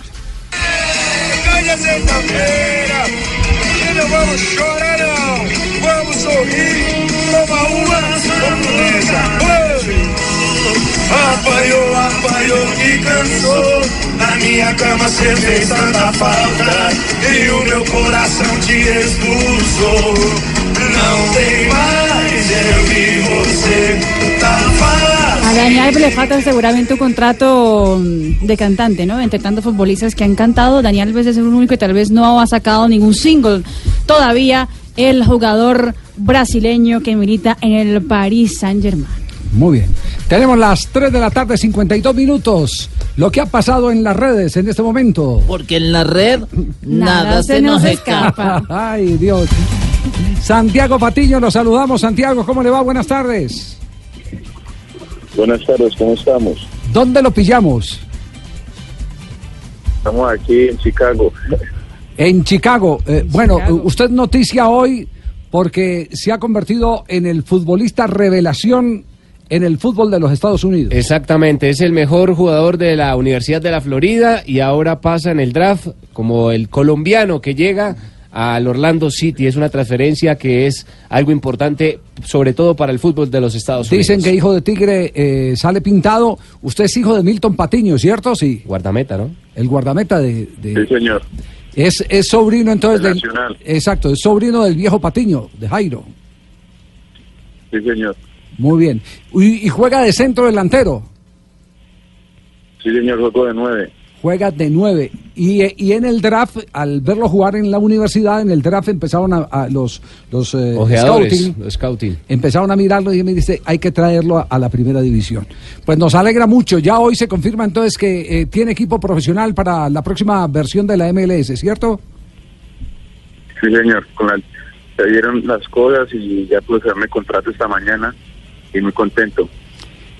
E o meu coração te expulsou. Não tem mais eu você, tá fácil. A Dani Alves le falta seguramente un contrato mm, de cantante, ¿no? Entre tantos futbolistas que han cantado, Dani Alves es el único que tal vez no ha sacado ningún single todavía. El jugador brasileño que milita en el Paris Saint Germain. Muy bien. Tenemos las 3 de la tarde, 52 minutos. Lo que ha pasado en las redes en este momento. Porque en la red Nada nada, se se nos nos escapa. escapa. [laughs] Ay, Dios. Santiago Patiño, los saludamos. Santiago, ¿cómo le va? Buenas tardes. Buenas tardes, ¿cómo estamos? ¿Dónde lo pillamos? Estamos aquí en Chicago. En Chicago. Eh, bueno, eh, usted noticia hoy porque se ha convertido en el futbolista revelación en el fútbol de los Estados Unidos. Exactamente, es el mejor jugador de la Universidad de la Florida y ahora pasa en el draft como el colombiano que llega al Orlando City. Es una transferencia que es algo importante, sobre todo para el fútbol de los Estados Unidos. Dicen que hijo de Tigre eh, sale pintado. Usted es hijo de Milton Patiño, ¿cierto? Sí. Guardameta, ¿no? El guardameta de... de- Sí, señor. es, es sobrino entonces Del. Exacto, es sobrino del viejo Patiño, de Jairo. Sí, señor. Muy bien. Y, y juega de centro delantero. Sí, señor, juego de nueve. Juega de nueve. Y, y en el draft, al verlo jugar en la universidad, en el draft empezaron a, a los, los eh, scouting, los scouting. empezaron a mirarlo y me dice, hay que traerlo a, a la primera división. Pues nos alegra mucho. Ya hoy se confirma entonces que eh, tiene equipo profesional para la próxima versión de la MLS, ¿cierto? Sí, señor. Con la- se dieron las cosas y ya pude mi contrato esta mañana y muy contento.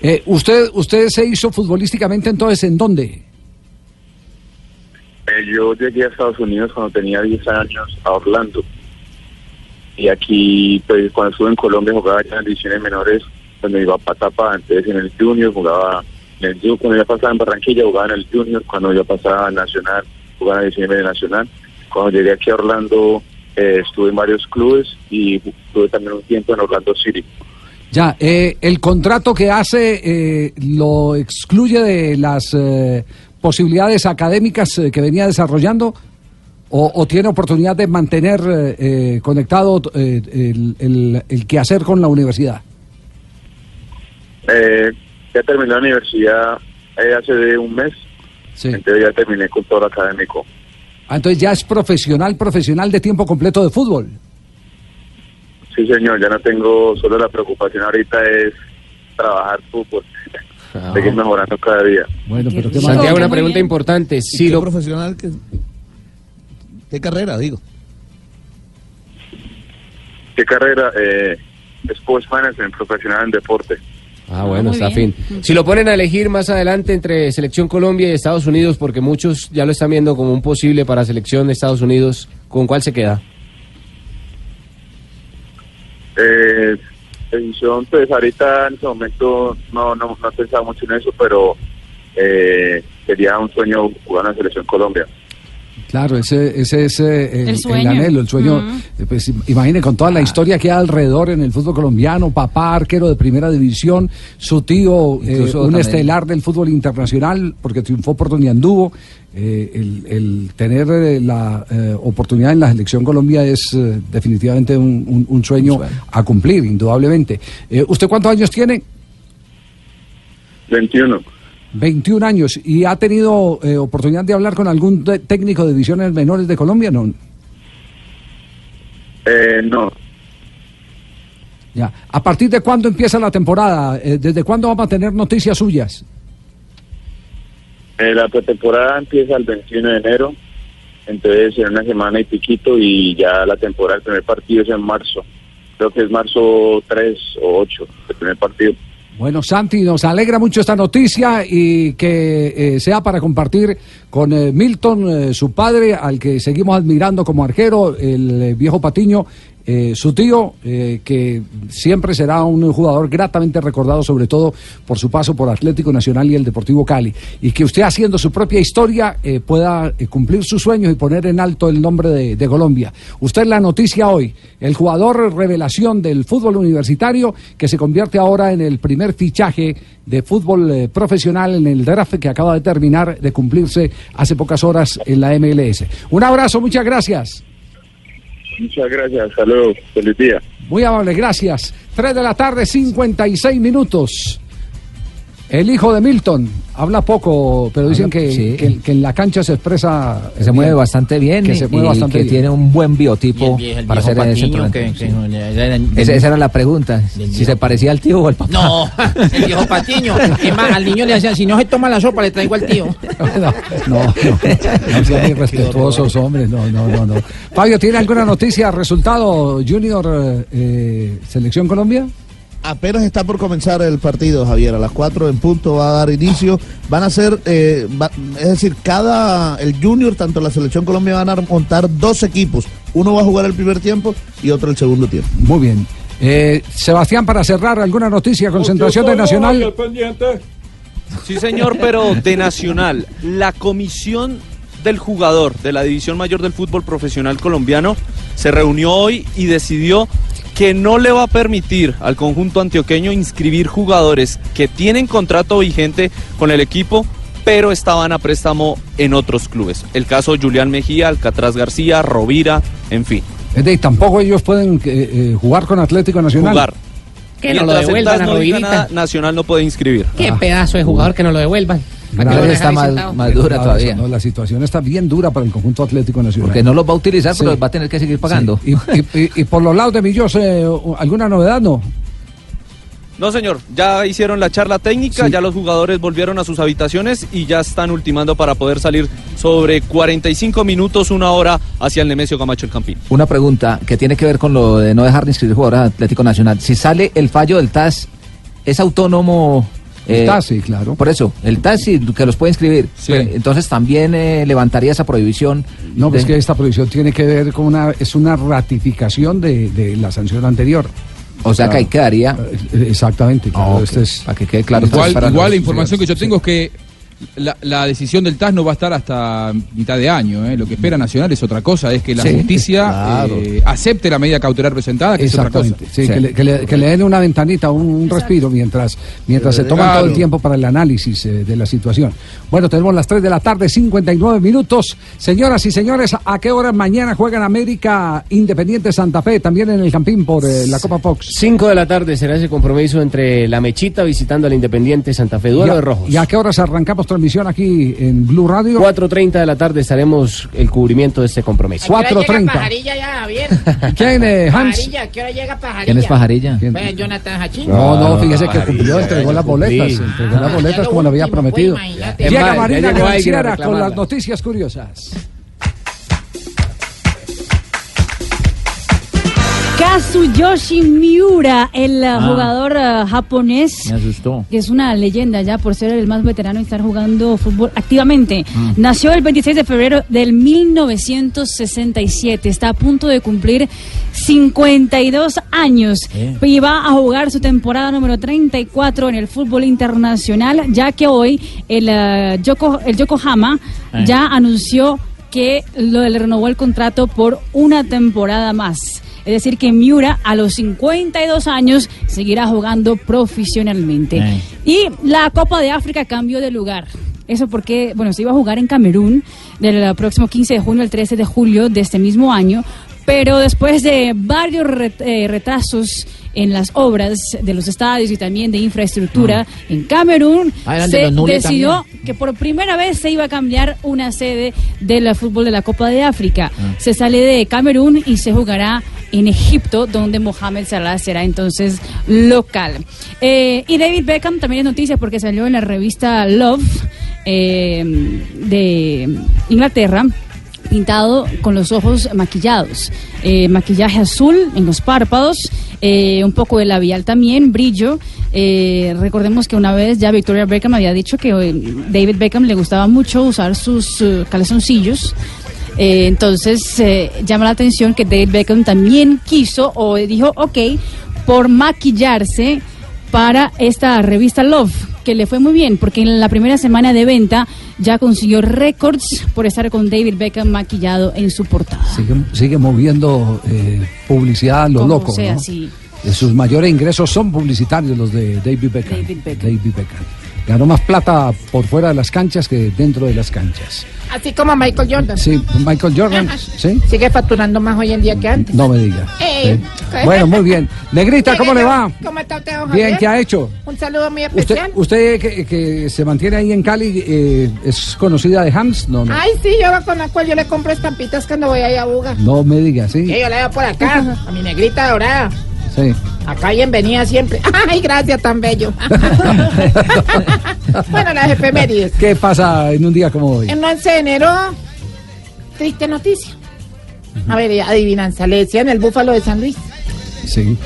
Eh, ¿usted, ¿Usted se hizo futbolísticamente entonces en dónde? Eh, yo llegué a Estados Unidos cuando tenía 10 años a Orlando. Y aquí, pues cuando estuve en Colombia jugaba ya en divisiones menores, donde mi papá tapaba. Entonces en el Junior jugaba, en el Junior, cuando yo pasaba en Barranquilla jugaba en el Junior, cuando yo pasaba en Nacional jugaba en división media nacional. Cuando llegué aquí a Orlando eh, estuve en varios clubes y estuve también un tiempo en Orlando City. Ya, eh, el contrato que hace eh, lo excluye de las posibilidades académicas eh, que venía desarrollando o, o tiene oportunidad de mantener eh, eh, conectado eh, el, el, el quehacer con la universidad. Eh, ya terminé la universidad hace de un mes, entonces ya terminé con todo académico. Ah, entonces ya es profesional, profesional de tiempo completo de fútbol. Sí, señor, ya no tengo, solo la preocupación ahorita es trabajar fútbol, seguir mejorando cada día. Bueno, pero qué Santiago, una pregunta importante. Si qué lo profesional que qué carrera digo ¿Qué carrera? Eh, Sports Management, profesional en deporte. Ah, bueno, está fin. Si lo ponen a elegir más adelante entre Selección Colombia y Estados Unidos, porque muchos ya lo están viendo como un posible para Selección de Estados Unidos, ¿con cuál se queda? Eh, decisión, pues ahorita en este momento no, no, no he pensado mucho en eso, pero eh, sería un sueño jugar en la Selección Colombia. Claro, ese, ese es eh, el, El el sueño. anhelo, el sueño. Eh, Pues im- imagine con toda la historia que hay alrededor en el fútbol colombiano, papá arquero de primera división, su tío, eh, un también- estelar del fútbol internacional, porque triunfó por donde anduvo. Eh, el, el tener eh, la eh, oportunidad en la selección Colombia es eh, definitivamente un, un- un sueño a cumplir, indudablemente. Eh, ¿Usted cuántos años tiene? 21. 21 años. ¿Y ha tenido eh, oportunidad de hablar con algún técnico de divisiones menores de Colombia? No. Eh, no, Ya. ¿A partir de cuándo empieza la temporada? Eh, ¿Desde cuándo vamos a tener noticias suyas? Eh, la pretemporada empieza el 21 de enero, entonces en una semana y piquito y ya la temporada, el primer partido es en marzo. Creo que es marzo 3 o 8, el primer partido. Bueno, Santi, nos alegra mucho esta noticia y que eh, sea para compartir con eh, Milton, eh, su padre, al que seguimos admirando como arquero, el viejo Patiño, eh, su tío, eh, que siempre será un jugador gratamente recordado, sobre todo por su paso por Atlético Nacional y el Deportivo Cali. Y que usted, haciendo su propia historia, eh, pueda cumplir sus sueños y poner en alto el nombre de, de Colombia. Usted la noticia hoy, el jugador revelación del fútbol universitario, que se convierte ahora en el primer fichaje de fútbol profesional en el draft que acaba de terminar de cumplirse hace pocas horas en la MLS. Un abrazo, muchas gracias. Muchas gracias, luego, feliz día. Muy amable, gracias. 3 de la tarde, 56 minutos. El hijo de Milton habla poco, pero dicen que, sí. que- que en la cancha se expresa. Que se mueve bastante bien Que se mueve y bastante que bien. tiene un buen biotipo el el para ser que- centrodelantero, que- sí. Esa, esa era la pregunta, si se parecía al tío o al papá. No, [laughs] el viejo Patiño. Es más, al niño le hacían, si no se toma la sopa, le traigo al tío. No, no, no sean irrespetuosos, hombres, no, no, no, no. Fabio, ¿tiene alguna noticia, resultado, Junior, eh, Selección Colombia? Apenas está por comenzar el partido, Javier. A las 4 en punto va a dar inicio. Van a ser, eh, va- es decir, cada, el Junior, tanto la Selección Colombia, van a montar dos equipos. Uno va a jugar el primer tiempo y otro el segundo tiempo. Muy bien. Eh, Sebastián, para cerrar, ¿alguna noticia? Concentración de Nacional. Sí, señor, pero de Nacional. La comisión del jugador de la División Mayor del Fútbol Profesional Colombiano se reunió hoy y decidió que no le va a permitir al conjunto antioqueño inscribir jugadores que tienen contrato vigente con el equipo, pero estaban a préstamo en otros clubes. El caso Julián Mejía, Alcatraz García, Rovira, en fin. Es de, tampoco ellos pueden eh, eh, jugar con Atlético Nacional. Jugar. Que no lo devuelvan a Rovirita. Nacional no puede inscribir. Qué pedazo de jugador que no lo devuelvan. Está más, dura Claro, todavía. no, la situación está bien dura para el conjunto Atlético Nacional. Porque no los va a utilizar, pero Sí. los va a tener que seguir pagando. Sí. Y, y- y- y por los lados de Millos, eh, ¿alguna novedad? No. No, señor, ya hicieron la charla técnica, Sí. ya los jugadores volvieron a sus habitaciones y ya están ultimando para poder salir sobre 45 minutos, una hora hacia el Nemesio Camacho el Campín. Una pregunta que tiene que ver con lo de no dejar de inscribir jugadores al Atlético Nacional. Si sale el fallo del TAS, ¿es autónomo? El TAS, sí, claro. Por eso, el sí, que los puede inscribir. Sí. Pero entonces también eh, levantaría esa prohibición. No, pues de- que esta prohibición tiene que ver con una, es una ratificación de, de la sanción anterior. O sea que ahí quedaría. Eh, Exactamente, claro, ok. este es- Para que quede claro. Igual, la información que yo tengo es que la, la decisión del TAS no va a estar hasta mitad de año. ¿eh? Lo que espera Nacional es otra cosa, es que la Sí, justicia claro. eh, acepte la medida cautelar presentada, que es otra cosa. Que, le, que le- que le den una ventanita, un, un respiro mientras, mientras se toma Claro. todo el tiempo para el análisis eh, de la situación. Bueno, tenemos las 3 de la tarde, 59 minutos. Señoras y señores, ¿a qué hora mañana juegan América Independiente Santa Fe, también en el Campín por eh, la Copa Fox? 5 de la tarde será ese compromiso entre la Mechita visitando al Independiente Santa Fe. Duelo ¿Y a- de rojos. ¿Y a qué horas arrancamos transmisión aquí en Blue Radio? 4.30 de la tarde estaremos el cubrimiento de este compromiso. ¿A qué hora llega 4:30. Pajarilla ya, Javier? ¿Quién, eh, Hans? Pajarilla, ¿a qué hora llega Pajarilla? ¿Quién es Pajarilla? Pues Jonathan Hachín. No, no, No, fíjese que cumplió, entregó las cumplí. boletas, entregó las Ah, boletas como lo había pues, prometido. Llega Marina Granciera con las noticias curiosas. Kazuyoshi Miura, el uh, Ah. jugador uh, japonés. Me asustó. que es una leyenda ya por ser el más veterano y estar jugando fútbol activamente. Mm. Nació el 26 de febrero del 1967, está a punto de cumplir 52 años Eh. y va a jugar su temporada número 34 en el fútbol internacional, ya que hoy el, eh, Yoko- el Yokohama Eh. ya anunció que lo, le renovó el contrato por una temporada más. Es decir, que Miura a los 52 años seguirá jugando profesionalmente. Ay. Y la Copa de África cambió de lugar. Eso porque, bueno, se iba a jugar en Camerún del próximo 15 de junio al 13 de julio de este mismo año, pero después de varios eh, retrasos en las obras de los estadios y también de infraestructura en Camerún, Ah, eran de se decidió también. que por primera vez se iba a cambiar una sede del fútbol de la Copa de África. Ah. Se sale de Camerún y se jugará en Egipto, donde Mohamed Salah será entonces local. Eh, y David Beckham también es noticia porque salió en la revista Love eh, de Inglaterra pintado con los ojos maquillados, Eh, maquillaje azul en los párpados, eh, un poco de labial también, brillo. Eh, recordemos que una vez ya Victoria Beckham había dicho que eh, David Beckham le gustaba mucho usar sus eh, calzoncillos. Eh, entonces eh, llama la atención que David Beckham también quiso o dijo, ok, por maquillarse para esta revista Love, que le fue muy bien, porque en la primera semana de venta ya consiguió récords por estar con David Beckham maquillado en su portada. Sigue, sigue moviendo eh, publicidad a lo Como loco. sea, ¿no? sí. Eh, Sus mayores ingresos son publicitarios los de David Beckham. David Beckham. Ganó más plata por fuera de las canchas que dentro de las canchas. Así como Michael Jordan. Sí, Michael Jordan, ¿sí? Sigue facturando más hoy en día que antes. No me diga. Eh, Sí. Bueno, muy bien. Negrita, ¿cómo le va? ¿Cómo está usted, don Bien, Javier? ¿qué ha hecho? Un saludo muy Usted, especial. usted que, que se mantiene ahí en Cali, eh, ¿es conocida de Hans? No, no. Ay, sí, yo con la cual yo le compro estampitas cuando voy ahí a Buga. No me diga, ¿sí? Yo le veo por acá, a mi negrita dorada. Sí. Acá bienvenida siempre. [laughs] Ay, gracias, tan bello. [laughs] bueno, las efemérides. ¿Qué pasa en un día como hoy? En 11 de enero, triste noticia. A ver, adivinanza, le decían el búfalo de San Luis. Sí.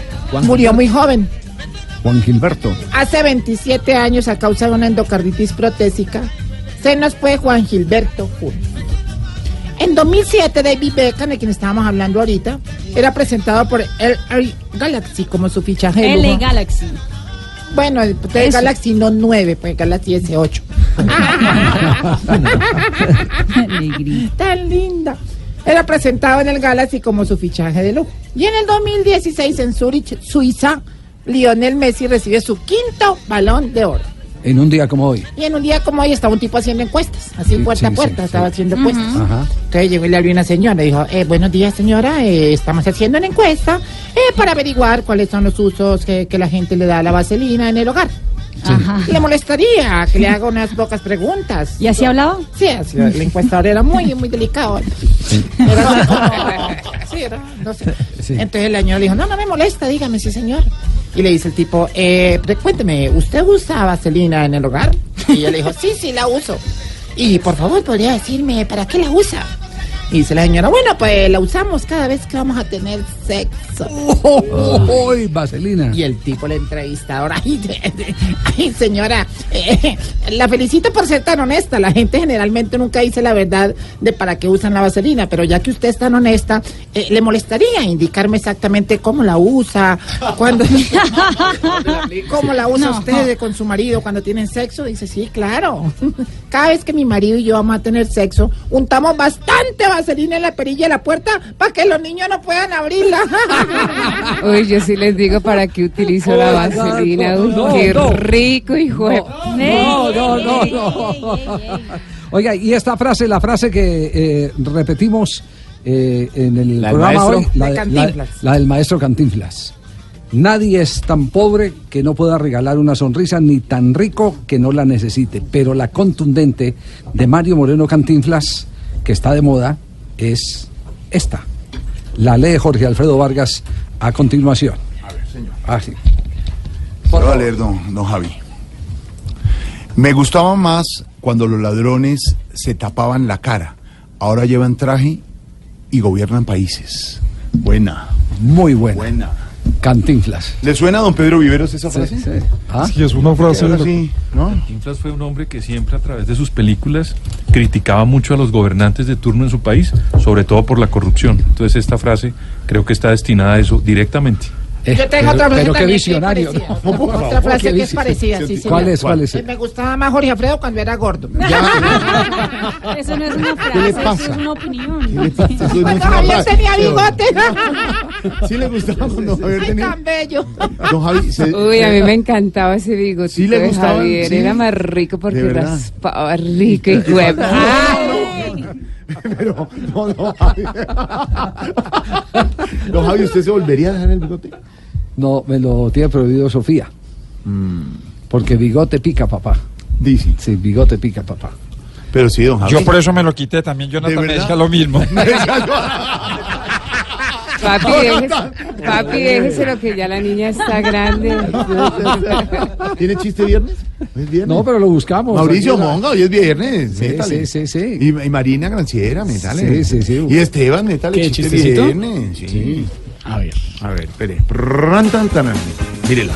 Murió muy joven, Juan Gilberto. hace 27 años a causa de una endocarditis protésica. Se nos fue Juan Gilberto Julio. En 2007, David Beckham, de quien estábamos hablando ahorita, era presentado por LA Galaxy como su fichaje de L lujo. Galaxy. Bueno, el de. Galaxy no 9, pues Galaxy es 8. [laughs] Tan linda. Era presentado en el Galaxy como su fichaje de lujo. Y en el 2016 en Zurich, Suiza, Lionel Messi recibe su quinto balón de oro. En un día como hoy. Y en un día como hoy estaba un tipo haciendo encuestas, así Sí, puerta a sí, puerta, sí, estaba sí. haciendo encuestas. Entonces llegó y le abrió una señora y dijo, eh, buenos días señora, eh, estamos haciendo una encuesta eh, para averiguar cuáles son los usos que, que la gente le da a la vaselina en el hogar. ¿Le molestaría que le haga unas pocas preguntas? ¿Y así hablaba? Sí, así, el encuestador era muy, muy delicado. Era como- [laughs] sí, era, no sé. Entonces el señor le dijo, no, no me molesta, dígame, sí señor. Y le dice el tipo, eh, pre- cuénteme, ¿usted usa vaselina en el hogar? Y ella le dijo, sí, sí, la uso. Y por favor, ¿podría decirme para qué la usa? Y dice la señora, bueno, pues la usamos cada vez que vamos a tener sexo. [laughs] ¡Uy, vaselina! Y el tipo, la entrevistadora, [laughs] ay, ay, señora, eh, la felicito por ser tan honesta. La gente generalmente nunca dice la verdad de para qué usan la vaselina, pero ya que usted es tan honesta, eh, ¿le molestaría indicarme exactamente cómo la usa? Cuando, [laughs] ¿Cómo la usa No. usted con su marido cuando tienen sexo? Dice, sí, claro. Cada vez que mi marido y yo vamos a tener sexo, untamos bastante vaselina en la perilla de la puerta para que los niños no puedan abrirla. [laughs] Uy, yo sí les digo para qué utilizo la vaselina. Uy, no, qué no. rico, hijo de... No, no, no, no. Oiga, y esta frase, la frase que eh, repetimos eh, en el ¿La del programa maestro? hoy, la, De la- Cantinflas. la del maestro Cantinflas. Nadie es tan pobre que no pueda regalar una sonrisa, ni tan rico que no la necesite. Pero la contundente de Mario Moreno Cantinflas, que está de moda, es esta. La lee Jorge Alfredo Vargas a continuación. A ver, señor. Ah, sí. Lo voy a leer, don, don Javi. Me gustaba más cuando los ladrones se tapaban la cara. Ahora llevan traje y gobiernan países. Buena. Muy buena. Buena. Cantinflas. ¿Le suena a don Pedro Viveros esa frase? sí. ¿Ah? Sí, es una frase. Ahora Sí, ¿no? Cantinflas fue un hombre que siempre a través de sus películas criticaba mucho a los gobernantes de turno en su país, sobre todo por la corrupción. Entonces esta frase creo que está destinada a eso directamente. Yo tengo otra frase pero qué también que es visionario. parecida. [laughs] No, favor, Otra frase que es visionario. parecida, sí, ¿Cuál es, cuál es? Eh, Me gustaba más Jorge Alfredo cuando era gordo. [laughs] [laughs] Eso no es una frase, ¿Qué le eso es una opinión. ¿Qué le pasa? Eso no es Cuando Javier tenía bigote. Sí le gustaba cuando Javier Ay, tenía... tan bello. Don Javi, se- Uy, a mí me encantaba ese bigote ¿Sí le de gustaba? Javier. Sí. Era más rico porque ¿De raspaba rico y huevo. [laughs] Pero, no, no, Javi. Don Javi, ¿usted se volvería a dejar el bigote? No, me lo tiene prohibido Sofía. Porque bigote pica, papá. Dice. Sí, bigote pica, papá. Pero sí, don Javi. Yo por eso me lo quité también. Jonathan me decía lo mismo. [laughs] [laughs] Papi, déjese, papi, déjese lo que ya la niña está grande. ¿Tiene chiste viernes? ¿Es viernes? No, pero lo buscamos. Mauricio. Monga, hoy es viernes. Sí, métale. sí, sí, sí. Y, y Marina Granciera, métale. Sí, sí, sí. Y Esteban, métale. ¿Qué, chiste chistecito? viernes. Sí. A ver. A ver, espere. Mírela.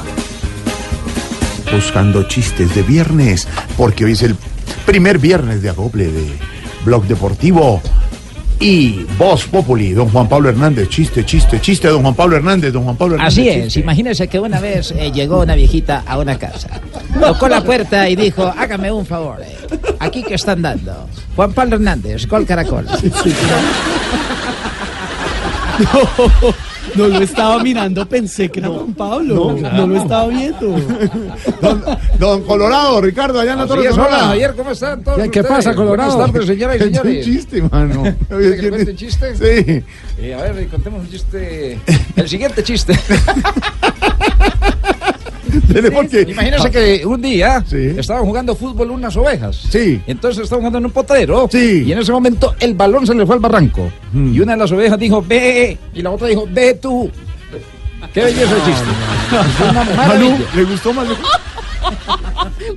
Buscando chistes de viernes, porque hoy es el primer viernes de acople de Blog Deportivo. Y Voz Populi, don Juan Pablo Hernández, chiste, chiste, chiste, don Juan Pablo Hernández, don Juan Pablo Hernández. Así es, chiste. imagínese que una vez eh, llegó una viejita a una casa, tocó la puerta y dijo, hágame un favor, eh, aquí que están dando, Juan Pablo Hernández, Gol Caracol. [laughs] No, no lo estaba mirando, pensé que era Juan Pablo. No, lo estaba viendo. Don, don Colorado, Ricardo, allá en la Torre hola, Javier, ¿cómo están todos ¿Qué- ustedes? pasa, Colorado? Buenas tardes, señoras y Es un señores. chiste, mano. ¿Quiere que le cuente un chiste? Sí. Eh, a ver, contemos un chiste. El siguiente chiste. [laughs] Tenemos que... Imagínense que un día estaban jugando fútbol unas ovejas. Sí. Entonces estaban jugando en un potrero. Sí. Y en ese momento el balón se le fue al barranco. Y una de las ovejas dijo, ve. Y la otra dijo, ve tú. Qué belleza de chiste. Fue una Manu, maravilla. ¿le gustó Manu? [laughs]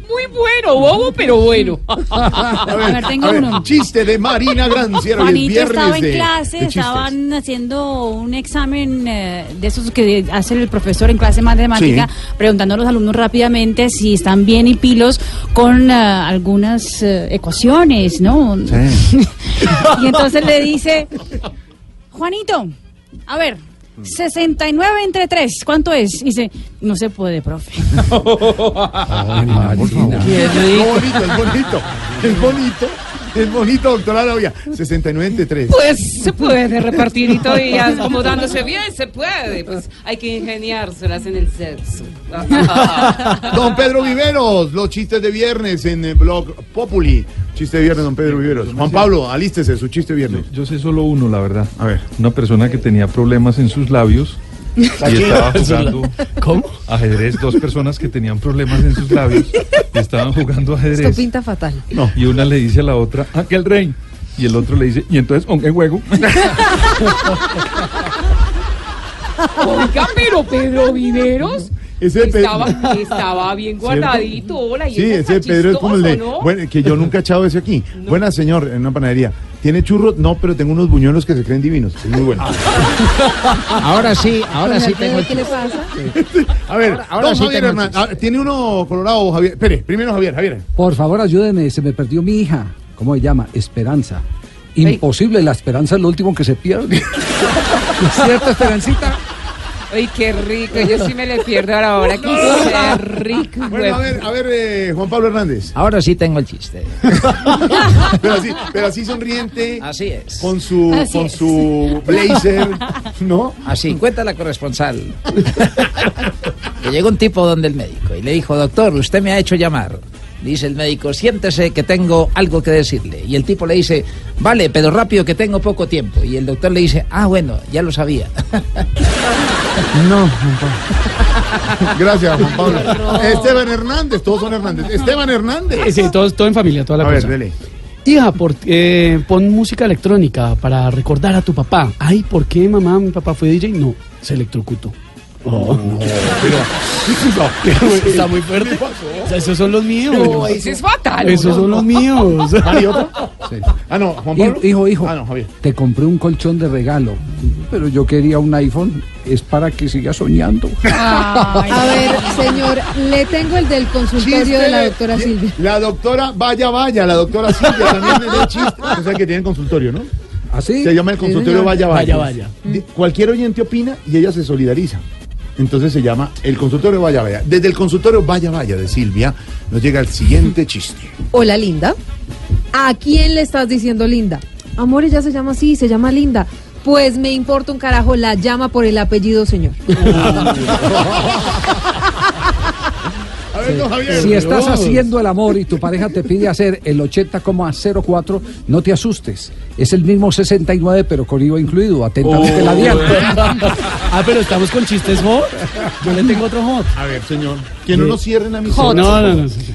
Muy bueno, bobo, pero bueno. A ver, tengo a ver, uno. Chiste de Marina es Juanito viernes estaba en de- clase, de estaban haciendo un examen eh, de esos que hace el profesor en clase de matemática, Sí. preguntando a los alumnos rápidamente si están bien y pilos con eh, algunas eh, ecuaciones, ¿no? [laughs] y entonces le dice, Juanito, a ver, 69 entre 3, ¿cuánto es? Y dice, no se puede, profe. [laughs] Ay, Marina, por favor. Qué Es bonito, es bonito. Es bonito. Es bonito, doctora Lavia. 69 entre 3. Pues se puede repartir y todo y acomodándose bien, se puede. Pues hay que ingeniárselas en el sexo. [laughs] Don Pedro Viveros, los chistes de viernes en el blog Populi. Chiste de viernes, don Pedro Viveros. Juan Pablo, alístese su chiste de viernes. Yo sé solo uno, la verdad. A ver. Una persona que tenía problemas en sus labios y estaba jugando ajedrez. Dos personas que tenían problemas en sus labios y estaban jugando Esto ajedrez. pinta fatal. Y una le dice a la otra, aquel rey. Y el otro le dice, ¿y entonces con qué juego? [laughs] Oiga, pero Pedro Viveros Ese estaba, estaba bien [laughs] guardadito. Hola, y Sí, ese Pedro es como el de. ¿no? Bueno, que yo nunca he echado ese aquí. [laughs] Buena señor, en una panadería. ¿Tiene churros? No, pero tengo unos buñuelos que se creen divinos. Es muy bueno. [laughs] Ahora sí, ahora sí tengo ¿Qué le pasa? A ver, Ahora- ahora sí Javier tengo el Hernández. Ah, ¿Tiene uno colorado, Javier? Espere, primero Javier, Javier. Por favor, ayúdenme, se me perdió mi hija. ¿Cómo se llama? Esperanza. Imposible, la esperanza es lo último que se pierde. ¿Es cierto, Esperancita? Ay, qué rico. Yo sí me le pierdo ahora. ahora que sea rico. Bueno, a ver, a ver, eh, Juan Pablo Hernández. Ahora sí tengo el chiste. [laughs] Pero así, pero así sonriente. Así es. Con su, Así con es. su blazer, ¿no? Así, cuenta la corresponsal. [laughs] que llegó un tipo donde el médico y le dijo, doctor, usted me ha hecho llamar. Dice el médico, siéntese que tengo algo que decirle. Y el tipo le dice, vale, pero rápido que tengo poco tiempo. Y el doctor le dice, ah, bueno, ya lo sabía. [laughs] No, Gracias, Juan Pablo. Esteban Hernández, todos son Hernández. Esteban Hernández. Sí, todo, todo en familia, toda la A ver, cosa. dele. Hija, por, eh, pon música electrónica para recordar a tu papá. Ay, ¿por qué mamá? Mi papá fue DJ. No, se electrocutó. Oh. Pero está muy fuerte. O sea, esos son los míos. No, ese es fatal. Esos son los míos. ¿Hay otro? Ah, no, Juan Hijo, Pablo. hijo, hijo, Ah, no, Javier. te compré un colchón de regalo, pero yo quería un iPhone. Es para que siga soñando. A ver, señor, le tengo el del consultorio Chiste de la doctora Silvia. La doctora, vaya, vaya, la doctora Silvia también es de chiste. O sea que tiene consultorio, ¿no? ¿Así? Se llama el consultorio. Vaya Vaya. Vaya, vaya. Cualquier oyente opina y ella se solidariza. Entonces se llama el consultorio Vaya Vaya. Desde el consultorio Vaya Vaya de Silvia nos llega el siguiente [laughs] chiste. Hola, Linda. ¿A quién le estás diciendo Linda? Amor, ella se llama así, se llama Linda. Pues me importa un carajo, la llama por el apellido, señor. [laughs] [laughs] Si estás haciendo el amor y tu pareja te pide hacer el 80,04, no te asustes. Es el mismo 69, pero con IVA incluido. Atentamente la diana. [laughs] ah, pero estamos con chistes hot. Yo le tengo otro hot. A ver, señor. Que no nos cierren a mi No, no, no. sí, sí.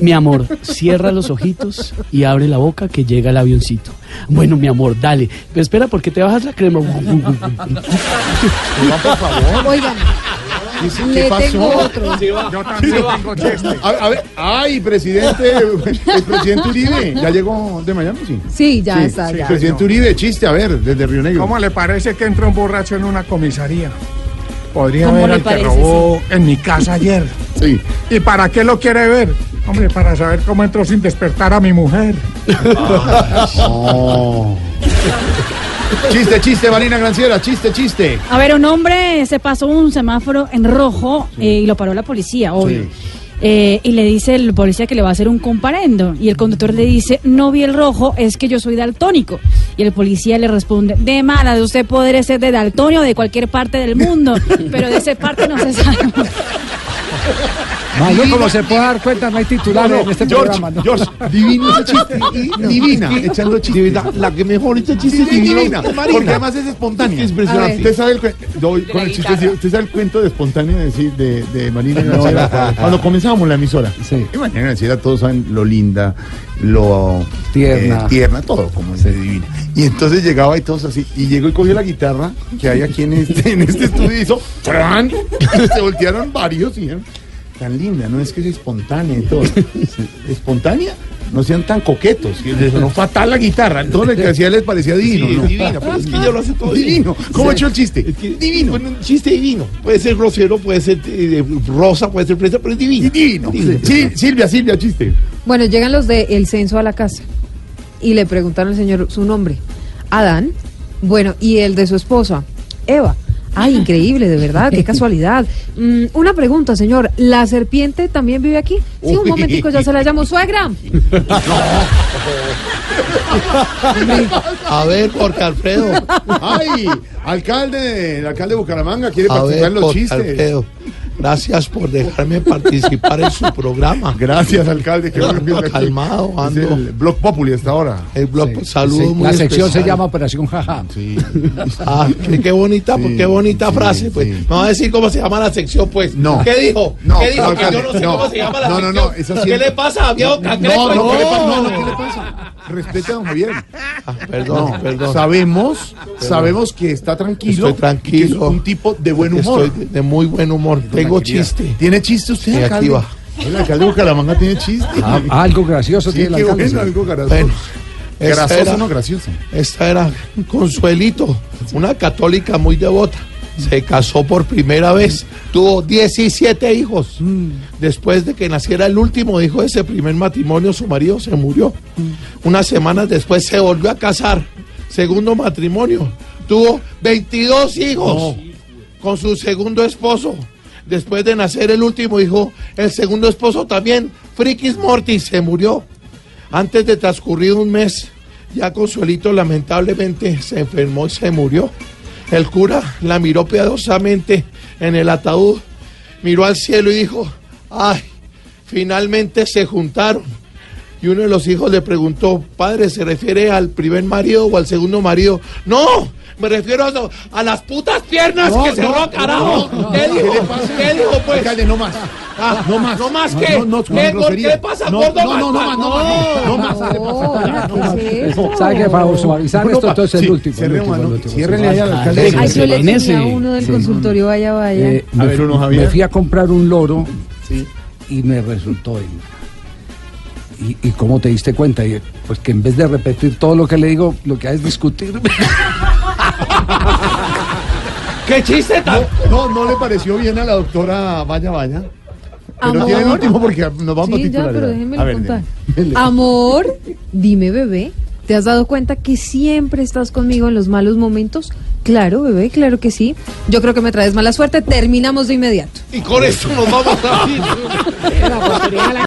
Mi amor, cierra los ojitos y abre la boca que llega el avioncito. Bueno, mi amor, dale. Pero espera, porque te bajas la crema. por [laughs] favor. Oigan, le tengo otro. Yo también tengo chiste. A, a ver, ay, presidente, el presidente Uribe, ¿ya llegó de Miami? Sí. Sí, ya está, sí, ya. Presidente Uribe, chiste, a ver, desde Río Negro. ¿Cómo le parece que entró un borracho en una comisaría? Podría ¿Cómo ver le al que parece, robó en mi casa ayer. Sí. ¿Y para qué lo quiere ver? Hombre, para saber cómo entró sin despertar a mi mujer. [laughs] Oh. Chiste, chiste, Marina Granciera, chiste, chiste. A ver, un hombre se pasó un semáforo en rojo eh, y lo paró la policía, obvio. Eh, y le dice el policía que le va a hacer un comparendo. Y el conductor le dice, no vi el rojo, es que yo soy daltónico. Y el policía le responde, de mala, de usted podría ser de daltonio o de cualquier parte del mundo, [laughs] pero de esa parte no se sabe. [laughs] Mayo, como se puede dar cuenta, no hay titulares No, no, en este George, programa. ¿no? George, divino ese chiste. y- Divina, echando chiste. la que mejor echa chiste es divina. Porque además es espontánea. Es impresionante. Usted sabe el, doy con el chiste, usted sabe el cuento de espontáneo de, decir- de, de Marina cuando comenzábamos la emisora. Y Marina Granciera, todos saben lo linda, lo Tierna. eh, tierna, todo como es de divina. Y entonces llegaba y todos así. Y llegó y cogió la guitarra que hay aquí en este, en este estudio y hizo. ¡tran! [laughs] Y se voltearon varios y dijeron, tan linda, no es que es espontánea y todo. [laughs] ¿Espontánea? No sean tan coquetos. Sonó fatal la guitarra. Todo lo que hacía les parecía divino. Sí, ¿no? divina, pero es que ella lo hace todo divino. ¿Cómo ha Sí. hecho el chiste? divino. Bueno, un chiste divino. Puede ser grosero, puede ser eh, rosa, puede ser fresa, pero es divino. Divino. Sí, Silvia, Silvia, chiste. Bueno, llegan los del censo a la casa y le preguntaron al señor su nombre. Adán. Bueno, y el de su esposa, Eva. Ay, increíble, de verdad, qué casualidad. Mm, una pregunta, señor. ¿La serpiente también vive aquí? Sí, un momentico, ya se la llamo suegra. [laughs] A ver, Jorge Alfredo. Ay, alcalde, el alcalde de Bucaramanga quiere A participar ver, en los Jorge chistes. Alfredo, gracias por dejarme participar en su programa. Gracias, alcalde. Qué que está aquí. Calmado, Es ando. el Blog Populi hasta ahora. El blog, saludos Sí, muy la sección se especial. llama Operación Jaja. Ah, qué, qué bonita, qué bonita frase, pues. Me va a decir cómo se llama la sección, pues. No. ¿Qué dijo? No, ¿Qué dijo? no, que yo no sé alcalde, cómo no. se llama la No, no, sección. no, eso ¿Qué siempre- le pasa, viejo cangrejo? No, no, ¿qué le pasa? No, no, ¿qué le pasa? Respete a don Javier. Perdón, No, perdón. Sabemos, Perdón. sabemos que está tranquilo. Estoy tranquilo. y que es un tipo de buen humor. Estoy de, de muy buen humor. Tengo chiste. ¿Tiene chiste usted, Sí, aquí alcalde? va. El alcalde de Bucaramanga tiene chiste. Ah, algo gracioso Sí, tiene el alcalde. bueno, algo gracioso. Bueno, Grasoso, era- no gracioso. Esta era Consuelito, una católica muy devota. Se casó por primera vez, tuvo 17 hijos. Después de que naciera el último hijo de ese primer matrimonio, su marido se murió. Unas semanas después se volvió a casar. Segundo matrimonio, tuvo 22 hijos con su segundo esposo. Después de nacer el último hijo, el segundo esposo también, Frikis Mortis, se murió. Antes de transcurrir un mes, ya Consuelito lamentablemente se enfermó y se murió. El cura la miró piadosamente en el ataúd, miró al cielo y dijo, ay, finalmente se juntaron. Y uno de los hijos le preguntó, padre, ¿se refiere al primer marido o al segundo marido? No, me refiero a, a las putas piernas No, que cerró, no, carajo. no, no, ¿Qué no, dijo? ¿qué le pasa? ¿Qué dijo, pues? Alcalde, no más. Ah, no más. ¿No más No, qué? no, no, ¿Qué, grosería. ¿Qué le pasa, No, no, no, no más, no más, no más. ¿Sabe qué? Para suavizar No, esto, entonces el último. el cierre, último, el mano, último, ciérrenle sí. ahí al alcalde. Ese, Ay, yo le En tenía uno del consultorio, vaya, vaya. Eh, A me, ver, fui, Bruno Javier. me fui a comprar un loro y me resultó. ¿Y, ¿Y cómo te diste cuenta? Y, pues que en vez de repetir todo lo que le digo, lo que hay es discutir. [laughs] [laughs] ¿Qué chiste tan? No, no, no le pareció bien a la doctora Vaya Vaya. Pero Amor. tiene el último porque nos vamos a Sí, ya, titular. pero déjenme A ver, contar. dele. Amor, dime, bebé, ¿te has dado cuenta que siempre estás conmigo en los malos momentos? Claro, bebé, claro que sí. Yo creo que me traes mala suerte. Terminamos de inmediato. Y con esto nos vamos a ir. [laughs]